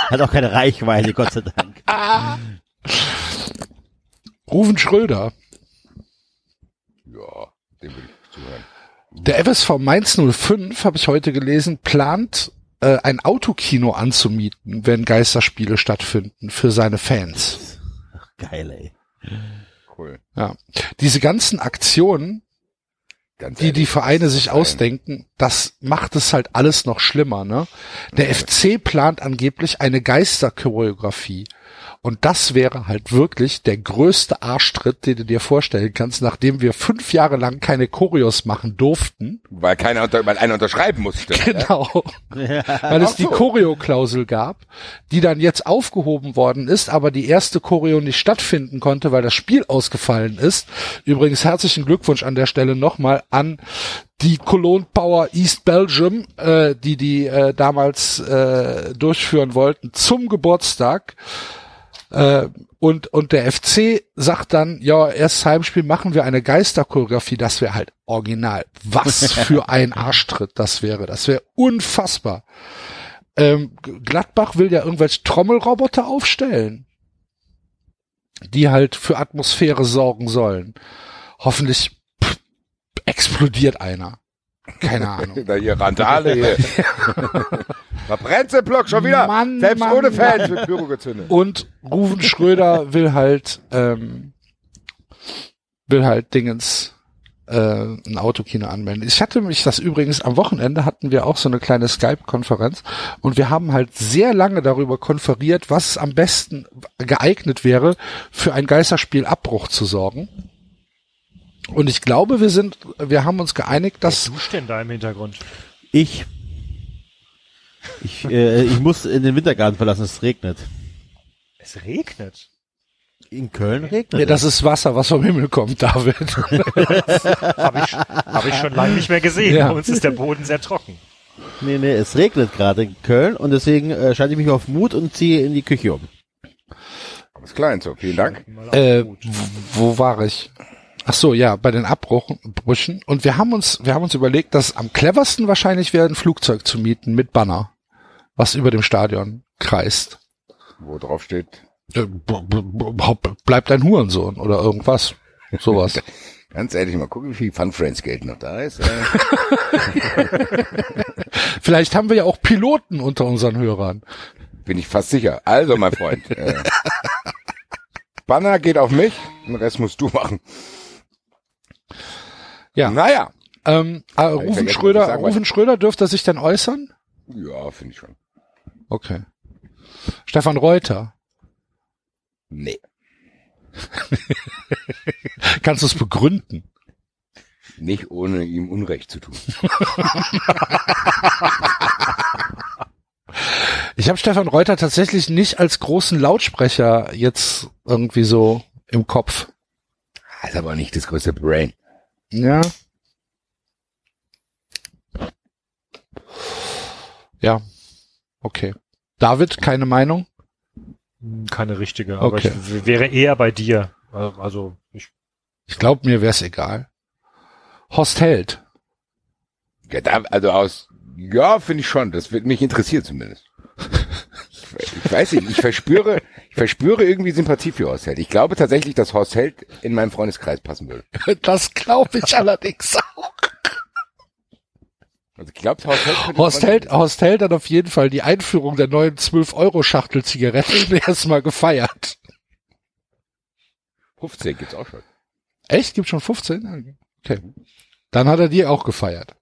E: Hat auch keine Reichweite, Gott sei Dank.
B: Ruven Schröder.
C: Ja, dem würde ich zuhören.
B: Der FSV Mainz 05, habe ich heute gelesen, plant äh, ein Autokino anzumieten, wenn Geisterspiele stattfinden für seine Fans.
E: Geil, ey.
C: Cool.
B: Ja. Diese ganzen Aktionen,
C: Ganz
B: die die
C: ehrlich,
B: Vereine
C: das
B: sich
C: ist ein-
B: ausdenken, das macht es halt alles noch schlimmer. Ne? Der FC plant angeblich eine Geisterchoreografie. Und das wäre halt wirklich der größte Arschtritt, den du dir vorstellen kannst, nachdem wir fünf Jahre lang keine Choreos machen durften.
C: Weil keiner unter, weil einer unterschreiben musste.
B: Genau. Weil es die Choreo-Klausel gab, die dann jetzt aufgehoben worden ist, aber die erste Choreo nicht stattfinden konnte, weil das Spiel ausgefallen ist. Übrigens herzlichen Glückwunsch an der Stelle nochmal an die Cologne Power East Belgium, äh, die die äh, damals äh, durchführen wollten, zum Geburtstag. Äh, und, und der FC sagt dann, ja, erst Heimspiel machen wir eine Geisterchoreografie. Das wäre halt original. Was für ein Arschtritt das wäre. Das wäre unfassbar. Ähm, Gladbach will ja irgendwelche Trommelroboter aufstellen, die halt für Atmosphäre sorgen sollen. Hoffentlich explodiert einer. Keine Ahnung.
C: Da hier Randale hier. Verbrennt Block schon wieder.
B: Mann,
C: Selbst
B: Mann,
C: ohne Fans wird Pyro gezündet.
B: Und Ruven Schröder will halt, ähm, will halt Dingens äh, ein Autokino anmelden. Ich hatte mich das übrigens am Wochenende hatten wir auch so eine kleine Skype-Konferenz und wir haben halt sehr lange darüber konferiert, was am besten geeignet wäre, für ein Geisterspiel-Abbruch zu sorgen. Und ich glaube, wir sind, wir haben uns geeinigt, dass
D: Du denn da im Hintergrund?
E: Ich. Ich, äh, ich muss in den Wintergarten verlassen, es regnet.
D: Es regnet.
E: In Köln regnet
B: ja, das ist Wasser, was vom Himmel kommt, David.
D: Habe ich, hab ich schon lange nicht mehr gesehen.
B: Ja.
D: Bei uns ist der Boden sehr trocken.
E: Nee, nee, es regnet gerade in Köln und deswegen äh, schalte ich mich auf Mut und ziehe in die Küche um.
C: Alles klar, so. Vielen Dank.
B: Äh, wo war ich? Ach so, ja, bei den Abbrüchen. Und wir haben uns, wir haben uns überlegt, dass am cleversten wahrscheinlich wäre, ein Flugzeug zu mieten mit Banner, was über dem Stadion kreist.
C: Wo drauf steht.
B: Äh, Bleibt ein Hurensohn oder irgendwas. Sowas.
C: Ganz ehrlich, mal gucken, wie viel Fun Friends Geld noch da ist.
B: Vielleicht haben wir ja auch Piloten unter unseren Hörern.
C: bin ich fast sicher. Also, mein Freund. Äh, Banner geht auf mich, den Rest musst du machen.
B: Ja.
C: Naja.
B: Ähm, äh, Rufen Schröder,
C: sagen.
B: Rufen Schröder dürfte sich denn äußern?
C: Ja, finde ich schon.
B: Okay. Stefan Reuter.
C: Nee.
B: Kannst du es begründen?
C: Nicht ohne ihm Unrecht zu tun.
B: Ich habe Stefan Reuter tatsächlich nicht als großen Lautsprecher jetzt irgendwie so im Kopf.
C: Ist aber nicht das größte Brain.
B: Ja. Ja. Okay. David, keine Meinung?
D: Hm, Keine richtige, aber
B: Okay.
D: ich wäre eher bei dir. Also ich,
B: Ich glaube, mir wär's egal. Horst Held.
C: Ja, da, also aus Ja, finde ich schon. Das wird mich interessiert zumindest. Ich, weiß nicht, ich verspüre, ich verspüre irgendwie Sympathie für Horst Held. Ich glaube tatsächlich, dass Horst Held in meinem Freundeskreis passen würde.
B: Das glaube ich allerdings auch.
C: Also ich glaube, Horst Held
B: Horst Held, Horst Held hat auf jeden Fall die Einführung der neuen 12-Euro-Schachtel Zigaretten erstmal gefeiert.
C: 15 gibt's auch schon.
B: Echt? Gibt schon 15? Okay. Dann hat er die auch gefeiert.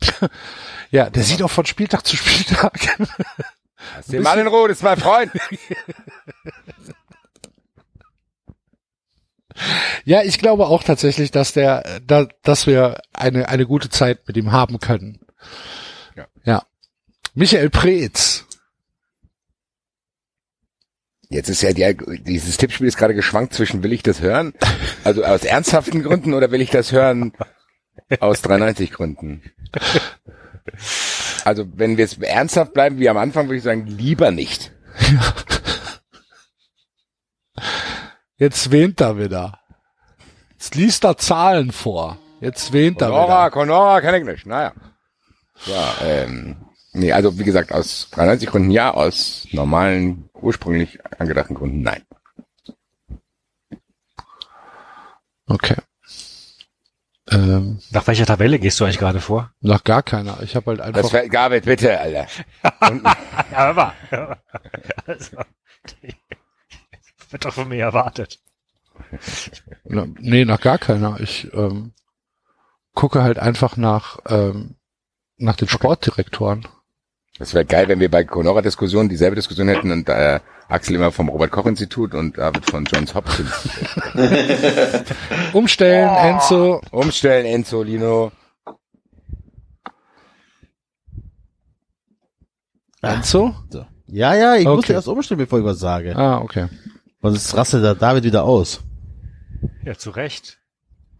B: ja, der sieht auch von Spieltag zu Spieltag.
C: Lass den Mann in Ruhe, das ist mein Freund.
B: ja, ich glaube auch tatsächlich, dass der, da, dass wir eine, eine gute Zeit mit ihm haben können.
C: Ja.
B: Ja. Michael Preetz.
C: Jetzt ist ja die, dieses Tippspiel ist gerade geschwankt zwischen will ich das hören, also aus ernsthaften Gründen oder will ich das hören aus 93 Gründen. Also wenn wir es ernsthaft bleiben wie am Anfang, würde ich sagen, lieber nicht.
B: Jetzt wähnt er wieder. Jetzt liest er Zahlen vor. Jetzt wähnt er
C: Conora,
B: wieder.
C: Conora, ich nicht. Naja. Ja, ähm, nee, also wie gesagt, aus 93 Gründen ja, aus normalen, ursprünglich angedachten Gründen nein.
B: Okay. Ähm,
D: Nach welcher Tabelle gehst du eigentlich gerade vor?
B: nach gar keiner. Ich habe halt
C: Das
B: einfach.
C: wär, David, bitte, Alter.
D: Ja, aber. Also, wird doch von mir erwartet.
B: Na, nee, nach gar keiner. Ich ähm, gucke halt einfach nach ähm, nach den Sportdirektoren.
C: Das wäre geil, wenn wir bei Conora-Diskussionen dieselbe Diskussion hätten und äh, Axel immer vom Robert-Koch-Institut und David von Johns Hopkins.
B: Umstellen, Enzo.
C: Umstellen, Enzo, Lino.
B: Enzo?
E: So. Ja, ja, ich
B: Okay.
E: musste erst umstellen, bevor ich was sage.
B: Ah, okay.
E: Sonst rastet der David wieder aus.
D: Ja, zu Recht.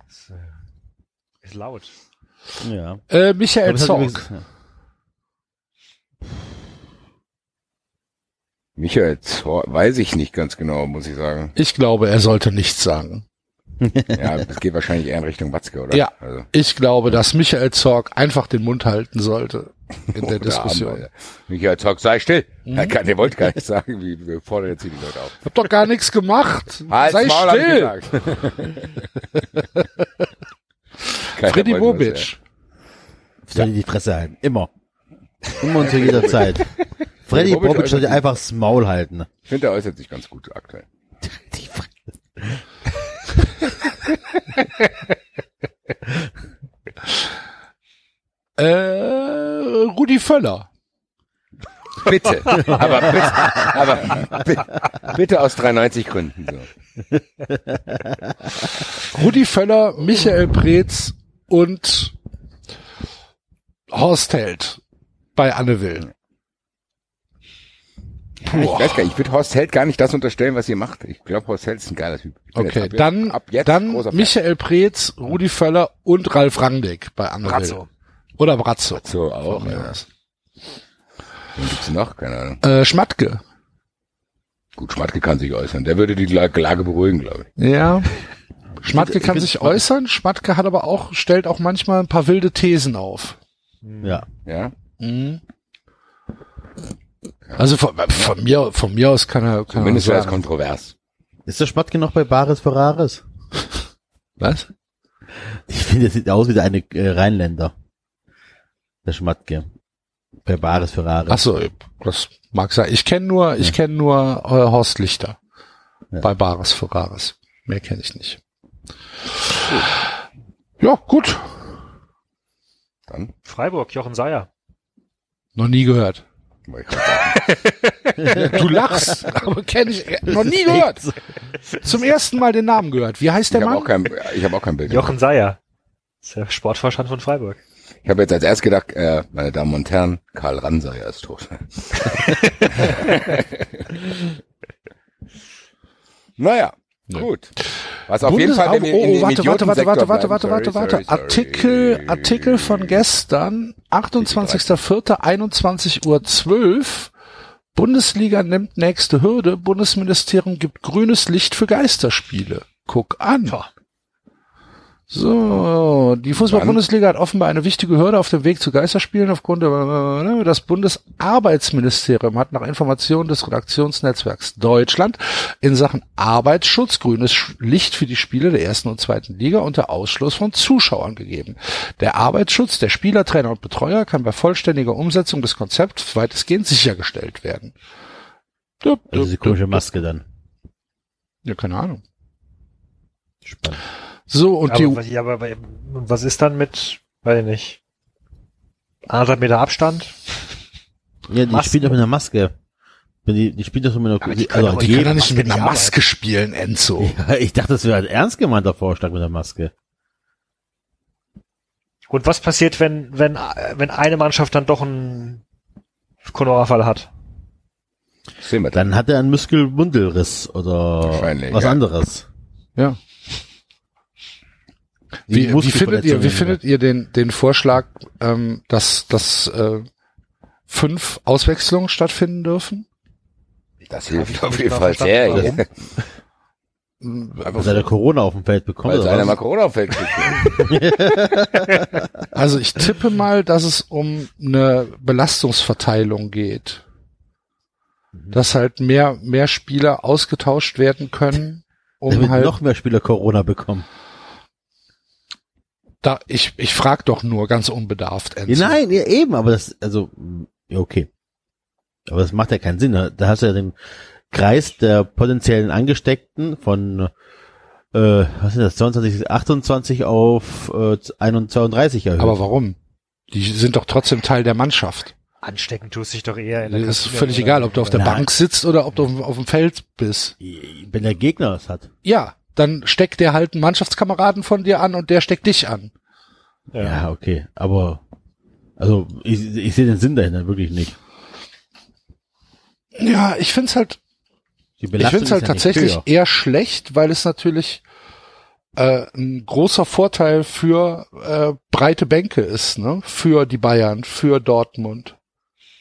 D: Das, äh, ist laut.
E: Ja.
B: Äh, Michael Zorg.
E: übrigens- ja.
C: Michael Zor, weiß ich nicht ganz genau, muss ich sagen.
B: Ich glaube, er sollte nichts sagen.
C: Ja, das geht wahrscheinlich eher in Richtung Watzke, oder?
B: Ja.
C: Also,
B: Ich glaube, dass Michael Zorg einfach den Mund halten sollte in der
C: oh,
B: Diskussion.
C: Arme, Alter. Michael Zorg, sei still.
B: Mhm.
C: Er kann, der wollte gar nicht sagen, wie wir fordern jetzt hier die Leute auf.
B: Hab doch gar nichts gemacht.
C: Halt's
B: Sei
C: Maul,
B: still. Freddy Bobic.
E: Soll die Fresse halten. Immer. Immer und zu jeder Zeit. Freddy
C: Bobic
E: Bobic sollte einfach das Maul halten.
C: Ich finde, der äußert sich ganz gut aktuell.
E: Die Fre-
B: Äh, Rudi Völler.
C: Bitte. aber bitte, aber bitte, bitte aus 93 Gründen. So.
B: Rudi Völler, Michael Preetz und Horst Held bei Anne Will.
C: Ja, ich weiß gar nicht, ich würde Horst Held gar nicht das unterstellen, was ihr macht. Ich glaube, Horst Held ist ein geiler Typ.
B: Okay,
C: jetzt ab,
B: dann,
C: ab jetzt
B: dann. Michael Preetz, Rudi Völler und Ralf Rangnick bei Anne
D: Brazzo.
B: Oder Brazzo.
C: So auch,
B: Von
C: ja. Wen gibt's noch? Keine Ahnung.
B: Äh, Schmatke.
C: Gut, Schmatke kann sich äußern. Der würde die La- Lage beruhigen, glaube ich.
B: Ja. Schmatke kann sich äußern. Schmatke hat aber auch, stellt auch manchmal ein paar wilde Thesen auf.
E: Ja.
C: Ja?
B: Mhm. Also von, von mir, von mir aus kann er, kann
C: Zumindest
B: er
C: wäre es kontrovers.
E: Ist der Schmatke noch bei Bares Ferraris?
B: Was?
E: Ich finde, der sieht aus wie der eine äh, Rheinländer. Der Schmatke. Bei Bares Ferraris.
B: Ach so, das mag sein. Ich kenne nur, ich kenne nur äh, Horst Lichter
E: Ja.
B: bei Bares Ferraris. Mehr kenne ich nicht. Ja, gut.
C: Dann
D: Freiburg, Jochen Seyer.
B: Noch nie gehört.
C: Ich.
B: Du lachst, aber kenne ich äh, noch nie gehört. Zum ersten Mal den Namen gehört. Wie heißt
C: Ich
B: der
C: habe
B: Mann?
C: auch kein, ich habe auch kein Bild.
D: Jochen Seyer. Das ist der Sportvorstand von Freiburg.
C: Ich habe jetzt als erst gedacht, äh, meine Damen und Herren, Karl Ransayer ist tot. naja, gut. Was auf jeden
B: Bundes-
C: Fall, wenn wir
B: oh,
C: in
B: oh, warte, warte, warte, warte, warte, warte, warte, warte. Artikel, Artikel von gestern, 28.04., 21 Uhr 12. Bundesliga nimmt nächste Hürde. Bundesministerium gibt grünes Licht für Geisterspiele. Guck an. So, die Fußball-Bundesliga hat offenbar eine wichtige Hürde auf dem Weg zu Geisterspielen aufgrund der, das Bundesarbeitsministerium hat nach Informationen des Redaktionsnetzwerks Deutschland in Sachen Arbeitsschutz grünes Licht für die Spiele der ersten und zweiten Liga unter Ausschluss von Zuschauern gegeben. Der Arbeitsschutz der Spieler, Trainer und Betreuer kann bei vollständiger Umsetzung des Konzepts weitestgehend sichergestellt werden.
E: Also diese komische Maske dann.
B: Ja, keine Ahnung.
E: Spannend.
B: So, und
D: aber,
B: die,
D: was- ja, aber, was ist dann mit, weiß ich nicht, anderthalb Meter Abstand?
E: Ja, die
D: Masken.
E: spielt doch mit einer Maske. Die, die spielt doch so mit einer
D: Aber die können
E: also
D: doch-
B: die können doch nicht
D: Maske
B: mit einer Maske spielen, Enzo.
E: Ja, ich dachte, das wäre ein ernst gemeinter Vorschlag mit der Maske.
D: Und was passiert, wenn, wenn, wenn eine Mannschaft dann doch einen Corona-Fall hat?
C: Sehen wir dann.
E: Dann hat er einen Muskelbundelriss oder was
C: ja.
E: anderes.
B: Ja. Wie, wie findet ihr, wie findet ihr den, den Vorschlag, ähm, dass, dass äh, fünf Auswechslungen stattfinden dürfen?
C: Das hilft auf jeden Fall sehr. ja.
E: Dass er Corona auf dem Feld bekommt.
C: Weil einer mal Corona fällt.
B: Also ich tippe mal, dass es um eine Belastungsverteilung geht. Dass halt mehr, mehr Spieler ausgetauscht werden können, um
E: Damit
B: halt.
E: noch mehr Spieler Corona bekommen.
B: Da, ich, ich frag doch nur ganz unbedarft, Enzo.
E: Ja, nein, ja, eben, aber das, also, ja, okay. Aber das macht ja keinen Sinn. Da da hast du ja den Kreis der potenziellen Angesteckten von, äh, was ist das, 22, 28 auf äh, 31 erhöht.
B: Aber warum? Die sind doch trotzdem Teil der Mannschaft.
D: Anstecken tust dich doch eher in der
B: Es ist völlig
D: oder-
B: egal, ob du auf der
E: Nein.
B: Bank sitzt oder ob du auf, auf dem Feld bist.
E: Wenn der Gegner es hat.
B: Ja, dann steckt der halt einen Mannschaftskameraden von dir an und der steckt dich an.
E: Ja, okay. Aber, also, ich, ich sehe den Sinn dahinter wirklich nicht.
B: Ja, ich find's halt,
E: Die
B: ich find's halt
E: ja
B: tatsächlich eher schlecht, weil es natürlich äh, ein großer Vorteil für äh, breite Bänke ist, ne? Für die Bayern, für Dortmund,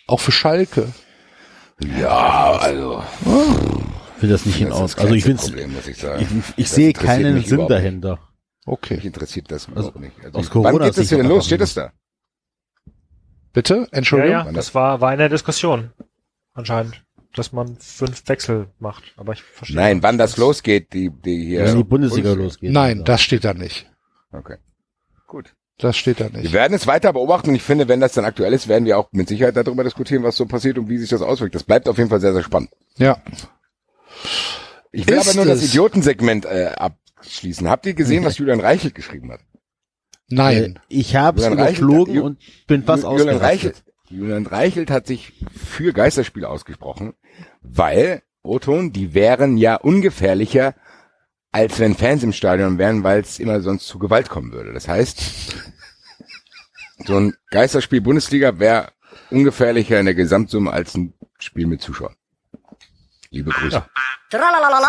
B: auch für Schalke.
C: Ja, also.
E: Ich finde das nicht
C: Das ist
E: Ordnung. Also ich finde
C: Problem, muss ich sagen.
E: ich, ich
C: Das
E: sehe keinen Sinn dahinter.
B: Okay,
C: Mich interessiert das
E: Also,
C: überhaupt nicht. Also,
E: aus
C: wann
E: Corona
C: geht das wieder
E: doch
C: los? Steht es da?
B: bitte,
D: Ja,
B: Entschuldigung.
D: ja, das war, war in der Diskussion. Anscheinend. Dass man fünf Wechsel macht. Aber ich verstehe.
C: Nein, wann das losgeht, die, die hier.
E: Wenn die Bundesliga losgeht.
B: Nein, das steht da nicht.
C: Okay. Gut.
B: Das steht da
C: Wir
B: nicht.
C: werden es weiter beobachten und ich finde, wenn das dann aktuell ist, werden wir auch mit Sicherheit darüber diskutieren, was so passiert und wie sich das auswirkt. Das bleibt auf jeden Fall sehr, sehr spannend.
B: Ja.
C: Ich will
B: Ist
C: aber nur das? Idiotensegment äh, abschließen. Habt ihr gesehen, was Julian Reichelt geschrieben hat?
B: Nein.
E: Äh, Ich habe es
C: Reichelt-
E: überflogen
C: Ju-
E: und bin fast
C: Julian
E: ausgerastet.
C: Reichelt, Julian Reichelt hat sich für Geisterspiele ausgesprochen, weil, Oton, die wären ja ungefährlicher, als wenn Fans im Stadion wären, weil es immer sonst zu Gewalt kommen würde. Das heißt, so ein Geisterspiel Bundesliga wäre ungefährlicher in der Gesamtsumme als ein Spiel mit Zuschauern. Liebe Grüße.
L: Tralalala.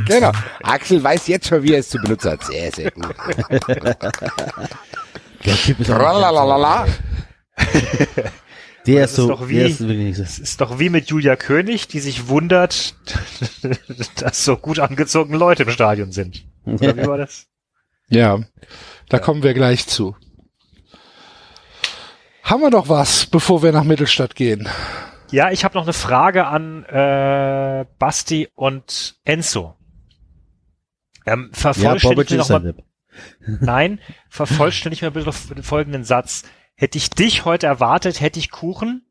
C: genau. Axel weiß jetzt schon, wie er es zu benutzen hat. Sehr, sehr gut.
E: Der Typ ist
C: Tralalala.
E: Der
D: Das
E: ist so,
D: ist doch wie-
E: der ist
D: Es ist doch wie mit Julia König, die sich wundert, dass so gut angezogene Leute im Stadion sind. Oder wie war das?
B: Ja, da kommen wir gleich zu. Haben wir noch was, bevor wir nach Mittelstadt gehen?
D: Ja, ich habe noch eine Frage an äh, Basti und Enzo. Ähm,
E: Ja,
D: vervollständigt
E: Bobic
D: mir noch mal, nein, vervollständigt mir bitte noch den folgenden Satz. Hätte ich dich heute erwartet, hätte ich Kuchen?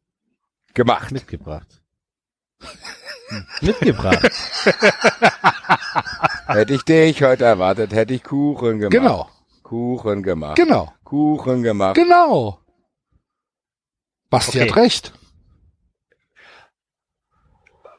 C: Gemacht.
E: Mitgebracht. Mitgebracht.
C: Hätte ich dich heute erwartet, hätte ich Kuchen gemacht.
B: Genau,
C: Kuchen gemacht.
B: genau,
C: Kuchen gemacht.
B: genau. Basti
D: Okay.
B: hat recht.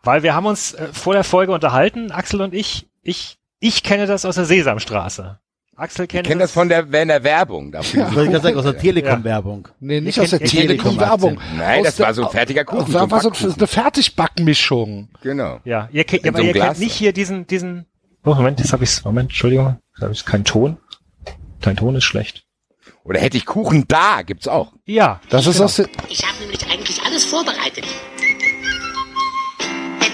D: Weil wir haben uns äh, vor der Folge unterhalten, Axel und ich. Ich, ich kenne das aus der Sesamstraße. Axel
C: Ich
D: kennt
C: kenne das von der, in der Werbung. Da
E: Das wollte ich sagen, aus der Telekom-Werbung.
B: Nee, nicht
D: Ihr
B: aus der Telekom-Werbung.
C: Nein,
B: Aus
C: das
B: der-
C: war so ein fertiger Kuchen.
B: Das war so eine Fertigbackmischung.
C: Genau.
D: Ja, ihr, kennt, aber
C: so
D: ihr kennt nicht hier diesen, diesen. Oh, Moment, jetzt habe ich's. Moment, Entschuldigung, da habe ich keinen Ton. Dein Ton ist schlecht.
C: Oder hätte ich Kuchen da, gibt's auch.
D: Ja,
B: Das ist
D: genau.
B: aus der,
M: Ich habe nämlich eigentlich alles vorbereitet.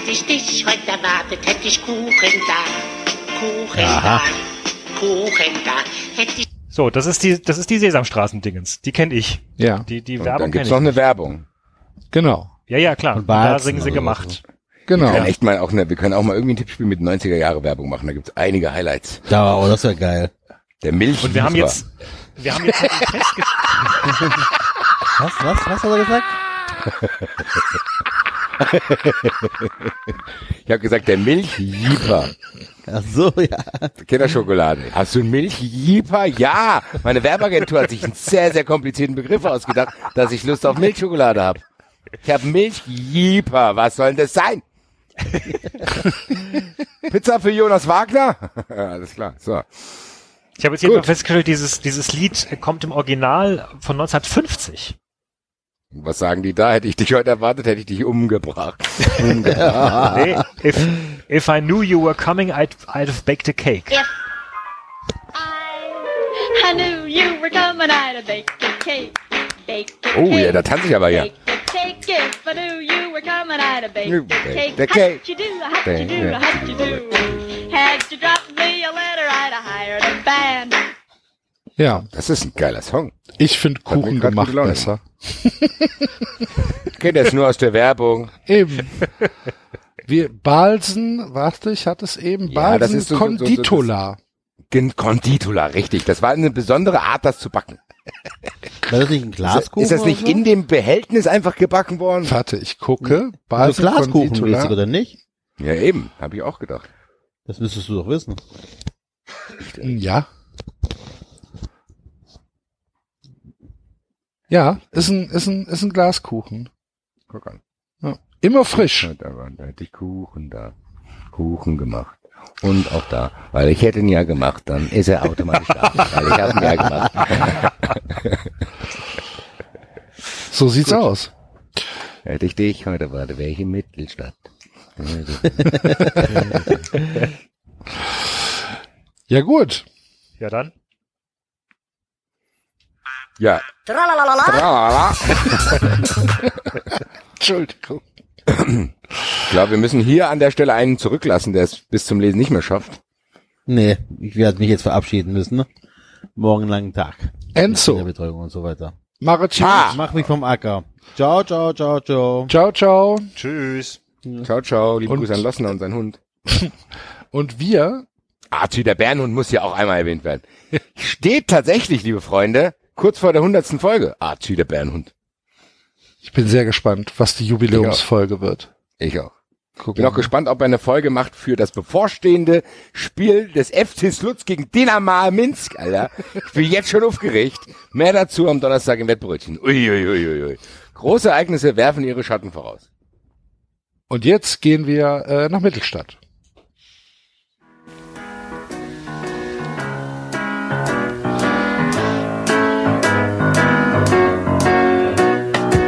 M: Hätte ich dich heute erwartet, hätte ich Kuchen da. Kuchen
E: Aha.
M: da. Kuchen da. Hätte ich
D: So, das ist die, das ist die Sesamstraßen-Dingens. Die kenne ich.
B: Ja.
D: Die, die
C: Und
D: Werbung
C: dann gibt's
D: ich.
C: noch eine Werbung.
B: Genau.
D: Ja, ja, klar.
E: Und
D: Da singen sie gemacht.
B: Genau.
C: Wir können echt mal auch eine, wir können auch mal irgendwie ein Tippspiel mit 90er Jahre Werbung machen. Da gibt's einige Highlights.
E: Da, oh, das wäre geil.
C: Der Milch.
D: Und wir haben jetzt, wir haben jetzt festgestellt,
E: Was, was, was hat er gesagt?
C: Ich habe gesagt, der Milchjieper.
E: Ach so, ja.
C: Kinderschokolade. Hast du einen Milchjieper? Ja. Meine Werbeagentur hat sich einen sehr, sehr komplizierten Begriff ausgedacht, dass ich Lust auf Milchschokolade habe. Ich habe Milchjieper. Was soll denn das sein? Pizza für Jonas Wagner? Alles klar. So.
D: ich habe jetzt hier mal festgestellt, dieses, dieses Lied kommt im Original von 1950.
C: Was sagen die da? Hätte ich dich heute erwartet, hätte ich dich umgebracht. umgebracht.
D: nee, if, if I knew you were coming, I'd, I'd have baked a cake.
N: If I, I knew you were coming, I'd have baked a cake. Baked a
C: Oh,
N: cake.
C: ja, da tanze ich aber ja.
N: Cake. If I knew you were coming, I'd have baked
C: You
N: a
C: baked
N: cake. How'd you do? How'd you do? How'd you do? Had you dropped me a letter, I'd have hired a band.
B: Ja.
C: Das ist ein geiler Song.
B: Ich finde Kuchen gemacht besser.
C: Ich kenne das nur aus der Werbung.
B: Eben. Wir, Balsen, warte, ich hatte es eben,
C: Ja, das
B: Balsen
C: ist so- so- so-
B: Konditola.
C: Gen- Konditola, richtig. Das war eine besondere Art, das zu backen.
E: War das nicht ein Glaskuchen?
C: Ist das nicht
E: so?
C: in dem Behältnis einfach gebacken worden?
B: Warte, ich gucke.
E: Also
B: Balsen
E: Glaskuchenmäßig
B: Konditola.
E: oder nicht?
C: Ja, eben. Habe ich auch gedacht.
E: Das müsstest du doch wissen.
B: Ja. Ja, ist ein, ist ein, ist ein Glaskuchen.
C: Guck an.
B: Ja. Immer frisch.
C: Da, war, da hätte ich Kuchen da. Kuchen gemacht. Und auch da. Weil ich hätte ihn ja gemacht, dann ist er automatisch da. Weil ich habe ihn ja gemacht.
B: So sieht's aus.
C: Hätte ich dich heute warte, wäre ich in Mittelstadt.
B: Ja gut.
D: Ja dann.
C: Ja.
L: Tralalala.
C: Tralala.
B: Entschuldigung.
C: Ich glaube, wir müssen hier an der Stelle einen zurücklassen, der es bis zum Lesen nicht mehr schafft.
E: Nee, ich werde mich jetzt verabschieden müssen. Ne? Morgen langen Tag.
B: Enzo.
E: Kinderbetreuung und so weiter.
B: Marachi.
E: Ich mach mich vom Acker. Ciao, ciao, ciao, ciao.
B: Ciao, ciao.
D: Tschüss.
C: Ciao, ciao. Liebe
B: Und-
C: Grüße an Lossner und sein Hund.
B: Und wir,
C: Archie, der Bärenhund muss ja auch einmal erwähnt werden. Steht tatsächlich, liebe Freunde, kurz vor der hundertsten Folge. Archie, der Bärenhund.
B: ich bin sehr gespannt, was die Jubiläumsfolge wird.
C: Ich auch.
B: Gucken
C: Bin auch gespannt, ob er eine Folge macht für das bevorstehende Spiel des FC Slutz gegen Dynamo Minsk, Alter. Ich bin jetzt schon aufgeregt. Mehr dazu am Donnerstag im Wettbrötchen. Uiuiuiui. Ui. Große Ereignisse werfen ihre Schatten voraus.
B: Und jetzt gehen wir äh, nach Mittelstadt.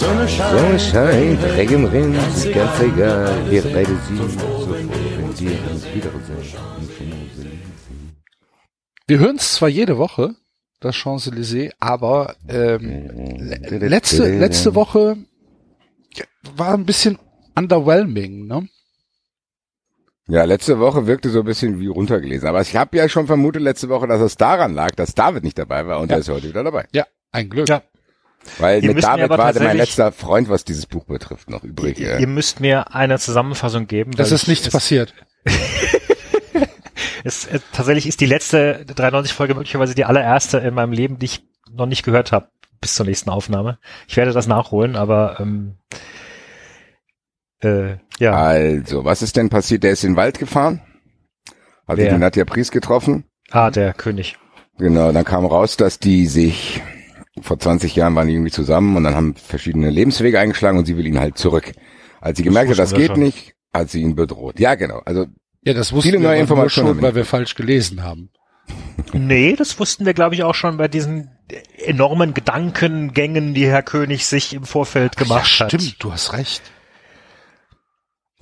O: Sonne scheint,
C: Sonne scheint, Regen rinnt, ist ganz egal. Wir beide sind sofort, wenn wir uns wiedersehen.
B: Wir hören es zwar jede Woche, das Champs-Élysées, aber ähm, le- letzte, letzte Woche war ein bisschen underwhelming, ne?
C: Ja, letzte Woche wirkte so ein bisschen wie runtergelesen. Aber ich habe ja schon vermutet letzte Woche, dass es daran lag, dass David nicht dabei war und
B: Ja.
C: er ist heute wieder dabei.
B: Ja, ein Glück.
D: Ja.
C: Weil
D: Ihr
C: mit David war mein letzter Freund, was dieses Buch betrifft, noch übrig.
D: Ihr, ihr müsst mir eine Zusammenfassung geben.
B: Das ist
D: ich-
B: nichts
D: es,
B: passiert.
D: Es, es, tatsächlich ist die letzte 93-Folge möglicherweise die allererste in meinem Leben, die ich noch nicht gehört habe bis zur nächsten Aufnahme. Ich werde das nachholen, aber ähm, äh, ja.
C: Also, was ist denn passiert? Der ist in den Wald gefahren, hat
D: Wer?
C: mit Nadja Priest getroffen.
D: Ah, der König.
C: Genau, dann kam raus, dass die sich vor 20 Jahren waren die irgendwie zusammen und dann haben verschiedene Lebenswege eingeschlagen und sie will ihn halt zurück. Als sie gemerkt hat, das
D: wir
C: geht
D: schon.
C: nicht, hat sie ihn bedroht. Ja, genau. Also
B: Ja, das wussten
C: Viele
B: wir
C: neue
B: nur
C: Informationen
B: schon,
C: haben
B: weil
C: wir.
B: wir falsch gelesen haben.
D: Nee, das wussten wir, glaube ich, auch schon bei diesen enormen Gedankengängen, die Herr König sich im Vorfeld gemacht
B: ja,
D: hat.
B: stimmt, du hast recht.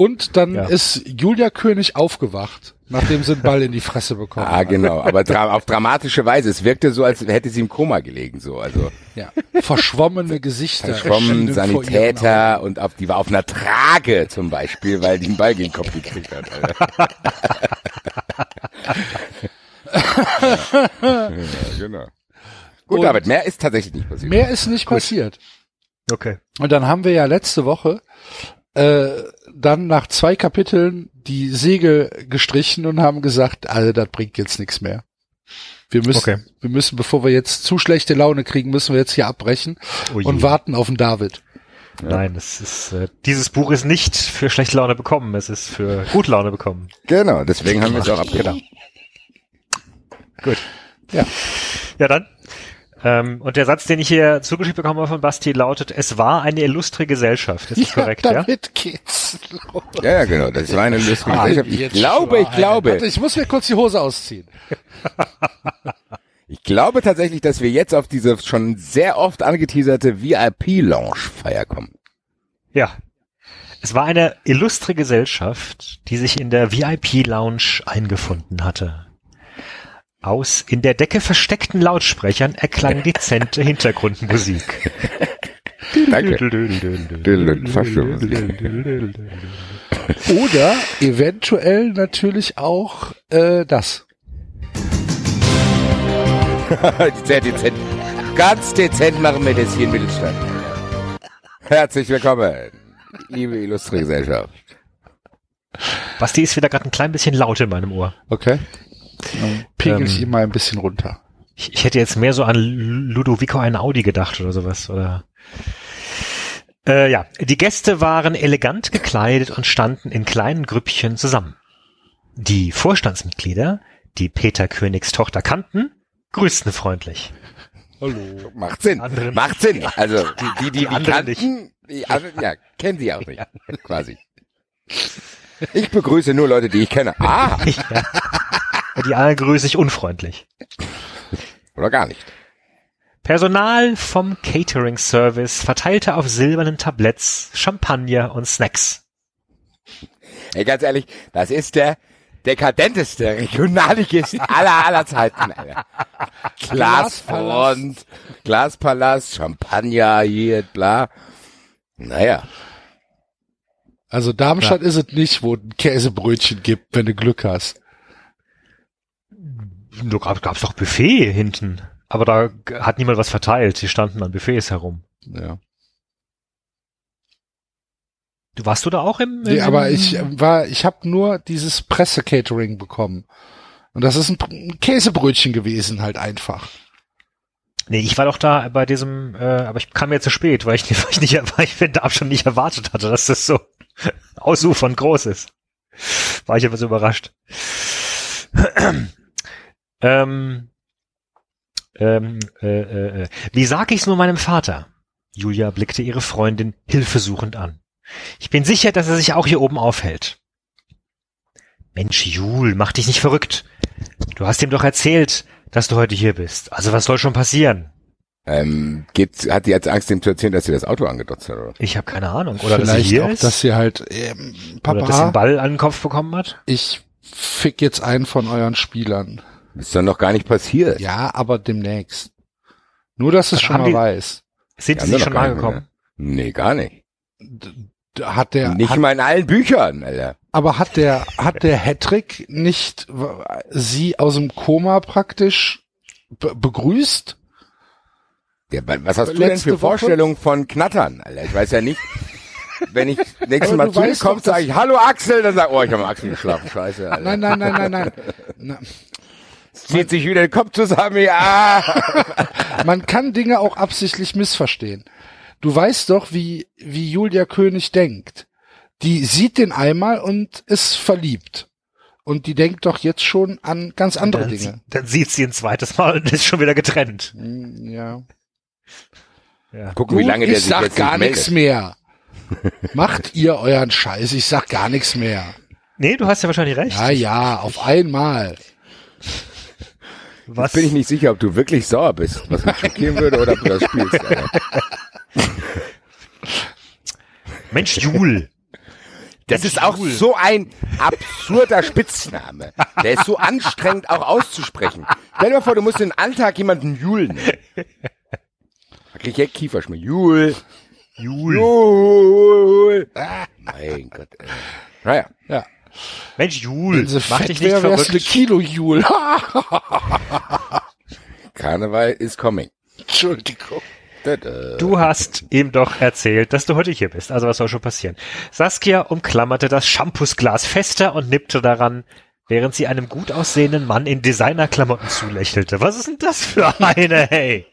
B: Und dann
D: Ja.
B: ist Julia König aufgewacht, nachdem sie einen Ball in die Fresse bekommen
C: Ah,
B: hat.
C: genau. Aber dra auf dramatische Weise. Es wirkte so, als hätte sie im Koma gelegen, so. Also,
B: Ja. Verschwommene Gesichter.
C: verschwommen. Sanitäter und auf, die war auf einer Trage zum Beispiel, weil die einen Ball gegen den Kopf gekriegt hat, ja, genau. Gut,
B: Und-
C: David, mehr ist tatsächlich nicht passiert.
B: Mehr ist nicht passiert.
D: Okay.
B: Und dann haben wir ja letzte Woche äh, dann nach zwei Kapiteln die Segel gestrichen und haben gesagt, also das bringt jetzt nichts mehr. Wir müssen,
D: Okay.
B: wir müssen, bevor wir jetzt zu schlechte Laune kriegen, müssen wir jetzt hier abbrechen
D: Oh
B: und warten auf den David.
D: Nein, es ist, äh, dieses Buch ist nicht für schlechte Laune bekommen, es ist für gute Laune bekommen.
C: Genau, deswegen haben wir es auch abgebrochen.
D: Gut.
B: Ja.
D: Ja, dann. Ähm, und der Satz, den ich hier zugeschickt bekommen habe von Basti, lautet, es war eine illustre Gesellschaft. Ist das korrekt, ja?
B: damit geht's los.
C: Ja, ja, genau. Das war eine lustige
B: Ah,
C: Gesellschaft. Ich glaube, ich glaube,
B: Warte, ich muss mir kurz die Hose ausziehen.
C: ich glaube tatsächlich, dass wir jetzt auf diese schon sehr oft angeteaserte VIP-Lounge-Feier kommen.
D: Ja. Es war eine illustre Gesellschaft, die sich in der VIP-Lounge eingefunden hatte. Aus in der Decke versteckten Lautsprechern erklang dezente Hintergrundmusik.
C: Danke.
B: Oder eventuell natürlich auch äh, das.
C: Sehr dezent. Ganz dezent machen wir das hier in Mittelstadt. Herzlich willkommen, liebe illustre Gesellschaft.
D: Basti ist wieder gerade ein klein bisschen laut in meinem Ohr.
B: Okay. Dann pegel ich
D: Ähm,
B: ihn mal ein bisschen runter.
D: Ich, ich hätte jetzt mehr so an Ludovico Einaudi gedacht oder sowas, oder? Äh, ja, die Gäste waren elegant gekleidet und standen in kleinen Grüppchen zusammen. Die Vorstandsmitglieder, die Peter Königs Tochter kannten, grüßten freundlich.
B: Hallo.
C: Macht Sinn.
D: Anderen-
C: Macht Sinn. Also, die, die, die, die,
D: anderen
C: kannten, die anderen, ja, kennen sie auch nicht. Quasi. Ich begrüße nur Leute, die ich kenne. Ah,
D: ja. Die anderen grüße ich unfreundlich.
C: oder gar nicht.
D: Personal vom Catering Service verteilte auf silbernen Tabletts Champagner und Snacks.
C: Ey, ganz ehrlich, das ist der dekadenteste Regionalligist aller, aller Zeiten, Alter. Glasfront, Glaspalast, Champagner hier, bla. Naja.
B: Also Darmstadt ist es nicht, wo ein Käsebrötchen gibt, wenn du Glück hast.
D: Da gab, gab's doch Buffet hinten. Aber da hat niemand was verteilt. Die standen an Buffets herum.
B: Ja.
D: Du warst du da auch im?
B: Nee,
D: im
B: aber ich war, ich habe nur dieses Presse-Catering bekommen. Und das ist ein, Käsebrötchen gewesen, halt einfach.
D: Nee, ich war doch da bei diesem, äh, aber ich kam mir zu spät, weil ich, weil ich nicht, weil ich den schon nicht erwartet hatte, dass das so ausufernd groß ist. War ich etwas überrascht. Ähm, ähm, äh, äh, äh. Wie sag ich's nur meinem Vater? Julia blickte ihre Freundin hilfesuchend an. Ich bin sicher, dass er sich auch hier oben aufhält. Mensch, Jul, mach dich nicht verrückt. Du hast ihm doch erzählt, dass du heute hier bist. Also was soll schon passieren?
C: Ähm, geht, hat die jetzt Angst, ihm zu erzählen, dass sie das Auto angedotzt hat, oder?
D: Ich habe keine Ahnung. Oder dass sie
B: Vielleicht
D: hier
B: auch,
D: ist?
B: dass sie halt, ähm,
D: Oder dass sie
B: Papa,
D: einen Ball an den Kopf bekommen hat?
B: ich fick jetzt einen von euren Spielern.
C: Ist doch noch gar nicht passiert.
B: Ja, aber demnächst. Nur, dass es
D: Ach,
B: schon mal
D: die-
B: weiß.
D: Sind sie schon
C: gar
D: mal
C: nicht mehr,
D: gekommen?
C: ne? Nee, gar nicht.
B: Hat der,
C: nicht
B: hat,
C: mal in allen Büchern, Alter.
B: aber hat der, hat der Hattrick nicht sie aus dem Koma praktisch be begrüßt?
C: Ja, wa- was hast du denn
B: Letzte
C: für
B: Woche?
C: Vorstellungen von Knattern, Alter? Ich weiß ja nicht. Wenn ich nächstes Mal zu dir komme, sage ich, hallo Axel, dann sag, oh, ich habe mit Axel geschlafen, scheiße, Alter.
B: Nein, nein, nein, nein, nein.
C: Zieht sich wieder den Kopf zusammen, ja.
B: Man kann Dinge auch absichtlich missverstehen. Du weißt doch, wie, wie Julia König denkt. Die sieht den einmal und ist verliebt. Und die denkt doch jetzt schon an ganz andere
D: dann,
B: Dinge.
D: dann sieht sie ein zweites Mal und ist schon wieder getrennt.
B: Hm, Ja.
D: Ja.
C: Gucken, wie
B: Gut,
C: lange der
B: ich
C: sich
B: sag
C: jetzt
B: gar
C: nicht
B: nichts mehr. Macht ihr euren Scheiß, ich sag gar nichts mehr.
D: Nee, du hast ja wahrscheinlich recht.
B: Ja, ja, auf einmal.
C: Jetzt bin ich nicht sicher, ob du wirklich sauer bist, was mich schockieren würde, oder ob du das spielst. Alter.
D: Mensch, Jul.
C: Das ist auch so ein absurder Spitzname. Der ist so anstrengend auch auszusprechen. Stell dir mal vor, du musst in den Alltag jemanden Jul nennen. Da krieg ich echt Kieferschmerzen. Jul.
D: Jul.
C: Jul. Ah, mein Gott. Ey. Naja.
B: Ja.
D: Mensch, Jul.
B: Wenn sie
D: Mach
B: fett
D: dich nicht
B: wär,
D: verrückt.
B: eine Kilo-Jule.
C: Karneval is coming.
B: Entschuldigung.
D: Du hast ihm doch erzählt, dass du heute hier bist. Also was soll schon passieren? Saskia umklammerte das Shampoosglas fester und nippte daran, während sie einem gut aussehenden Mann in Designerklamotten zulächelte. Was ist denn das für eine, hey?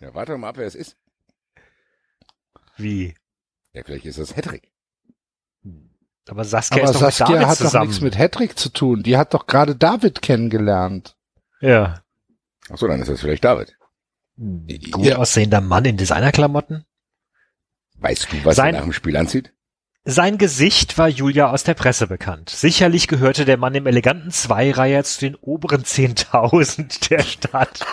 C: Ja, warte doch mal ab, wer es ist.
D: Wie?
C: Ja, vielleicht ist das Hedrick.
D: Aber Saskia
B: Aber
D: ist doch mit
B: Saskia
D: David
B: hat doch
D: zusammen.
B: nichts mit Hedrick zu tun. Die hat doch gerade David kennengelernt.
D: ja.
C: Ach so, dann ist das vielleicht David.
D: Gut aussehender Mann in Designerklamotten?
C: Weißt du, was
D: Sein-
C: er nach dem Spiel anzieht?
D: Sein Gesicht war Julia aus der Presse bekannt. Sicherlich gehörte der Mann im eleganten Zweireiher zu den oberen 10.000 der Stadt.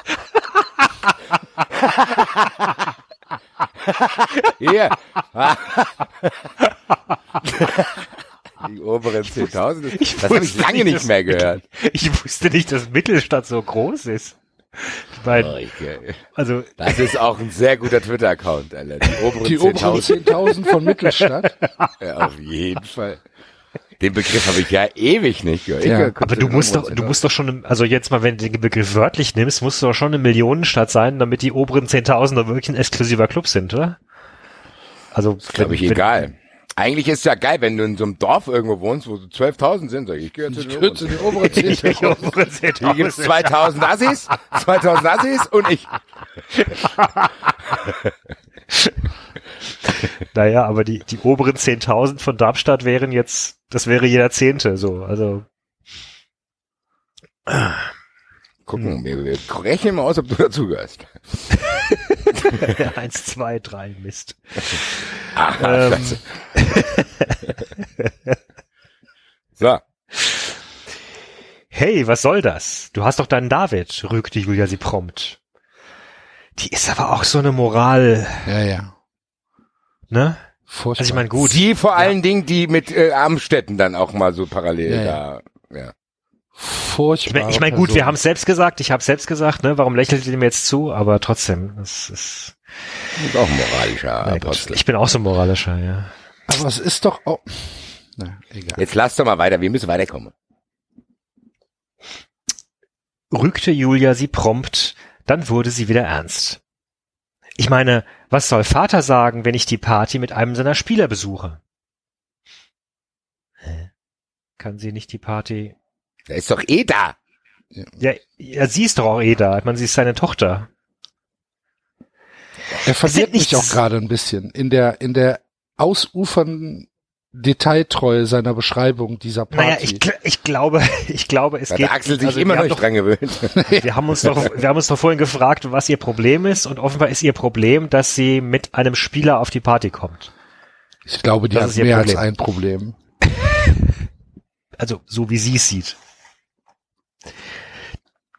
C: Hier. Die oberen 10.000, das, das habe ich lange
D: nicht,
C: nicht mehr gehört.
D: Ich wusste nicht, dass Mittelstadt so groß ist. Ich meine,
C: Okay.
D: also
C: Das ist auch ein sehr guter Twitter-Account, Alter. Die oberen
B: Die oberen
C: 10.000.
B: 10.000 von Mittelstadt.
C: Ja, auf jeden Fall. Den Begriff habe ich ja ewig nicht gehört.
B: Ja,
D: aber du musst doch, du musst doch schon, also jetzt mal, wenn du den Begriff wörtlich nimmst, musst du doch schon eine Millionenstadt sein, damit die oberen 10.000 doch wirklich ein exklusiver Club sind, oder? Also,
C: glaube ich,
D: wenn-
C: egal. Eigentlich ist es ja geil, wenn du in so einem Dorf irgendwo wohnst, wo so 12.000 sind, sag ich, ich
B: gehöre zu den oberen
D: Die
B: 10.000.
D: oberen 10.000.
C: Hier gibt's 2000 Assis, 2000 Assis und ich.
D: Naja, aber die, die oberen 10.000 von Darmstadt wären jetzt, das wäre jeder Zehnte, so, also.
C: Gucken, wir, wir rechnen mal aus, ob du dazugehörst.
D: Eins, zwei, drei, Mist.
C: Ach,
D: Ähm.
C: So,
D: Hey, was soll das? Du hast doch deinen David, rügte Julia sie prompt. Die ist aber auch so eine Moral,
B: Ja, ja.
D: ne?
B: Furchtbar.
D: Also ich meine, gut.
C: die vor allen Dingen, die mit äh, Amstetten dann auch mal so parallel
B: Ja,
C: da, ja.
B: Furchtbar.
D: Ich meine, ich mein, gut, wir haben es selbst gesagt, ich habe selbst gesagt, ne? Warum lächelt ihr mir jetzt zu? Aber trotzdem, das ist.
C: Ist auch ein moralischer
D: gut,
C: Apostel.
D: ich bin auch so moralischer, ja.
B: Aber es ist doch auch. Na, egal.
C: Jetzt lass doch mal weiter, wir müssen weiterkommen.
D: Rügte Julia sie prompt, dann wurde sie wieder ernst. Ich meine, was soll Vater sagen, wenn ich die Party mit einem seiner Spieler besuche? Hä? Kann sie nicht die Party?
C: Der ist doch eh da.
D: Ja, ja sie ist doch auch eh da. Ich meine, sie ist seine Tochter.
B: Er verliert mich auch gerade ein bisschen in der, in der ausufernden Detailtreue seiner Beschreibung dieser Party.
D: Naja, ich, ich glaube, ich glaube, es
C: Hat
D: geht.
C: Axel sich
D: also
C: immer
D: wir
C: noch
D: haben
C: nicht dran gewöhnt.
D: Wir haben uns doch, wir haben uns doch vorhin gefragt, was ihr Problem ist, und offenbar ist ihr Problem, dass sie mit einem Spieler auf die Party kommt.
B: ich glaube, die
D: das
B: hat mehr als
D: Problem.
B: ein Problem.
D: Also, so wie sie es sieht.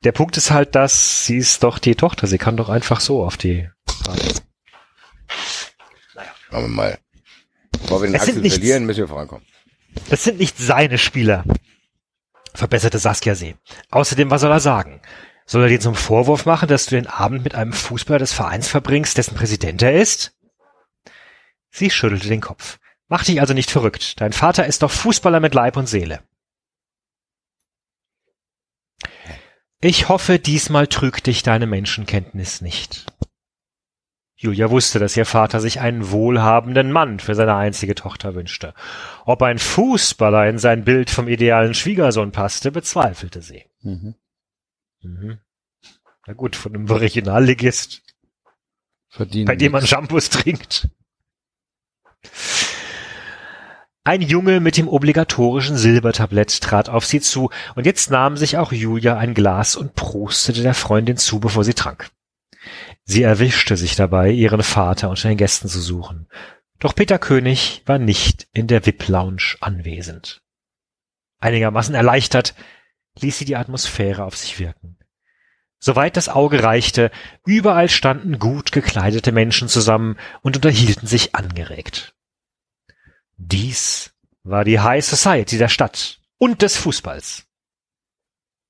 D: Der Punkt ist halt, dass sie ist doch die Tochter. Sie kann doch einfach so auf die Party.
C: Schauen wir mal. Bevor wir den Axel
D: nichts-
C: verlieren, müssen wir vorankommen.
D: Das sind nicht seine Spieler, verbesserte Saskia See. Außerdem, was soll er sagen? Soll er dir zum Vorwurf machen, dass du den Abend mit einem Fußballer des Vereins verbringst, dessen Präsident er ist? Sie schüttelte den Kopf. Mach dich also nicht verrückt. Dein Vater ist doch Fußballer mit Leib und Seele. Ich hoffe, diesmal trügt dich deine Menschenkenntnis nicht. Julia wusste, dass ihr Vater sich einen wohlhabenden Mann für seine einzige Tochter wünschte. Ob ein Fußballer in sein Bild vom idealen Schwiegersohn passte, bezweifelte sie.
B: Mhm.
D: Mhm. Na gut, von einem Originalligist,
B: Verdienen.
D: bei dem man. Shampoos trinkt. Ein Junge mit dem obligatorischen Silbertablett trat auf sie zu, und jetzt nahm sich auch Julia ein Glas und prostete der Freundin zu, bevor sie trank. Sie erwischte sich dabei, ihren Vater unter den Gästen zu suchen. Doch Peter König war nicht in der VIP-Lounge anwesend. Einigermaßen erleichtert ließ sie die Atmosphäre auf sich wirken. Soweit das Auge reichte, überall standen gut gekleidete Menschen zusammen und unterhielten sich angeregt. Dies war die High Society der Stadt und des Fußballs.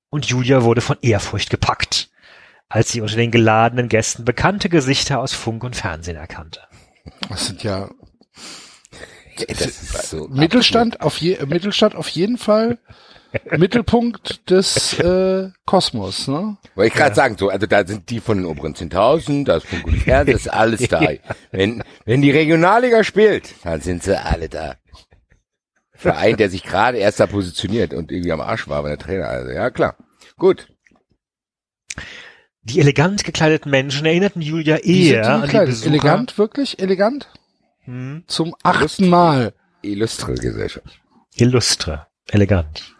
D: Und Julia wurde von Ehrfurcht gepackt, als sie unter den geladenen Gästen bekannte Gesichter aus Funk und Fernsehen erkannte.
B: Das sind ja
C: Das ist so
B: Mittelstand auf je, Mittelstand auf jeden Fall Mittelpunkt des äh, Kosmos, ne?
C: Wollte ich gerade sagen, so, also da sind die von den oberen 10.000, da ist von Gut Fernsehen, das ist alles da. Wenn, wenn die Regionalliga spielt, dann sind sie alle da. Verein, der sich gerade erst da positioniert und irgendwie am Arsch war, aber der Trainer, also ja klar. Gut.
D: Die elegant gekleideten Menschen erinnerten Julia eher
B: die
D: an die
B: gekleidet?
D: Besucher.
B: Elegant, wirklich elegant?
D: Hm.
B: Zum achten Mal.
C: Illustre Gesellschaft.
D: Illustre, elegant.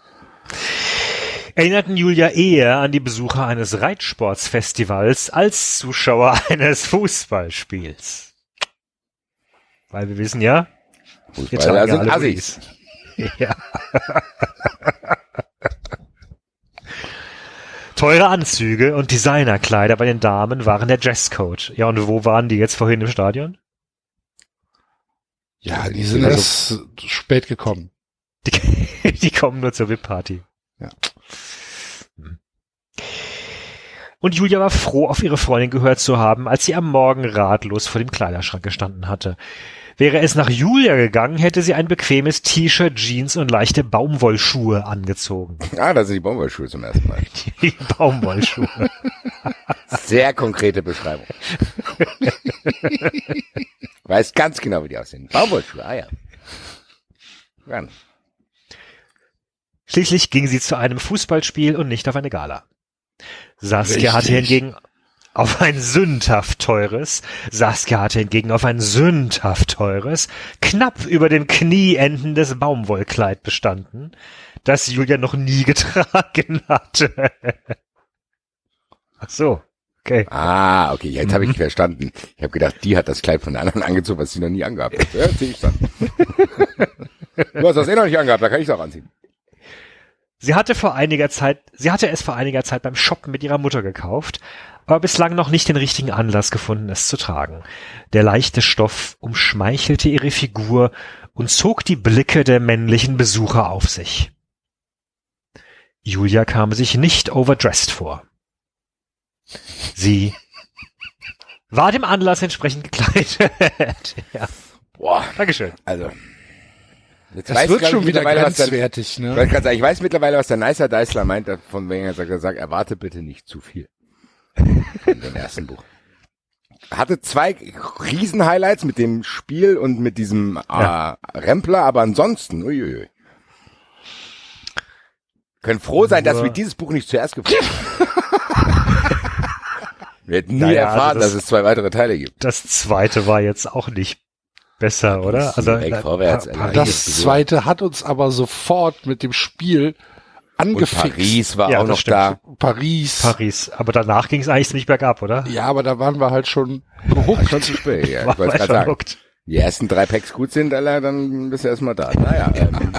D: Erinnerten Julia eher an die Besucher eines Reitsportsfestivals als Zuschauer eines Fußballspiels. Weil wir wissen ja,
C: Fußballer sind
D: alle
C: Assis.
D: Ja. Teure Anzüge und Designerkleider bei den Damen waren der Dresscode. Ja, und wo waren die jetzt vorhin im Stadion?
B: Ja, die sind
D: Also-
B: erst spät gekommen.
D: Die, die kommen nur zur VIP-Party.
B: Ja.
D: Hm. Und Julia war froh, auf ihre Freundin gehört zu haben, als sie am Morgen ratlos vor dem Kleiderschrank gestanden hatte. Wäre es nach Julia gegangen, hätte sie ein bequemes T-Shirt, Jeans und leichte Baumwollschuhe angezogen.
C: Ah, da sind die Baumwollschuhe zum ersten Mal.
D: Die Baumwollschuhe.
C: Sehr konkrete Beschreibung. Weiß ganz genau, wie die aussehen. Baumwollschuhe, ah ja. Ja.
D: Schließlich ging sie zu einem Fußballspiel und nicht auf eine Gala. Saskia hatte
B: Richtig.
D: hingegen auf ein sündhaft teures, Saskia hatte hingegen auf ein sündhaft teures, knapp über dem Knie endendes Baumwollkleid bestanden, das Julia noch nie getragen hatte. Ach so, okay.
C: Ah, okay, jetzt habe ich verstanden. Ich habe gedacht, die hat das Kleid von der anderen angezogen, was sie noch nie angehabt hat. Ja, sehe ich dann. du hast das eh noch nicht angehabt, da kann ich es auch anziehen.
D: Sie hatte vor einiger Zeit, sie hatte es vor einiger Zeit beim Shoppen mit ihrer Mutter gekauft, aber bislang noch nicht den richtigen Anlass gefunden, es zu tragen. Der leichte Stoff umschmeichelte ihre Figur und zog die Blicke der männlichen Besucher auf sich. Julia kam sich nicht overdressed vor. Sie war dem Anlass entsprechend gekleidet. ja.
C: Boah,
D: Dankeschön.
C: also. Jetzt
B: Das
C: weiß
B: wird schon wieder
C: der-
B: grenzwertig,
C: Ich,
B: ne?
C: sagen, ich weiß mittlerweile, was der Nicer Deisler meint, von wegen er sagt, er erwarte bitte nicht zu viel. Von dem ersten Buch. Hatte zwei Riesen-Highlights mit dem Spiel und mit diesem
D: Ja.
C: äh, Rempler, aber ansonsten, uiuiui. Können froh sein, dass wir dieses Buch nicht zuerst gefunden haben. wir hätten nie
D: Naja, also
C: erfahren,
D: das-
C: dass es zwei weitere Teile gibt.
D: Das zweite war jetzt auch nicht besser, oder? Also äh,
C: vorwärts.
B: Das zweite hat uns aber sofort mit dem Spiel
C: Und
B: angefixt.
C: Paris war
D: Ja,
C: auch noch
D: stimmt.
C: da.
B: Paris.
D: Paris. Aber danach ging es eigentlich ziemlich bergab, oder?
B: Ja, aber da waren wir halt schon
C: Schon
B: gehuckt.
C: zu spät, ja. Ich wollte gerade
D: schon
C: sagen.
D: hooked.
C: Die ersten drei Packs gut sind, Alter, dann bist du erstmal da. Naja, ähm,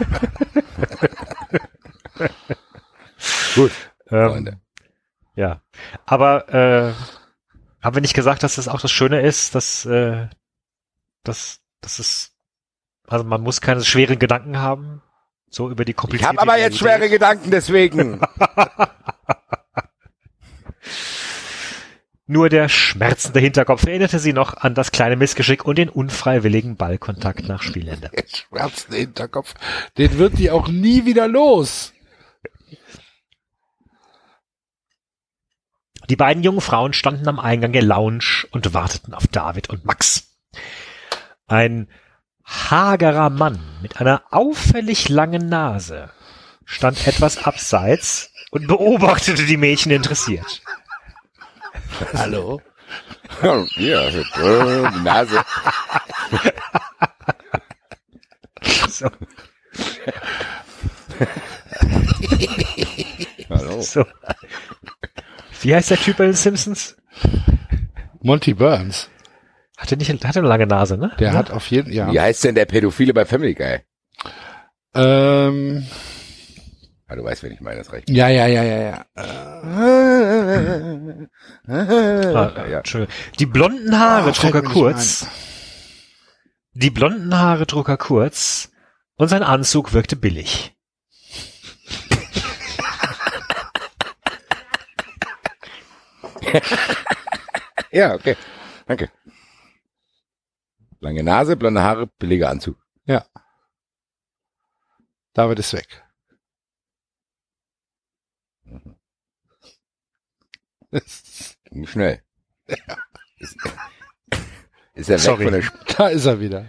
C: gut,
D: Ähm,
C: Freunde.
D: ja. Aber äh, haben wir nicht gesagt, dass das auch das Schöne ist, dass, äh, dass, dass es, also man muss keine schweren Gedanken haben, so über die
C: Ich
D: komplizierte
C: habe aber jetzt schwere. Gedanken, deswegen.
D: Nur der schmerzende Hinterkopf erinnerte sie noch an das kleine Missgeschick und den unfreiwilligen Ballkontakt nach Spielende.
B: Der schmerzende Hinterkopf. Den wird die auch nie wieder los.
D: Die beiden jungen Frauen standen am Eingang der Lounge und warteten auf David und Max. Ein hagerer Mann mit einer auffällig langen Nase stand etwas abseits und beobachtete die Mädchen interessiert.
B: Hallo?
C: ja, äh, die Nase.
D: So,
C: Hallo.
D: so. Wie heißt der Typ bei den Simpsons?
B: Monty Burns.
D: Hatte nicht, hatte eine lange Nase, ne?
B: Der hat auf jeden, ja.
C: Wie heißt denn der Pädophile bei Family Guy?
B: Ähm,
C: Ah, du weißt, wen ich meine, das recht.
B: ja, ja, ja, ja, ja.
D: Ah, Entschuldigung. Die blonden Haare
B: Ah,
D: trug er kurz. Die blonden Haare trug er kurz und sein Anzug wirkte billig.
C: Ja, okay. Danke. Lange Nase, blonde Haare, billiger Anzug.
B: Ja. David ist weg.
C: Ging schnell. Ist, ist er weg
D: Sorry.
C: von der
B: Da ist er wieder.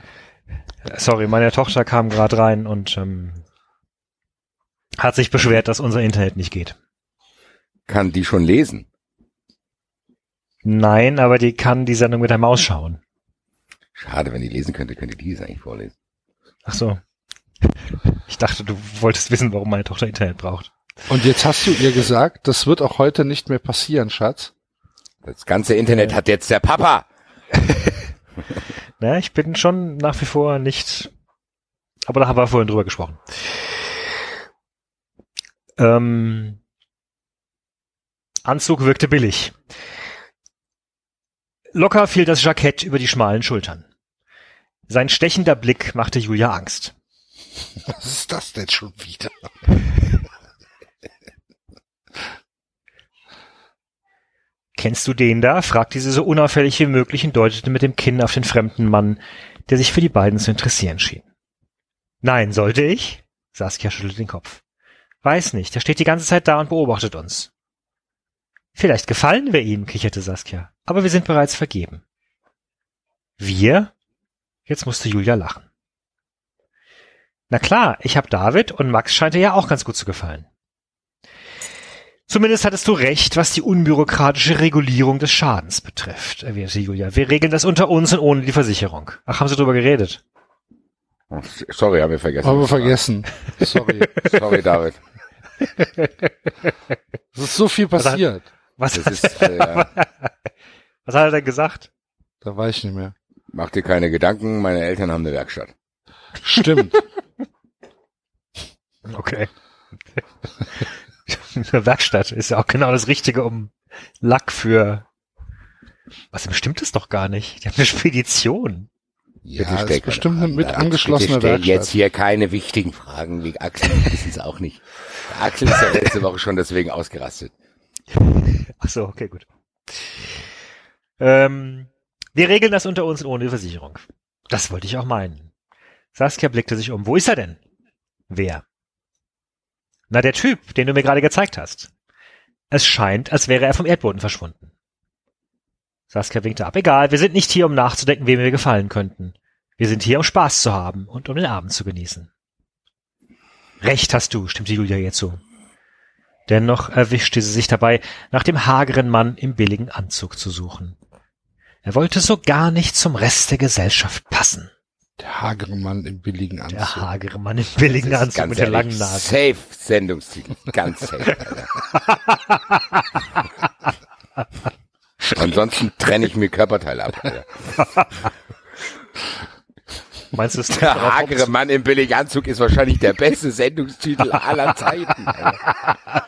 D: Sorry, meine Tochter kam gerade rein und ähm, hat sich beschwert, dass unser Internet nicht geht.
C: Kann die schon lesen?
D: Nein, aber die kann die Sendung mit der Maus schauen.
C: Schade, wenn die lesen könnte, könnte die es eigentlich vorlesen.
D: Ach so. Ich dachte, du wolltest wissen, warum meine Tochter Internet braucht.
B: Und jetzt hast du ihr gesagt, das wird auch heute nicht mehr passieren, Schatz.
C: Das ganze Internet hat jetzt der Papa.
D: Naja, ich bin schon nach wie vor nicht, aber da haben wir vorhin drüber gesprochen. Ähm, Anzug wirkte billig. Locker fiel das Jackett über die schmalen Schultern. Sein stechender Blick machte Julia Angst.
B: Was ist das denn schon wieder?
D: Kennst du den da? fragte sie so unauffällig wie möglich und deutete mit dem Kinn auf den fremden Mann, der sich für die beiden zu interessieren schien. Nein, sollte ich? Saskia schüttelte den Kopf. Weiß nicht, er steht die ganze Zeit da und beobachtet uns. Vielleicht gefallen wir ihm, kicherte Saskia, aber wir sind bereits vergeben. Wir? Jetzt musste Julia lachen. Na klar, ich hab David und Max scheint dir ja auch ganz gut zu gefallen. Zumindest hattest du recht, was die unbürokratische Regulierung des Schadens betrifft, erwähnte Julia. Wir regeln das unter uns und ohne die Versicherung. Ach, haben Sie drüber geredet?
C: Sorry, haben wir vergessen.
B: Haben wir vergessen. Sorry.
C: Sorry, David.
B: Es ist so viel passiert.
D: Was,
C: Das ist, äh,
D: was hat er denn gesagt?
B: Da weiß ich nicht mehr.
C: Mach dir keine Gedanken, meine Eltern haben eine Werkstatt.
B: Stimmt.
D: Okay. Eine Werkstatt ist ja auch genau das Richtige, um Lack für. Was denn stimmt es doch gar nicht? Die haben eine Spedition.
B: Ja,
C: Bitte
B: das ist bestimmt eine mit angeschlossener Werkstatt.
C: jetzt hier keine wichtigen Fragen, wie Axel wissen es auch nicht. Axel ist ja letzte Woche schon deswegen ausgerastet.
D: Ach so, okay, gut. Ähm, wir regeln das unter uns ohne Versicherung. Das wollte ich auch meinen. Saskia blickte sich um. Wo ist er denn? Wer? Na, der Typ, den du mir gerade gezeigt hast. Es scheint, als wäre er vom Erdboden verschwunden. Saskia winkte ab. Egal, wir sind nicht hier, um nachzudenken, wem wir gefallen könnten. Wir sind hier, um Spaß zu haben und um den Abend zu genießen. Recht hast du, stimmte Julia ihr zu. Dennoch erwischte sie sich dabei, nach dem hageren Mann im billigen Anzug zu suchen. Er wollte so gar nicht zum Rest der Gesellschaft passen.
B: Der hagere Mann im billigen Anzug.
D: Der hagere Mann im billigen Anzug mit der langen Nase.
C: Safe Sendungstitel. Ganz safe, Alter. Ansonsten trenne ich mir Körperteile ab. Alter.
D: Meinst du,
C: Der
D: darauf,
C: hagere Mann im Billiganzug ist wahrscheinlich der beste Sendungstitel aller Zeiten. Alter.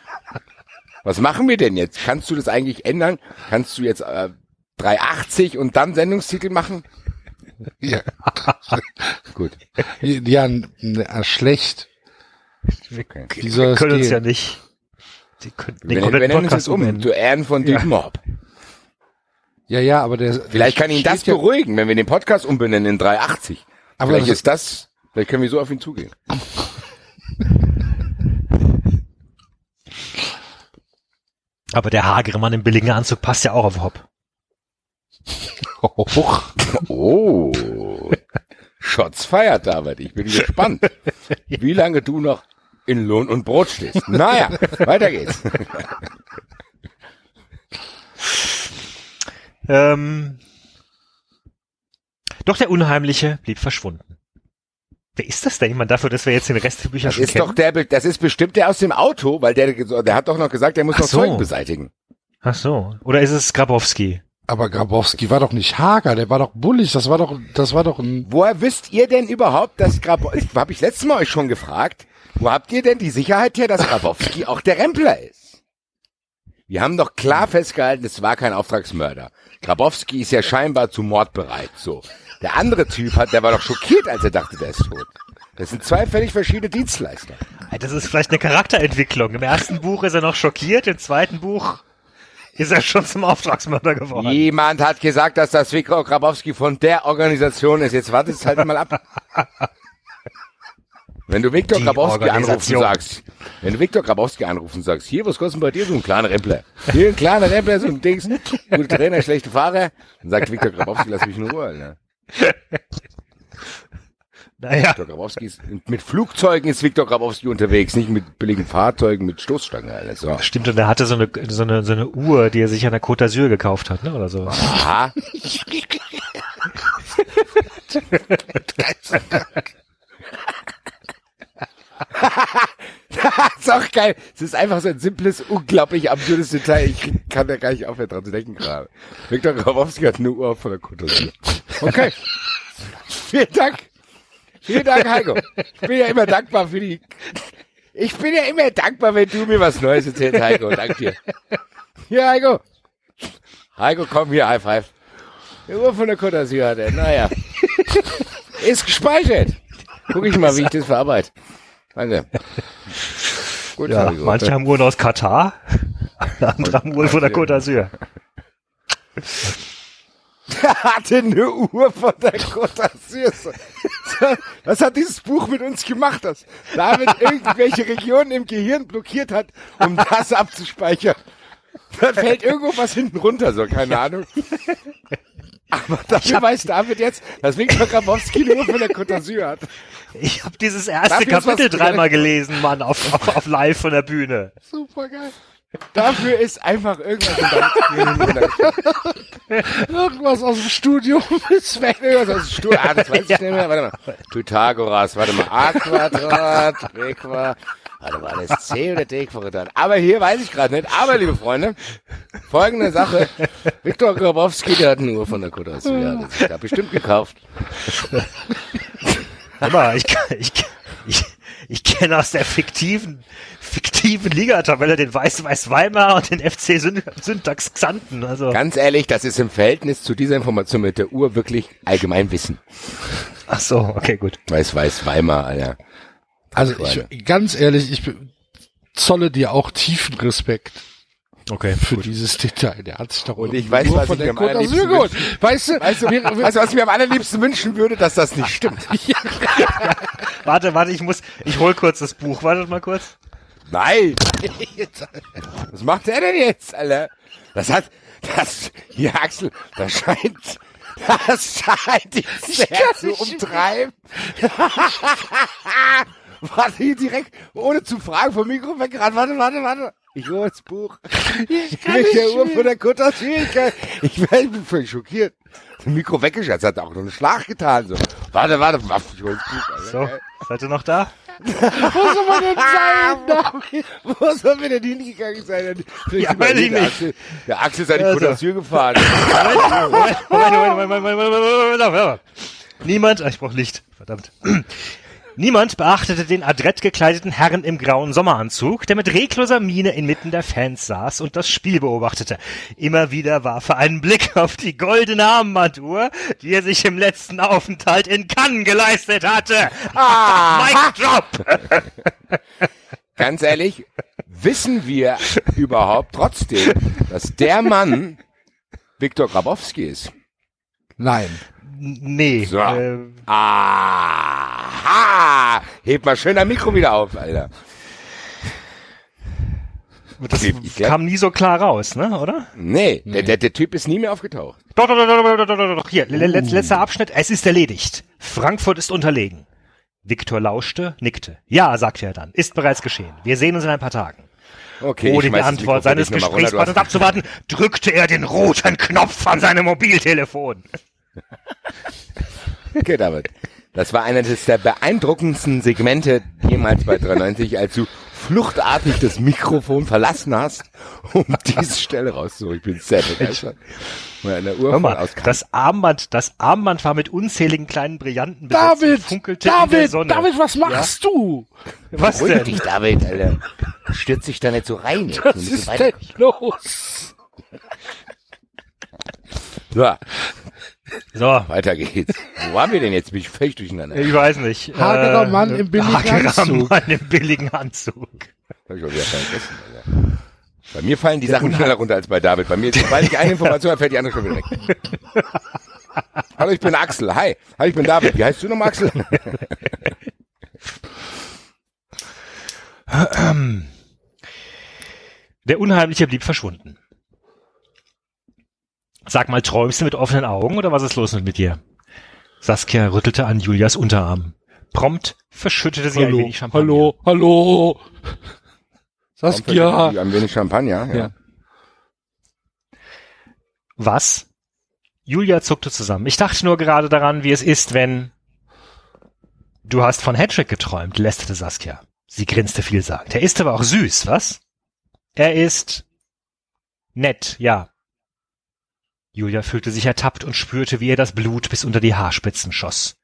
C: Was machen wir denn jetzt? Kannst du das eigentlich ändern? Kannst du jetzt äh, 380 und dann Sendungstitel machen?
B: Ja.
C: Gut.
B: Ja, n- schlecht.
D: Wir, wir können uns ja nicht die können den
C: Wir, wir nennen es um,
D: umbenennen.
C: zu Ehren von Deep Mob.
B: Ja, ja, aber der.
C: Vielleicht kann ihn das
B: ja,
C: beruhigen, wenn wir den Podcast umbenennen in 380.
B: Aber
C: vielleicht
B: das-
C: ist das, vielleicht können wir so auf ihn zugehen.
D: Aber der hagere Mann im billigen Anzug passt ja auch auf Hopp.
C: Oh. Shots feiert, David. Ich bin gespannt, wie lange du noch in Lohn und Brot stehst. Naja, weiter geht's.
D: Ähm, doch der Unheimliche blieb verschwunden. Wer ist das denn? Jemand dafür, dass wir jetzt den Rest der Bücher
C: Das
D: schon
C: ist
D: kennen?
C: doch der, das ist bestimmt der aus dem Auto, weil der, der hat doch noch gesagt, der muss
D: Ach
C: noch
D: so.
C: Zeugen beseitigen.
D: Ach so. Oder ist es Grabowski?
B: Aber Grabowski war doch nicht hager, der war doch bullig, das war doch, das war doch ein,
C: Woher wisst ihr denn überhaupt, dass Grabowski, habe ich letztes Mal euch schon gefragt, wo habt ihr denn die Sicherheit her, dass Grabowski auch der Rempler ist? Wir haben doch klar festgehalten, es war kein Auftragsmörder. Grabowski ist ja scheinbar zu Mord bereit, so. Der andere Typ hat, der war doch schockiert, als er dachte, der ist tot. Das sind zwei völlig verschiedene Dienstleister.
D: Das ist vielleicht eine Charakterentwicklung. Im ersten Buch ist er noch schockiert, im zweiten Buch ist er schon zum Auftragsmörder geworden.
C: Jemand hat gesagt, dass das Viktor Grabowski von der Organisation ist. Jetzt wartet es halt mal ab. Wenn du Viktor Grabowski anrufen sagst, wenn du Viktor Grabowski anrufen sagst, hier, was kostet bei dir so ein kleiner Rempler? Hier ein kleiner Rempler, so ein Dings, gute Trainer, schlechte Fahrer, dann sagt Viktor Grabowski, lass mich in Ruhe, Alter.
D: Naja.
C: Viktor Grabowski ist, mit Flugzeugen ist Viktor Grabowski unterwegs, nicht mit billigen Fahrzeugen, mit Stoßstangen, Alter. So.
D: Stimmt, und er hatte so eine, so eine, so eine Uhr, die er sich an der Côte d'Azur gekauft hat, ne, oder so.
C: Aha. das ist auch geil. Es ist einfach so ein simples, unglaublich absurdes Detail. Ich kann da gar nicht aufhören dran zu denken gerade. Viktor Grabowski hat eine Uhr von der Côte d'Azur. Okay. Vielen Dank. Vielen Dank, Heiko. Ich bin ja immer dankbar für die, ich bin ja immer dankbar, wenn du mir was Neues erzählst, Heiko. Dank dir. Hier, Heiko. Heiko, komm hier, High Five. Die Uhr von der Côte d'Azur hat er. Naja. Ist gespeichert. Guck ich mal, wie ich das verarbeite. Danke. Gut,
D: Ja,
C: Heiko.
D: manche haben Uhren aus Katar, andere haben Uhren von der Côte d'Azur.
C: Der hatte eine Uhr von der Côte d'Azur. Was hat dieses Buch mit uns gemacht, dass David irgendwelche Regionen im Gehirn blockiert hat, um das abzuspeichern? Da fällt irgendwo was hinten runter, so, keine Ahnung. Aber dafür weiß David jetzt, dass Viktor Grabowski Uhr von der Côte d'Azur hat.
D: Ich habe dieses erste
C: Dafür
D: Kapitel dreimal gelesen, Mann, auf, auf, auf live von der Bühne.
C: Super geil. Dafür ist einfach irgendwas in.
B: Irgendwas aus dem Studium ist weg.
C: Irgendwas aus dem Stuhl. Ah, das weiß ich nicht mehr. Warte mal. Pythagoras, warte mal. A Quadrat, B Quadrat. Warte, war das C oder D Quadrat? Aber hier weiß ich gerade nicht. Aber, liebe Freunde, folgende Sache. Viktor Grabowski, der hat eine Uhr von der d'Azur. Ja, das ist da bestimmt gekauft.
D: Aber ich, ich, ich, ich kenne aus der fiktiven, fiktiven Ligatabelle den Weiß-Weiß Weimar und den FC Syn Syntax Xanten. Also,
C: Ganz ehrlich, das ist im Verhältnis zu dieser Information mit der Uhr wirklich allgemein Wissen.
D: ach so, okay, gut.
C: Weiß, weiß, Weimar, Alter.
B: Also ich, ganz ehrlich, ich zolle dir auch tiefen Respekt.
D: Okay.
B: Für dieses Detail. Der hat sich doch
C: Und ich weiß,
B: nur
C: was
B: von
C: ich
B: der Côte d'Azur geholt. Weißt du,
C: Weißt du,
B: wir-
C: du, was ich mir am allerliebsten wünschen würde, dass das nicht stimmt?
D: Warte, warte, ich muss, ich hol kurz das Buch. Wartet mal kurz.
C: Nein! Was macht er denn jetzt, Alter? Das hat, das, hier Axel, das scheint, das scheint dich sehr zu umtreiben. Warte, hier direkt, ohne zu fragen, vom Mikro weggerannt. Warte, warte, warte. Ich hole das Buch. Ich
B: kann
C: mit
B: nicht
C: der Uhr von der d'Azur. Ich, bin völlig schockiert. Das Mikro weggeschätzt, hat auch noch einen Schlag getan. So. Warte, warte, warte, ich hol das Buch. Alter.
D: So, seid ihr noch da?
B: Wo soll man denn sein?
C: Wo soll wir denn hingegangen sein? Vielleicht
D: Ja, weiß ich nicht.
C: Axel, der Axel ist an die
D: Also.
C: D'Azur gefahren.
D: Moment, Moment, Moment, Moment, Moment, Moment, Moment, Moment, Moment. Niemand, ah, ich brauch Licht, verdammt. Niemand beachtete den adrett gekleideten Herrn im grauen Sommeranzug, der mit regloser Miene inmitten der Fans saß und das Spiel beobachtete. Immer wieder warf er einen Blick auf die goldene Armbanduhr, die er sich im letzten Aufenthalt in Cannes geleistet hatte. Ah, Mic drop!
C: Ganz ehrlich, wissen wir überhaupt trotzdem, dass der Mann Viktor Grabowski ist?
B: Nein.
D: Nee.
C: So.
D: Äh,
C: Aha! Heb mal schön dein Mikro wieder auf, Alter.
D: das
C: glaub-
D: kam nie so klar raus, ne, oder?
C: Nee, Der, der, der Typ ist nie mehr aufgetaucht.
D: Doch, doch, doch, doch, doch, doch, doch, doch. Hier, le- letz, letzter Abschnitt. Es ist erledigt. Frankfurt ist unterlegen. Viktor lauschte, nickte. Ja, sagte er dann. Ist bereits geschehen. Wir sehen uns in ein paar Tagen.
C: Okay,
D: Ohne die Antwort seines Gesprächspartners abzuwarten, drückte er den roten Knopf an seinem Mobiltelefon.
C: Okay, David. Das war eines der beeindruckendsten Segmente jemals bei 93, als du fluchtartig das Mikrofon verlassen hast, um diese Stelle rauszuholen. Ich bin sehr begeistert.
D: Hör mal, das Armband, das Armband war mit unzähligen kleinen Brillanten besetzt
B: David,
D: funkelte in der
B: David,
D: Sonne.
B: David, was machst du?
D: Was
C: Beruhig
D: denn?
C: dich, David, Alter.
F: stürzt sich da nicht so rein. Jetzt.
B: Was ist
F: so
B: denn los?
C: So,
D: So,
C: weiter geht's. Wo waren wir denn jetzt? Bin ich völlig durcheinander.
D: ich weiß nicht.
B: Hagerer Mann im billigen
D: hagerer
B: Anzug.
D: Mann im billigen Anzug.
C: Hab ich auch wieder vergessen, Alter. Bei mir fallen die Sachen schneller runter als bei David. Bei mir, sobald ich eine Information habe, fällt die andere schon wieder weg. Hallo, ich bin Axel. Hi. Hi, ich bin David. Wie heißt du nochmal, Axel?
D: Der Unheimliche blieb verschwunden. Sag mal, träumst du mit offenen Augen oder was ist los mit dir? Saskia rüttelte an Julias Unterarm. Prompt verschüttete sie ein
B: Hallo,
D: wenig Champagner.
B: hallo, hallo. Saskia.
C: Ein wenig Champagner, ja.
B: Ja.
D: Was? Julia zuckte zusammen. Ich dachte nur gerade daran, wie es ist, wenn... Du hast von Hedrick geträumt, lästerte Saskia. Sie grinste vielsagend. Er ist aber auch süß, was? Er ist... nett, ja. Julia fühlte sich ertappt und spürte, wie ihr das Blut bis unter die Haarspitzen schoss.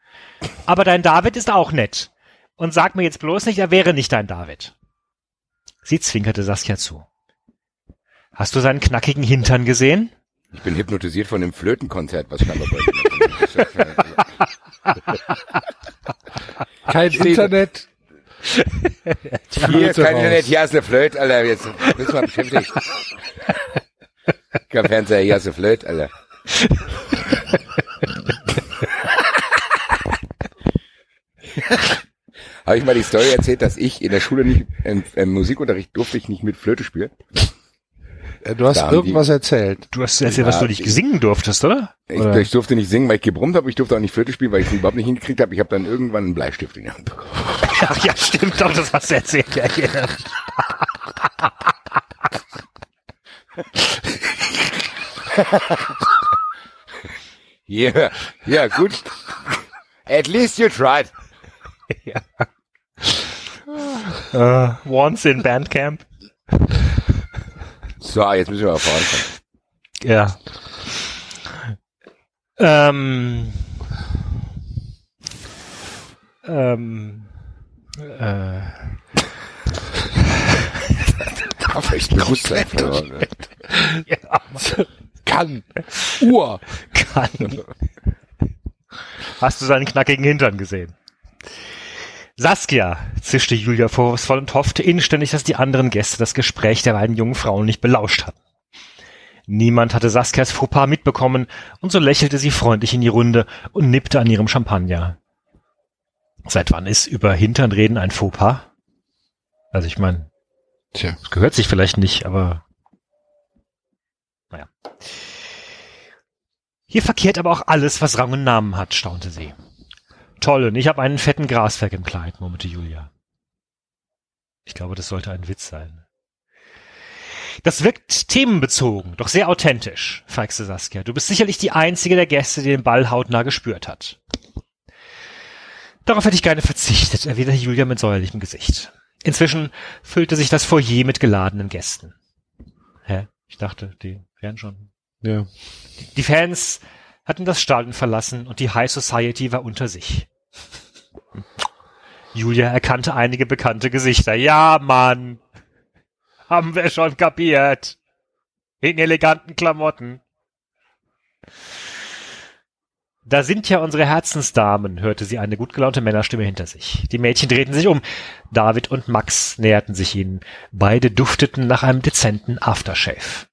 D: Aber dein David ist auch nett. Und sag mir jetzt bloß nicht, er wäre nicht dein David. Sie zwinkerte Saskia zu. Hast du seinen knackigen Hintern gesehen?
C: Ich bin hypnotisiert von dem Flötenkonzert, was scheinbar bei
B: Kein Internet.
C: Hier ist kein Internet, hier ist eine Flöte, Alter. Jetzt bist du mal beschäftigt. Kein Fernseher, hier ist eine Flöte, Alter. Habe ich mal die Story erzählt, dass ich in der Schule nicht, im, im Musikunterricht durfte ich nicht mit Flöte spielen?
B: Äh, Du hast irgendwas erzählt.
D: Du hast erzählt, was
C: Ja,
D: du nicht
C: ich-
D: singen durftest, oder?
C: Ich,
D: oder?
C: ich durfte nicht singen, weil ich gebrummt habe. Ich durfte auch nicht Flöte spielen, weil ich es überhaupt nicht hingekriegt habe. Ich habe dann irgendwann einen Bleistift in der Hand bekommen.
D: Ach ja, stimmt doch, das hast du erzählt. Ja, ja.
C: Ja, ja, gut. At least you tried.
D: Äh, once in Bandcamp.
C: So, jetzt müssen wir mal vorankommen.
D: Ja. Ähm. Ähm. Äh.
C: Ne?
D: Ja,
B: Kann. Uhr.
D: kann. Hast du seinen knackigen Hintern gesehen? Saskia, zischte Julia vorwurfsvoll und hoffte inständig, dass die anderen Gäste das Gespräch der beiden jungen Frauen nicht belauscht hatten. Niemand hatte Saskias Fauxpas mitbekommen, und so lächelte sie freundlich in die Runde und nippte an ihrem Champagner. Seit wann ist über Hintern reden ein Fauxpas? Also ich meine,
B: Tja.
D: das gehört sich vielleicht nicht, aber naja. Hier verkehrt aber auch alles, was Rang und Namen hat, staunte sie. Toll, und ich habe einen fetten Graswerk im Kleid, murmelte Julia. Ich glaube, das sollte ein Witz sein. Das wirkt themenbezogen, doch sehr authentisch, feixte Saskia. Du bist sicherlich die einzige der Gäste, die den Ball hautnah gespürt hat. Darauf hätte ich gerne verzichtet, erwiderte Julia mit säuerlichem Gesicht. Inzwischen füllte sich das Foyer mit geladenen Gästen. Hä? Ich dachte, die wären schon.
B: Ja.
D: Die Fans hatten das Stadion verlassen und die High Society war unter sich. Julia erkannte einige bekannte Gesichter. Ja, Mann. Haben wir schon kapiert. In eleganten Klamotten. Da sind ja unsere Herzensdamen, hörte sie eine gut gelaunte Männerstimme hinter sich. Die Mädchen drehten sich um. David und Max näherten sich ihnen. Beide dufteten nach einem dezenten Aftershave.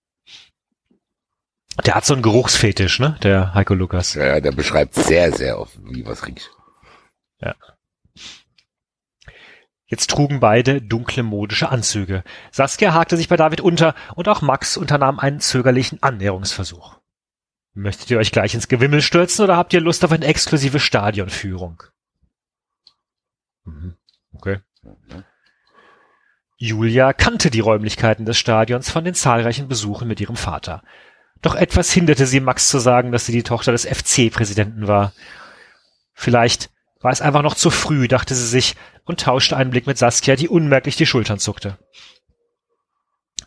D: Der hat so einen Geruchsfetisch, ne? Der Heiko Lukas.
C: Ja, der beschreibt sehr, sehr oft, wie was riecht.
D: Ja. Jetzt trugen beide dunkle modische Anzüge. Saskia hakte sich bei David unter und auch Max unternahm einen zögerlichen Annäherungsversuch. Möchtet ihr euch gleich ins Gewimmel stürzen oder habt ihr Lust auf eine exklusive Stadionführung? Mhm. Okay. Julia kannte die Räumlichkeiten des Stadions von den zahlreichen Besuchen mit ihrem Vater. Doch etwas hinderte sie, Max zu sagen, dass sie die Tochter des FC-Präsidenten war. Vielleicht war es einfach noch zu früh, dachte sie sich und tauschte einen Blick mit Saskia, die unmerklich die Schultern zuckte.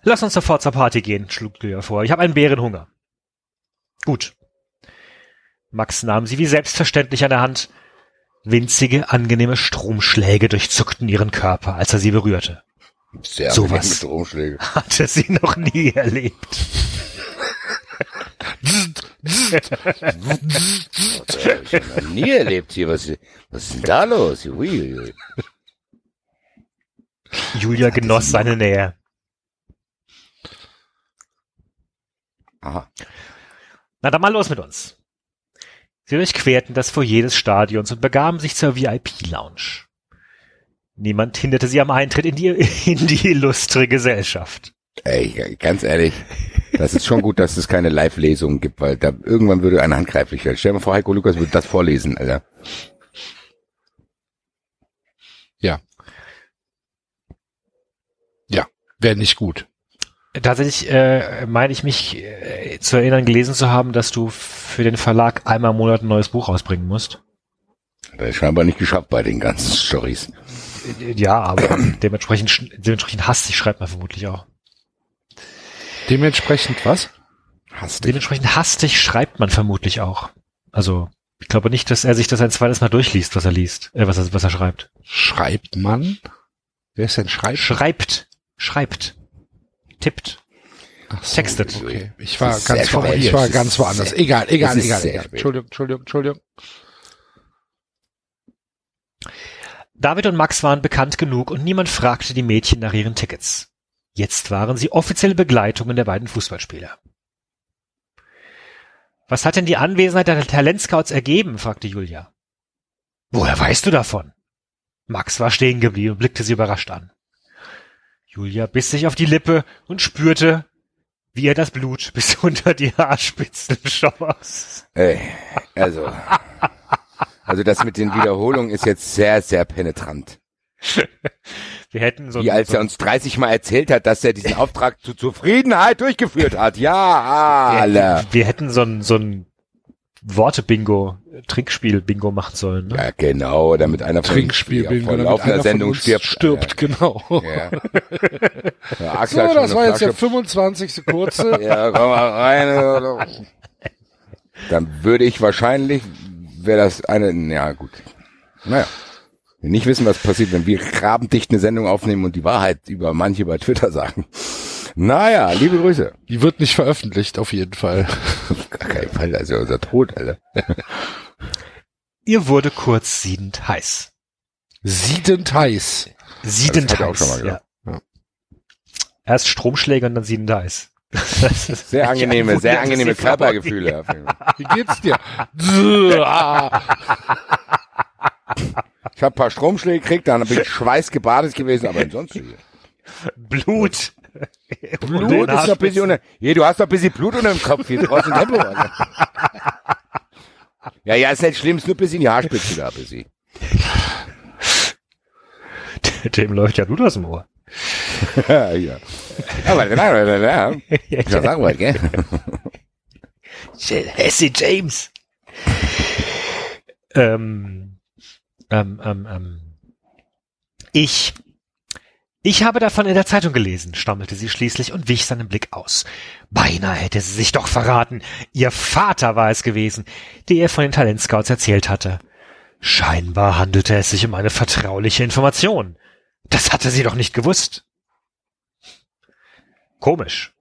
D: Lass uns sofort zur Party gehen, schlug Julia vor. Ich habe einen Bärenhunger. Gut. Max nahm sie wie selbstverständlich an der Hand. Winzige, angenehme Stromschläge durchzuckten ihren Körper, als er sie berührte.
C: Sehr
D: Sowas.
C: mit Stromschläge.
D: Hatte sie noch nie erlebt.
C: Ich noch nie erlebt hier. Was, was ist denn da los?
D: Julia genoss seine Nähe.
C: Aha.
D: Na dann mal los mit uns. Sie durchquerten das Foyer des Stadions und begaben sich zur VIP-Lounge. Niemand hinderte sie am Eintritt in die, in die illustre Gesellschaft.
C: Ey, ganz ehrlich, das ist schon gut, dass es keine Live-Lesungen gibt, weil da irgendwann würde eine handgreiflich werden. Stell dir mal vor, Heiko Lukas würde das vorlesen, Alter.
B: Ja. Ja, wäre nicht gut.
D: Tatsächlich äh, meine ich mich äh, zu erinnern, gelesen zu haben, dass du für den Verlag einmal im Monat ein neues Buch rausbringen musst.
C: Das ist scheinbar nicht geschafft bei den ganzen Stories.
D: Äh, Ja, aber dementsprechend, dementsprechend hastig schreibt man vermutlich auch.
B: Dementsprechend was?
C: Hastig.
D: Dementsprechend hastig schreibt man vermutlich auch. Also, ich glaube nicht, dass er sich das ein zweites Mal durchliest, was er liest, äh, was er, was er schreibt.
B: Schreibt man? Wer ist denn Schreibt?
D: Schreibt. Schreibt. Tippt.
B: Ach so,
D: Textet.
B: Okay. Ich war ganz,
C: spät.
B: ich war ganz woanders.
C: sehr-
B: Egal, egal, egal, egal. Entschuldigung, Entschuldigung, Entschuldigung.
D: David und Max waren bekannt genug und niemand fragte die Mädchen nach ihren Tickets. Jetzt waren sie offizielle Begleitungen der beiden Fußballspieler. Was hat denn die Anwesenheit der Talentscouts ergeben? fragte Julia. Woher weißt du davon? Max war stehen geblieben und blickte sie überrascht an. Julia biss sich auf die Lippe und spürte, wie ihr das Blut bis unter die Haarspitzen schoss.
C: Ey, also, also das mit den Wiederholungen ist jetzt sehr, sehr penetrant.
D: Wir hätten so
C: Wie als er uns 30 Mal erzählt hat, dass er diesen Auftrag zur Zufriedenheit durchgeführt hat. Ja, Alter.
D: Wir, wir hätten so ein, so ein Worte-Bingo, Trinkspiel-Bingo machen sollen. Ne?
C: Ja, genau, damit einer von
B: Trinkspiel,
C: uns
B: bin,
C: vor
B: damit einer von
C: Sendung
B: uns
C: stirbt.
B: stirbt, genau.
C: Ja. Ja,
B: So, das war jetzt der
C: Flasche-
B: 25. kurze.
C: Ja, komm mal rein. Dann würde ich wahrscheinlich, wäre das eine, ja gut. Naja. Wir nicht wissen, was passiert, wenn wir rabendicht eine Sendung aufnehmen und die Wahrheit über manche bei Twitter sagen. Naja, liebe Grüße.
B: Die wird nicht veröffentlicht, auf jeden Fall.
C: Auf gar keinen Fall, das ist ja unser Tod, Alter.
D: Ihr wurde kurz siedend heiß.
B: Siedend heiß.
D: Siedend
C: er auch
D: heiß,
C: schon mal
D: ja.
C: gehört.
D: Erst Stromschläge und dann siedend heiß.
C: Sehr angenehme, sehr angenehme Körpergefühle.
B: Wie geht's dir? Ah.
C: Ich habe ein paar Stromschläge gekriegt, dann bin ich schweißgebadet gewesen, aber ansonsten.
D: Blut.
C: Blut ist noch ein bisschen unter, hier, du hast doch ein bisschen Blut unter dem Kopf, hier draußen. Ja, ja, ist nicht schlimm, ist nur ein bisschen die Haarspitze da, ein bisschen.
D: Dem läuft ja Blut aus dem Ohr.
C: ja, ja. Aber, ja. Ich sagen wollte, gell?
D: Hesse James. Ähm, ähm, ähm, ähm. Ich. Ich habe davon in der Zeitung gelesen, stammelte sie schließlich und wich seinen Blick aus. Beinahe hätte sie sich doch verraten. Ihr Vater war es gewesen, der ihr von den Talentscouts erzählt hatte. Scheinbar handelte es sich um eine vertrauliche Information. Das hatte sie doch nicht gewusst. Komisch.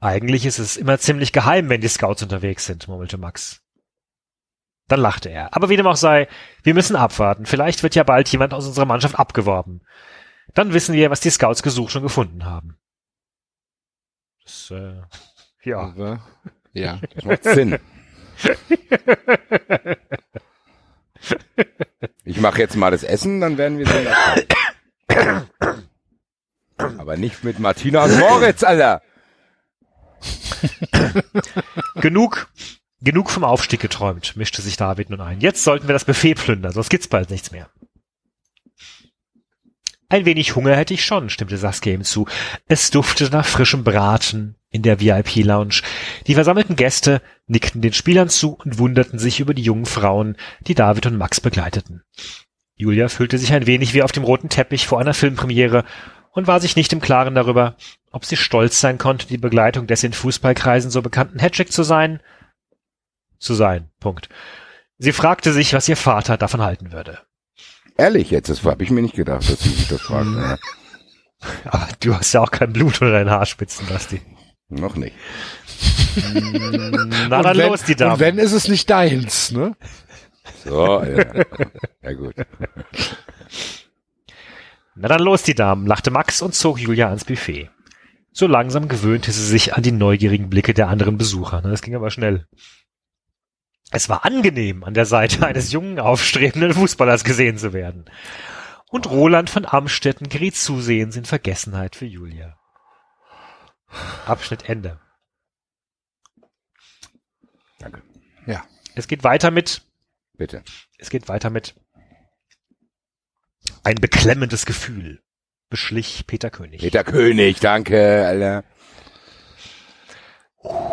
D: Eigentlich ist es immer ziemlich geheim, wenn die Scouts unterwegs sind, murmelte Max. Dann lachte er. Aber wie dem auch sei, wir müssen abwarten. Vielleicht wird ja bald jemand aus unserer Mannschaft abgeworben. Dann wissen wir, was die Scouts gesucht und gefunden haben. Das, äh, ja.
B: Ja.
C: Das macht Sinn. Ich mache jetzt mal das Essen, dann werden wir sehen. Aber nicht mit Martina und Moritz, Alter.
D: genug, genug vom Aufstieg geträumt, mischte sich David nun ein. Jetzt sollten wir das Buffet plündern, sonst gibt's bald nichts mehr. Ein wenig Hunger hätte ich schon, stimmte Saskia ihm zu. Es duftete nach frischem Braten in der VIP-Lounge. Die versammelten Gäste nickten den Spielern zu und wunderten sich über die jungen Frauen, die David und Max begleiteten. Julia fühlte sich ein wenig wie auf dem roten Teppich vor einer Filmpremiere und war sich nicht im Klaren darüber, ob sie stolz sein konnte, die Begleitung des in Fußballkreisen so bekannten Hattrick zu sein. Zu sein. Punkt. Sie fragte sich, was ihr Vater davon halten würde.
C: Ehrlich jetzt, das habe ich mir nicht gedacht, dass sie sich das fragt. Ja.
D: Aber du hast ja auch kein Blut unter deinen Haarspitzen, Basti.
C: Noch nicht.
D: Na dann
B: wenn,
D: los, die Damen.
B: Und wenn, ist es nicht deins, ne?
C: So, ja. ja gut.
D: Na dann los, die Damen, lachte Max und zog Julia ans Buffet. So langsam gewöhnte sie sich an die neugierigen Blicke der anderen Besucher. Das ging aber schnell. Es war angenehm, an der Seite eines jungen, aufstrebenden Fußballers gesehen zu werden. Und Roland von Amstetten geriet zusehends in Vergessenheit für Julia. Abschnitt Ende.
C: Danke.
B: Ja.
D: Es geht weiter mit,
C: Bitte.
D: es geht weiter mit ein beklemmendes Gefühl beschlich Peter König.
C: Peter König, danke, Alter.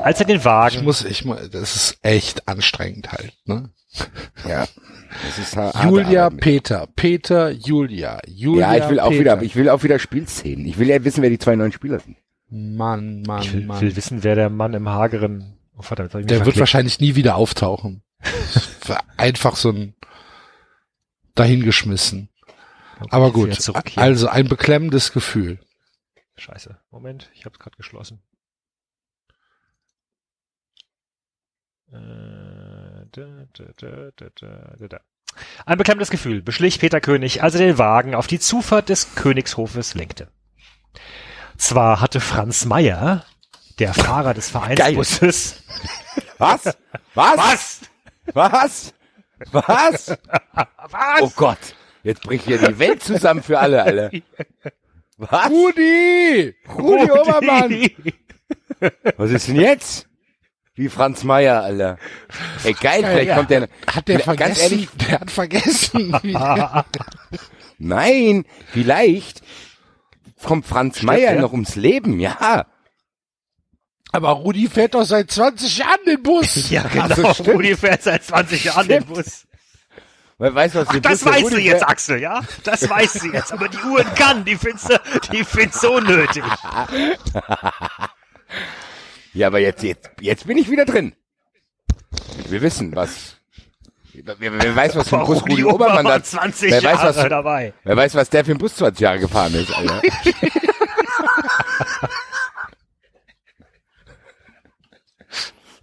D: Als er den Wagen
B: Ich muss, ich muss, das ist echt anstrengend halt, ne?
C: Ja. Das ist
B: Julia, Peter, Peter, Julia, Julia.
C: Ja, ich will auch
B: Peter.
C: wieder, ich will auch wieder Spielszenen. Ich will ja wissen, wer die zwei neuen Spieler sind.
B: Mann, Mann,
D: Ich will,
B: Mann.
D: will wissen, wer der Mann im hageren. Oh, verdammt,
B: Der wird
D: verklickt.
B: wahrscheinlich nie wieder auftauchen. Einfach so ein dahingeschmissen. Aber gut, also ein beklemmendes Gefühl.
D: Scheiße. Moment, ich hab's gerade geschlossen. Äh, da, da, da, da, da, da, da. Ein beklemmendes Gefühl beschlich Peter König, als er den Wagen auf die Zufahrt des Königshofes lenkte. Zwar hatte Franz Meyer, der Fahrer des Vereinsbusses,
C: Was? Was?
D: Was?
C: Was? Was?
D: Was?
C: Oh Gott. Jetzt bricht hier die Welt zusammen für alle, Alter. Was?
B: Rudi! Rudi Obermann!
C: Was ist denn jetzt? Wie Franz Meyer, Alter. Ey, geil, vielleicht
B: Ja,
C: kommt der,
B: Hat der vergessen?
C: ganz ehrlich,
B: der hat vergessen.
C: nein, vielleicht kommt Franz Meyer
D: er?
C: noch ums Leben, ja.
B: Aber Rudi fährt doch seit 20 Jahren den Bus.
D: ja genau,
C: so, stimmt.
D: Rudi fährt seit 20 Jahren den. Bus.
C: Weil, weißt du, was
D: Ach, das
C: Rudi
D: du jetzt? Axel, ja? Das weißt du jetzt. Aber die Uhren kann, die findest du, die findest du unnötig.
C: Ja, aber jetzt, jetzt, jetzt bin ich wieder drin. Wir wissen, was. Wer, wer weiß, was für ein Bus Rudi Obermann da
D: 20
C: wer weiß,
D: Jahre
C: was,
D: dabei.
C: wer weiß, was der für ein Bus 20 Jahre gefahren ist, Alter.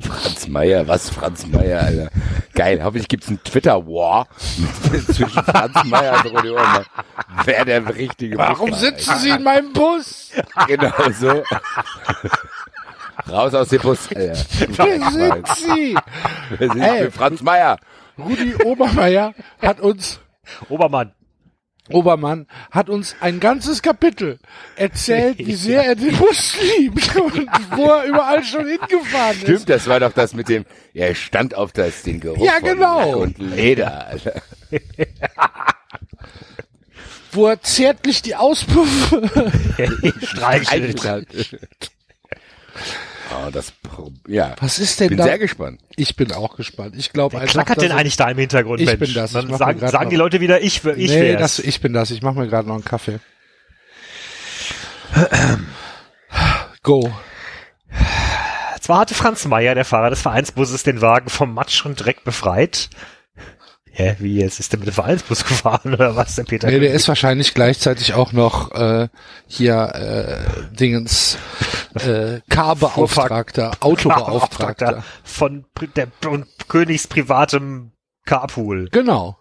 C: Franz Meier, was Franz Meier, Alter. Geil, hoffentlich gibt's einen Twitter-War zwischen Franz Meier und Rudi Obermann. Wer der richtige
B: Warum
C: Busfahrer
B: sitzen Sie in meinem Bus?
C: Genau so. Raus aus dem Bus.
B: Wer sind Sie?
C: Wir sind
B: Ey.
C: Franz Meier.
B: Rudi Obermeier hat uns,
D: Obermann.
B: Obermann, hat uns ein ganzes Kapitel erzählt, wie sehr er den Bus liebt und wo er überall schon hingefahren ist.
C: Stimmt, das war doch das mit dem, er stand auf das, den Geruch
B: Ja,
C: von
B: genau.
C: Lack und Leder, Alter.
B: Wo er zärtlich die Auspuffe
D: Streichelt.
C: Hat. Oh, das, ja.
B: Was ist denn
C: Bin
B: da?
C: sehr gespannt.
B: Ich bin auch gespannt. Ich glaube
D: Wer
B: einfach,
D: klackert denn eigentlich da im Hintergrund,
B: Ich
D: Mensch?
B: bin das.
D: Dann sagen, sagen
B: noch-
D: die Leute wieder, ich, ich
B: nee,
D: wär's.
B: das, ich bin das. Ich mache mir gerade noch einen Kaffee. Go.
D: Zwar hatte Franz Meyer, der Fahrer des Vereinsbusses, den Wagen vom Matsch und Dreck befreit. Hä, wie jetzt? Ist der mit dem Vereinsbus gefahren oder was, der Peter?
B: Nee, der ist wahrscheinlich gleichzeitig auch noch äh, hier äh, Dingens äh, Car-Beauftragter, Autobeauftragter.
D: von der und Königs privatem Carpool.
B: Genau.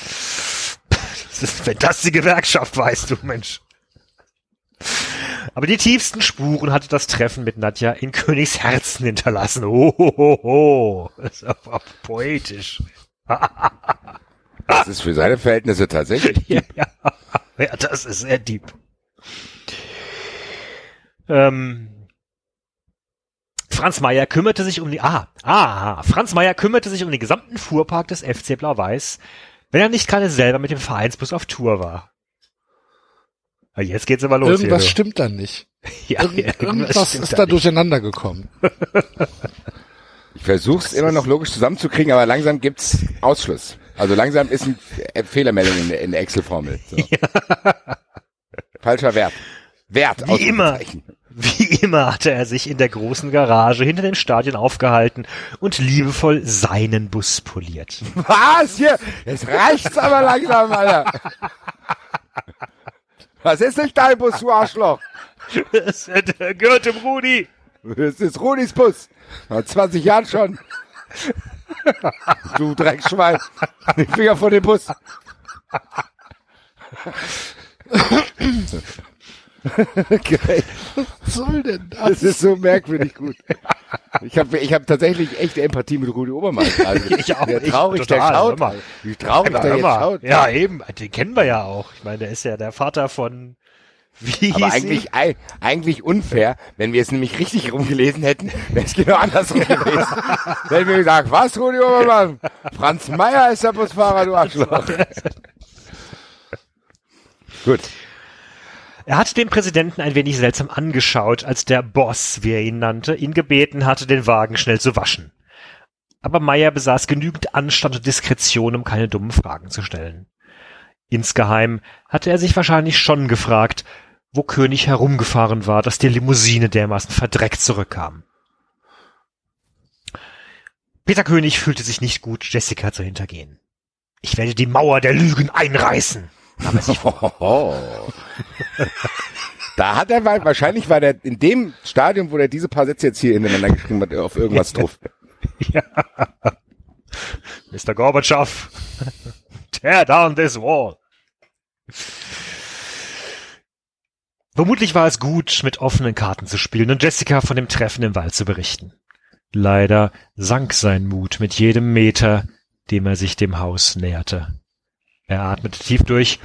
D: Das ist, wenn das die Gewerkschaft weißt du, Mensch. Aber die tiefsten Spuren hatte das Treffen mit Nadja in Königs Herzen hinterlassen. Oh, ho, ho, ho. Das ist aber poetisch.
C: Das ist für seine Verhältnisse tatsächlich.
D: ja, ja. ja, das ist sehr deep. Ähm, Franz Meyer kümmerte sich um die, ah, ah, Franz Meyer kümmerte sich um den gesamten Fuhrpark des FC Blau-Weiß, wenn er nicht gerade selber mit dem Vereinsbus auf Tour war. Ah, Jetzt geht's aber los.
B: Irgendwas
D: hier,
B: stimmt da nicht.
D: ja,
B: Irgend, irgendwas ist da
D: nicht.
B: durcheinander gekommen.
C: Ich versuch's immer noch logisch zusammenzukriegen, aber langsam gibt's Ausschluss. Also langsam ist eine Fehlermeldung in der, der Excel-Formel. So. Falscher Wert. Wert.
D: Wie immer. Wie immer hatte er sich in der großen Garage hinter dem Stadion aufgehalten und liebevoll seinen Bus poliert.
C: Was? Hier? Jetzt reicht's aber langsam, Alter. Was ist nicht dein Bus, du Arschloch?
D: Das gehört dem Rudi.
C: Das ist Rudis Bus. Vor 20 Jahren schon. Du Dreckschwein. Die Finger vor dem Bus. Geil.
B: Was soll denn das?
C: Das ist so merkwürdig gut. Ich habe ich hab tatsächlich echte Empathie mit Rudi Obermann. Also,
D: Ich auch.
C: Der traurig,
D: total,
C: der schaut.
D: mal.
C: Wie traurig der jetzt schaut.
D: Ja, eben. Den kennen wir ja auch. Ich meine, der ist ja der Vater von, wie
C: Aber eigentlich, ei- eigentlich unfair, wenn wir es nämlich richtig rumgelesen hätten, wäre es genau andersrum gewesen. Wenn wir gesagt, was, Rudi Obermann? Franz Meier ist der Busfahrer, du Arschloch. Gut.
D: Er hatte den Präsidenten ein wenig seltsam angeschaut, als der Boss, wie er ihn nannte, ihn gebeten hatte, den Wagen schnell zu waschen. Aber Meyer besaß genügend Anstand und Diskretion, um keine dummen Fragen zu stellen. Insgeheim hatte er sich wahrscheinlich schon gefragt, wo König herumgefahren war, dass die Limousine dermaßen verdreckt zurückkam. Peter König fühlte sich nicht gut, Jessica zu hintergehen. Ich werde die Mauer der Lügen einreißen, nahm er sich vor.
C: Da hat er wa- wahrscheinlich war der in dem Stadium, wo er diese paar Sätze jetzt hier hintereinander geschrieben hat, auf irgendwas drauf.
D: Ja. Mr. Gorbatschow, tear down this wall. Vermutlich war es gut, mit offenen Karten zu spielen und Jessica von dem Treffen im Wald zu berichten. Leider sank sein Mut mit jedem Meter, dem er sich dem Haus näherte. Er atmete tief durch,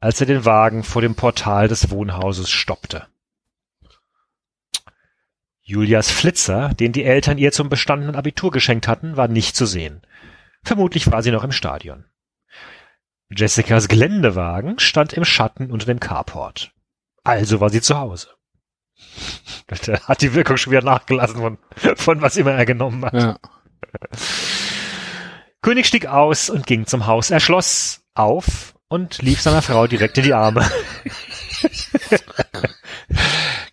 D: als er den Wagen vor dem Portal des Wohnhauses stoppte. Julias Flitzer, den die Eltern ihr zum bestandenen Abitur geschenkt hatten, war nicht zu sehen. Vermutlich war sie noch im Stadion. Jessicas Geländewagen stand im Schatten unter dem Carport. Also war sie zu Hause. Das hat die Wirkung schon wieder nachgelassen von, von was immer er genommen hat.
B: Ja.
D: König stieg aus und ging zum Haus. Er schloss auf und lief seiner Frau direkt in die Arme.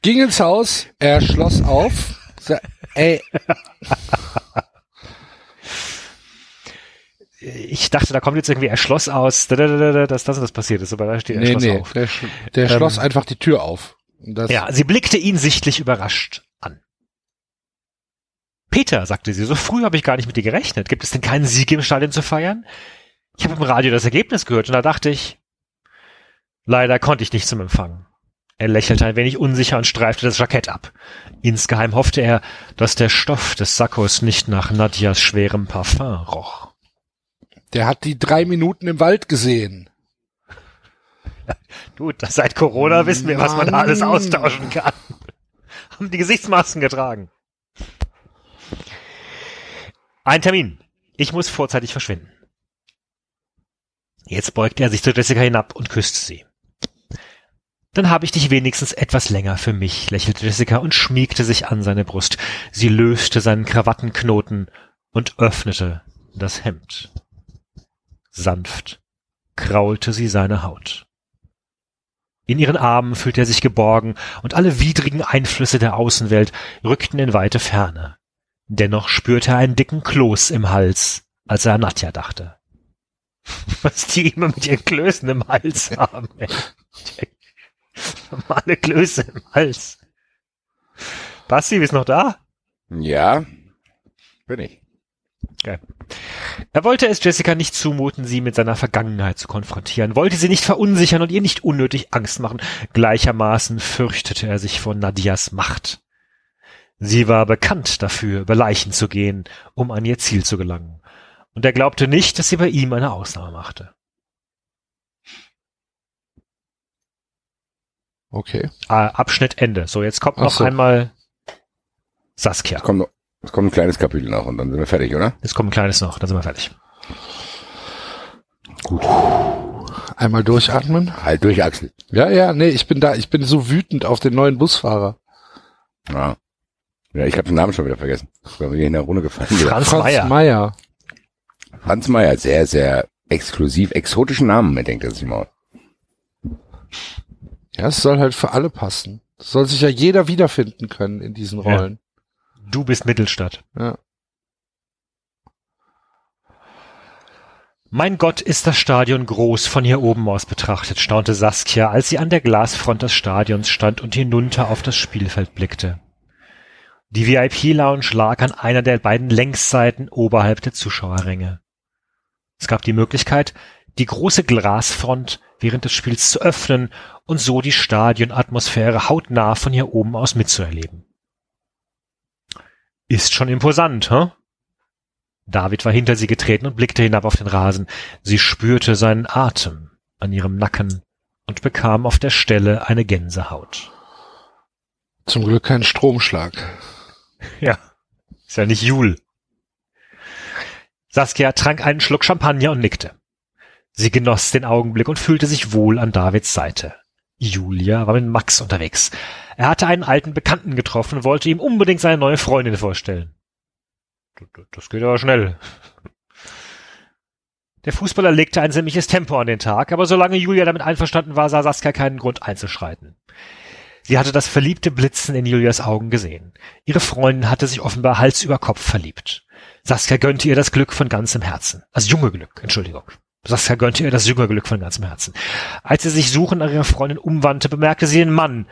B: Ging ins Haus, er schloss auf. sa- Ey,
D: Ich dachte, da kommt jetzt irgendwie, er schloss aus, da, da, da, da, dass das und das passiert ist, aber da steht, er
B: nee,
D: schloss
B: nee,
D: auf.
B: der, sch der
D: Ähm,
B: schloss einfach die Tür auf.
D: Ja, sie blickte ihn sichtlich überrascht an. Peter, sagte sie, so früh habe ich gar nicht mit dir gerechnet. Gibt es denn keinen Sieg im Stadion zu feiern? Ich habe im Radio das Ergebnis gehört und da dachte ich, leider konnte ich nicht zum Empfang. Er lächelte ein wenig unsicher und streifte das Jackett ab. Insgeheim hoffte er, dass der Stoff des Sakkos nicht nach Nadjas schwerem Parfum roch.
B: Der hat die drei Minuten im Wald gesehen.
D: Du, das seit Corona wissen wir, was man da alles
B: Mann.
D: austauschen kann. Haben die Gesichtsmasken getragen. Ein Termin. Ich muss vorzeitig verschwinden. Jetzt beugte er sich zu Jessica hinab und küsste sie. Dann habe ich dich wenigstens etwas länger für mich, lächelte Jessica und schmiegte sich an seine Brust. Sie löste seinen Krawattenknoten und öffnete das Hemd. Sanft kraulte sie seine Haut. In ihren Armen fühlte er sich geborgen, und alle widrigen Einflüsse der Außenwelt rückten in weite Ferne. Dennoch spürte er einen dicken Kloß im Hals, als er an Nadja dachte. Was die immer mit ihren Klößen im Hals haben, ey. Normale Klöße im Hals. Basti, bist noch da?
C: Ja, bin ich.
D: Okay. Er wollte es Jessica nicht zumuten, sie mit seiner Vergangenheit zu konfrontieren, wollte sie nicht verunsichern und ihr nicht unnötig Angst machen. Gleichermaßen fürchtete er sich vor Nadias Macht. Sie war bekannt dafür, über Leichen zu gehen, um an ihr Ziel zu gelangen. Und er glaubte nicht, dass sie bei ihm eine Ausnahme machte.
B: Okay.
D: Ah, Abschnitt Ende. So, jetzt kommt
B: Ach
D: noch
B: so.
D: einmal Saskia.
C: Es kommt, noch, es kommt ein kleines Kapitel noch und dann sind wir fertig, oder?
D: Jetzt kommt ein kleines noch, dann sind wir fertig.
B: Einmal durchatmen.
C: Halt durch, Axel.
B: Ja, ja, nee, ich bin da, ich bin so wütend auf den neuen Busfahrer.
C: Ja. Ja, ich habe den Namen schon wieder vergessen. Ich bin mir hier in der Runde gefallen.
D: Franz
B: Franz
D: Meier.
B: Meier.
C: Franz Meier, sehr, sehr exklusiv, exotischen Namen, mir denkt er sich mal.
B: Ja, es soll halt für alle passen. Es soll sich ja jeder wiederfinden können in diesen
D: Ja.
B: Rollen.
D: Du bist Mittelstadt.
B: Ja.
D: Mein Gott, ist das Stadion groß von hier oben aus betrachtet, staunte Saskia, als sie an der Glasfront des Stadions stand und hinunter auf das Spielfeld blickte. Die VIP-Lounge lag an einer der beiden Längsseiten oberhalb der Zuschauerränge. Es gab die Möglichkeit, die große Glasfront während des Spiels zu öffnen und so die Stadionatmosphäre hautnah von hier oben aus mitzuerleben. Ist schon imposant, hä? David war hinter sie getreten und blickte hinab auf den Rasen. Sie spürte seinen Atem an ihrem Nacken und bekam auf der Stelle eine Gänsehaut.
B: Zum Glück kein Stromschlag.
D: Ja, ist ja nicht Jul. Saskia trank einen Schluck Champagner und nickte. Sie genoss den Augenblick und fühlte sich wohl an Davids Seite. Julia war mit Max unterwegs. Er hatte einen alten Bekannten getroffen und wollte ihm unbedingt seine neue Freundin vorstellen. Das geht aber schnell. Der Fußballer legte ein ziemliches Tempo an den Tag, aber solange Julia damit einverstanden war, sah Saskia keinen Grund einzuschreiten. Sie hatte das verliebte Blitzen in Julias Augen gesehen. Ihre Freundin hatte sich offenbar Hals über Kopf verliebt. Saskia gönnte ihr das Glück von ganzem Herzen. Das junge Glück, Entschuldigung. Saskia gönnte ihr das junge Glück von ganzem Herzen. Als sie sich suchend nach ihrer Freundin umwandte, bemerkte sie den Mann,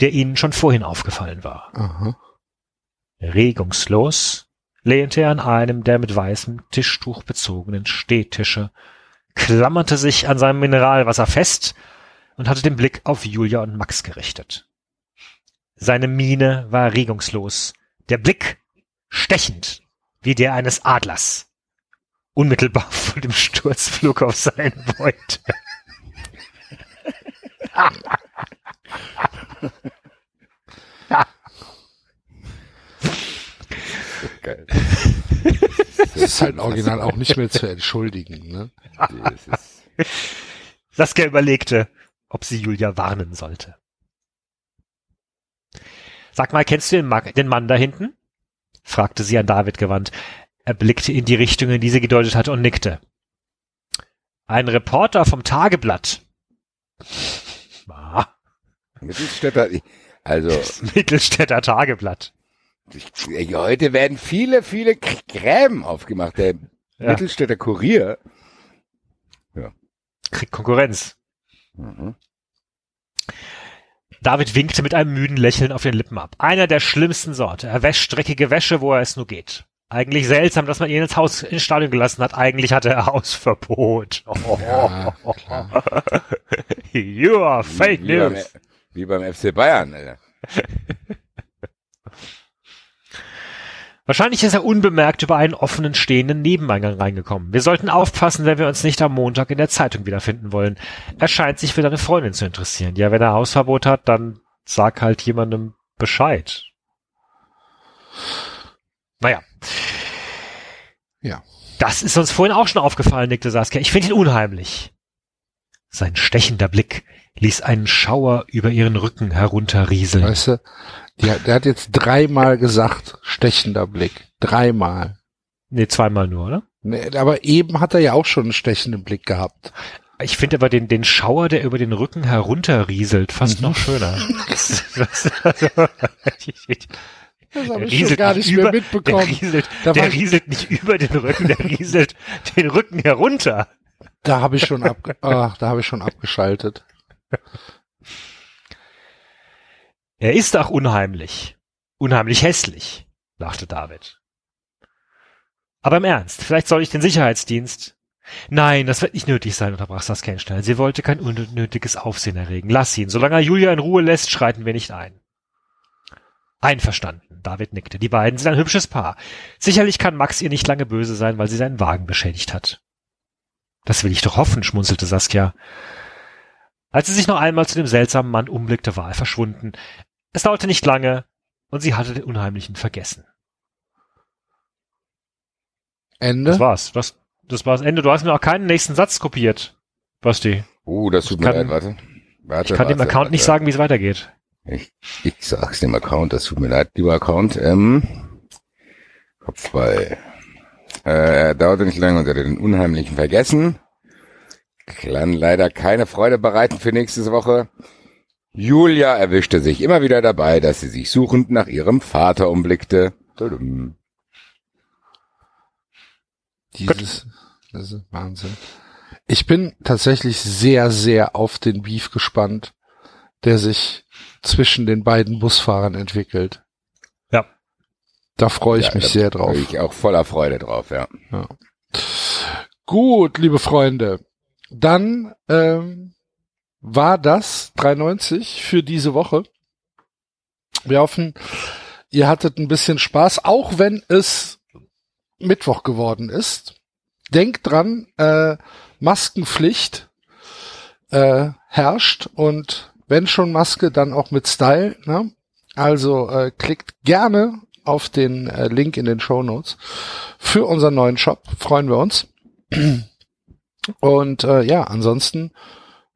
D: der ihnen schon vorhin aufgefallen war.
B: Aha.
D: Regungslos lehnte er an einem der mit weißem Tischtuch bezogenen Stehtische, klammerte sich an seinem Mineralwasser fest und hatte den Blick auf Julia und Max gerichtet. Seine Miene war regungslos, der Blick stechend wie der eines Adlers, unmittelbar vor dem Sturzflug auf seinen Beute.
C: Geil.
B: Das ist halt original auch nicht mehr zu entschuldigen, ne?
D: Saskia überlegte, ob sie Julia warnen sollte. Sag mal, kennst du den Mann da hinten? Fragte sie an David gewandt. Er blickte in die Richtung, in die sie gedeutet hatte und nickte. Ein Reporter vom Tageblatt. Ah,
C: Mittelstädter, also
D: Mittelstädter Tageblatt.
C: ich, heute werden viele, viele Gräben aufgemacht. Der
D: Ja.
C: Mittelstädter Kurier.
D: Kriegt Konkurrenz.
C: Mhm.
D: David winkte mit einem müden Lächeln auf den Lippen ab. Einer der schlimmsten Sorte. Er wäscht dreckige Wäsche, wo er es nur geht. Eigentlich seltsam, dass man ihn ins Haus, ins Stadion gelassen hat. Eigentlich hatte er Hausverbot.
B: Ja, klar.
D: you are fake
C: wie, beim,
D: news.
C: wie beim FC Bayern, Alter.
D: Wahrscheinlich ist er unbemerkt über einen offenen stehenden Nebeneingang reingekommen. Wir sollten aufpassen, wenn wir uns nicht am Montag in der Zeitung wiederfinden wollen. Er scheint sich für deine Freundin zu interessieren. Ja, wenn er Hausverbot hat, dann sag halt jemandem Bescheid. Naja.
B: Ja.
D: Das ist uns vorhin auch schon aufgefallen, nickte Saskia. Ich finde ihn unheimlich. Sein stechender Blick ließ einen Schauer über ihren Rücken herunterrieseln.
B: Weißt du, die, der hat jetzt dreimal gesagt, stechender Blick. Dreimal.
D: Nee, zweimal nur, oder?
B: Nee, aber eben hat er ja auch schon einen stechenden Blick gehabt.
D: Ich finde aber den, den Schauer, der über den Rücken herunterrieselt, fast noch schöner. Das, also,
B: habe ich schon gar nicht mehr mitbekommen.
D: Der rieselt, der rieselt nicht über den Rücken, der rieselt den Rücken herunter.
B: Da habe ich schon ab, ach, da habe ich schon abgeschaltet.
D: Er ist auch unheimlich. Unheimlich hässlich, lachte David. Aber im Ernst, vielleicht soll ich den Sicherheitsdienst. Nein, das wird nicht nötig sein, unterbrach Saskia schnell. Sie wollte kein unnötiges Aufsehen erregen. Lass ihn. Solange er Julia in Ruhe lässt, schreiten wir nicht ein. Einverstanden. David nickte. Die beiden sind ein hübsches Paar. Sicherlich kann Max ihr nicht lange böse sein, weil sie seinen Wagen beschädigt hat. Das will ich doch hoffen, schmunzelte Saskia. Als sie sich noch einmal zu dem seltsamen Mann umblickte, war er verschwunden. Es dauerte nicht lange, und sie hatte den Unheimlichen vergessen.
B: Ende?
D: Das war's. Das, das war das Ende. Du hast mir auch keinen nächsten Satz kopiert, Basti.
C: Uh, das tut
D: Ich
C: mir
D: kann-
C: leid, warte. Warte,
D: Ich kann dem
C: warte,
D: Account
C: warte.
D: nicht sagen, wie es weitergeht.
C: Ich, ich sag's dem Account, das tut mir leid, lieber Account. Ähm, Kopf bei. Äh, dauerte nicht lange und er hat den Unheimlichen vergessen. Kann leider keine Freude bereiten für nächste Woche. Julia erwischte sich immer wieder dabei, dass sie sich suchend nach ihrem Vater umblickte. Tudum.
B: Dieses, Das ist Wahnsinn. Ich bin tatsächlich sehr, sehr auf den Beef gespannt, der sich zwischen den beiden Busfahrern entwickelt.
D: Ja.
B: Da freue ich
C: Ja,
B: mich
C: da
B: sehr drauf.
C: bin ich auch voller Freude drauf, ja.
B: Ja. Gut, liebe Freunde. Dann ähm, war das 390 für diese Woche. Wir hoffen, ihr hattet ein bisschen Spaß, auch wenn es Mittwoch geworden ist. Denkt dran, äh, Maskenpflicht äh, herrscht und wenn schon Maske, dann auch mit Style. Ne? Also äh, klickt gerne auf den äh, Link in den Show Notes für unseren neuen Shop. Freuen wir uns. Und äh, ja, ansonsten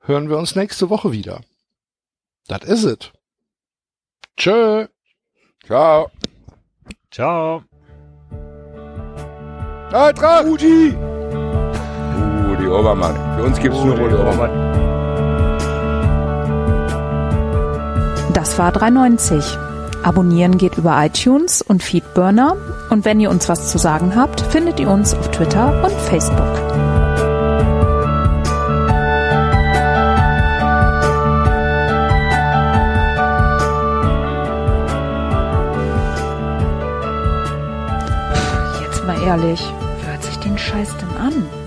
B: hören wir uns nächste Woche wieder. Das is it. Tschö.
C: Ciao.
D: Ciao.
C: Eintracht! Rudi! Rudi Obermann. Für uns gibt's nur Rudi Obermann.
A: Das war 390. Abonnieren geht über iTunes und Feedburner. Und wenn ihr uns was zu sagen habt, findet ihr uns auf Twitter und Facebook. Ehrlich, hört sich den Scheiß denn an?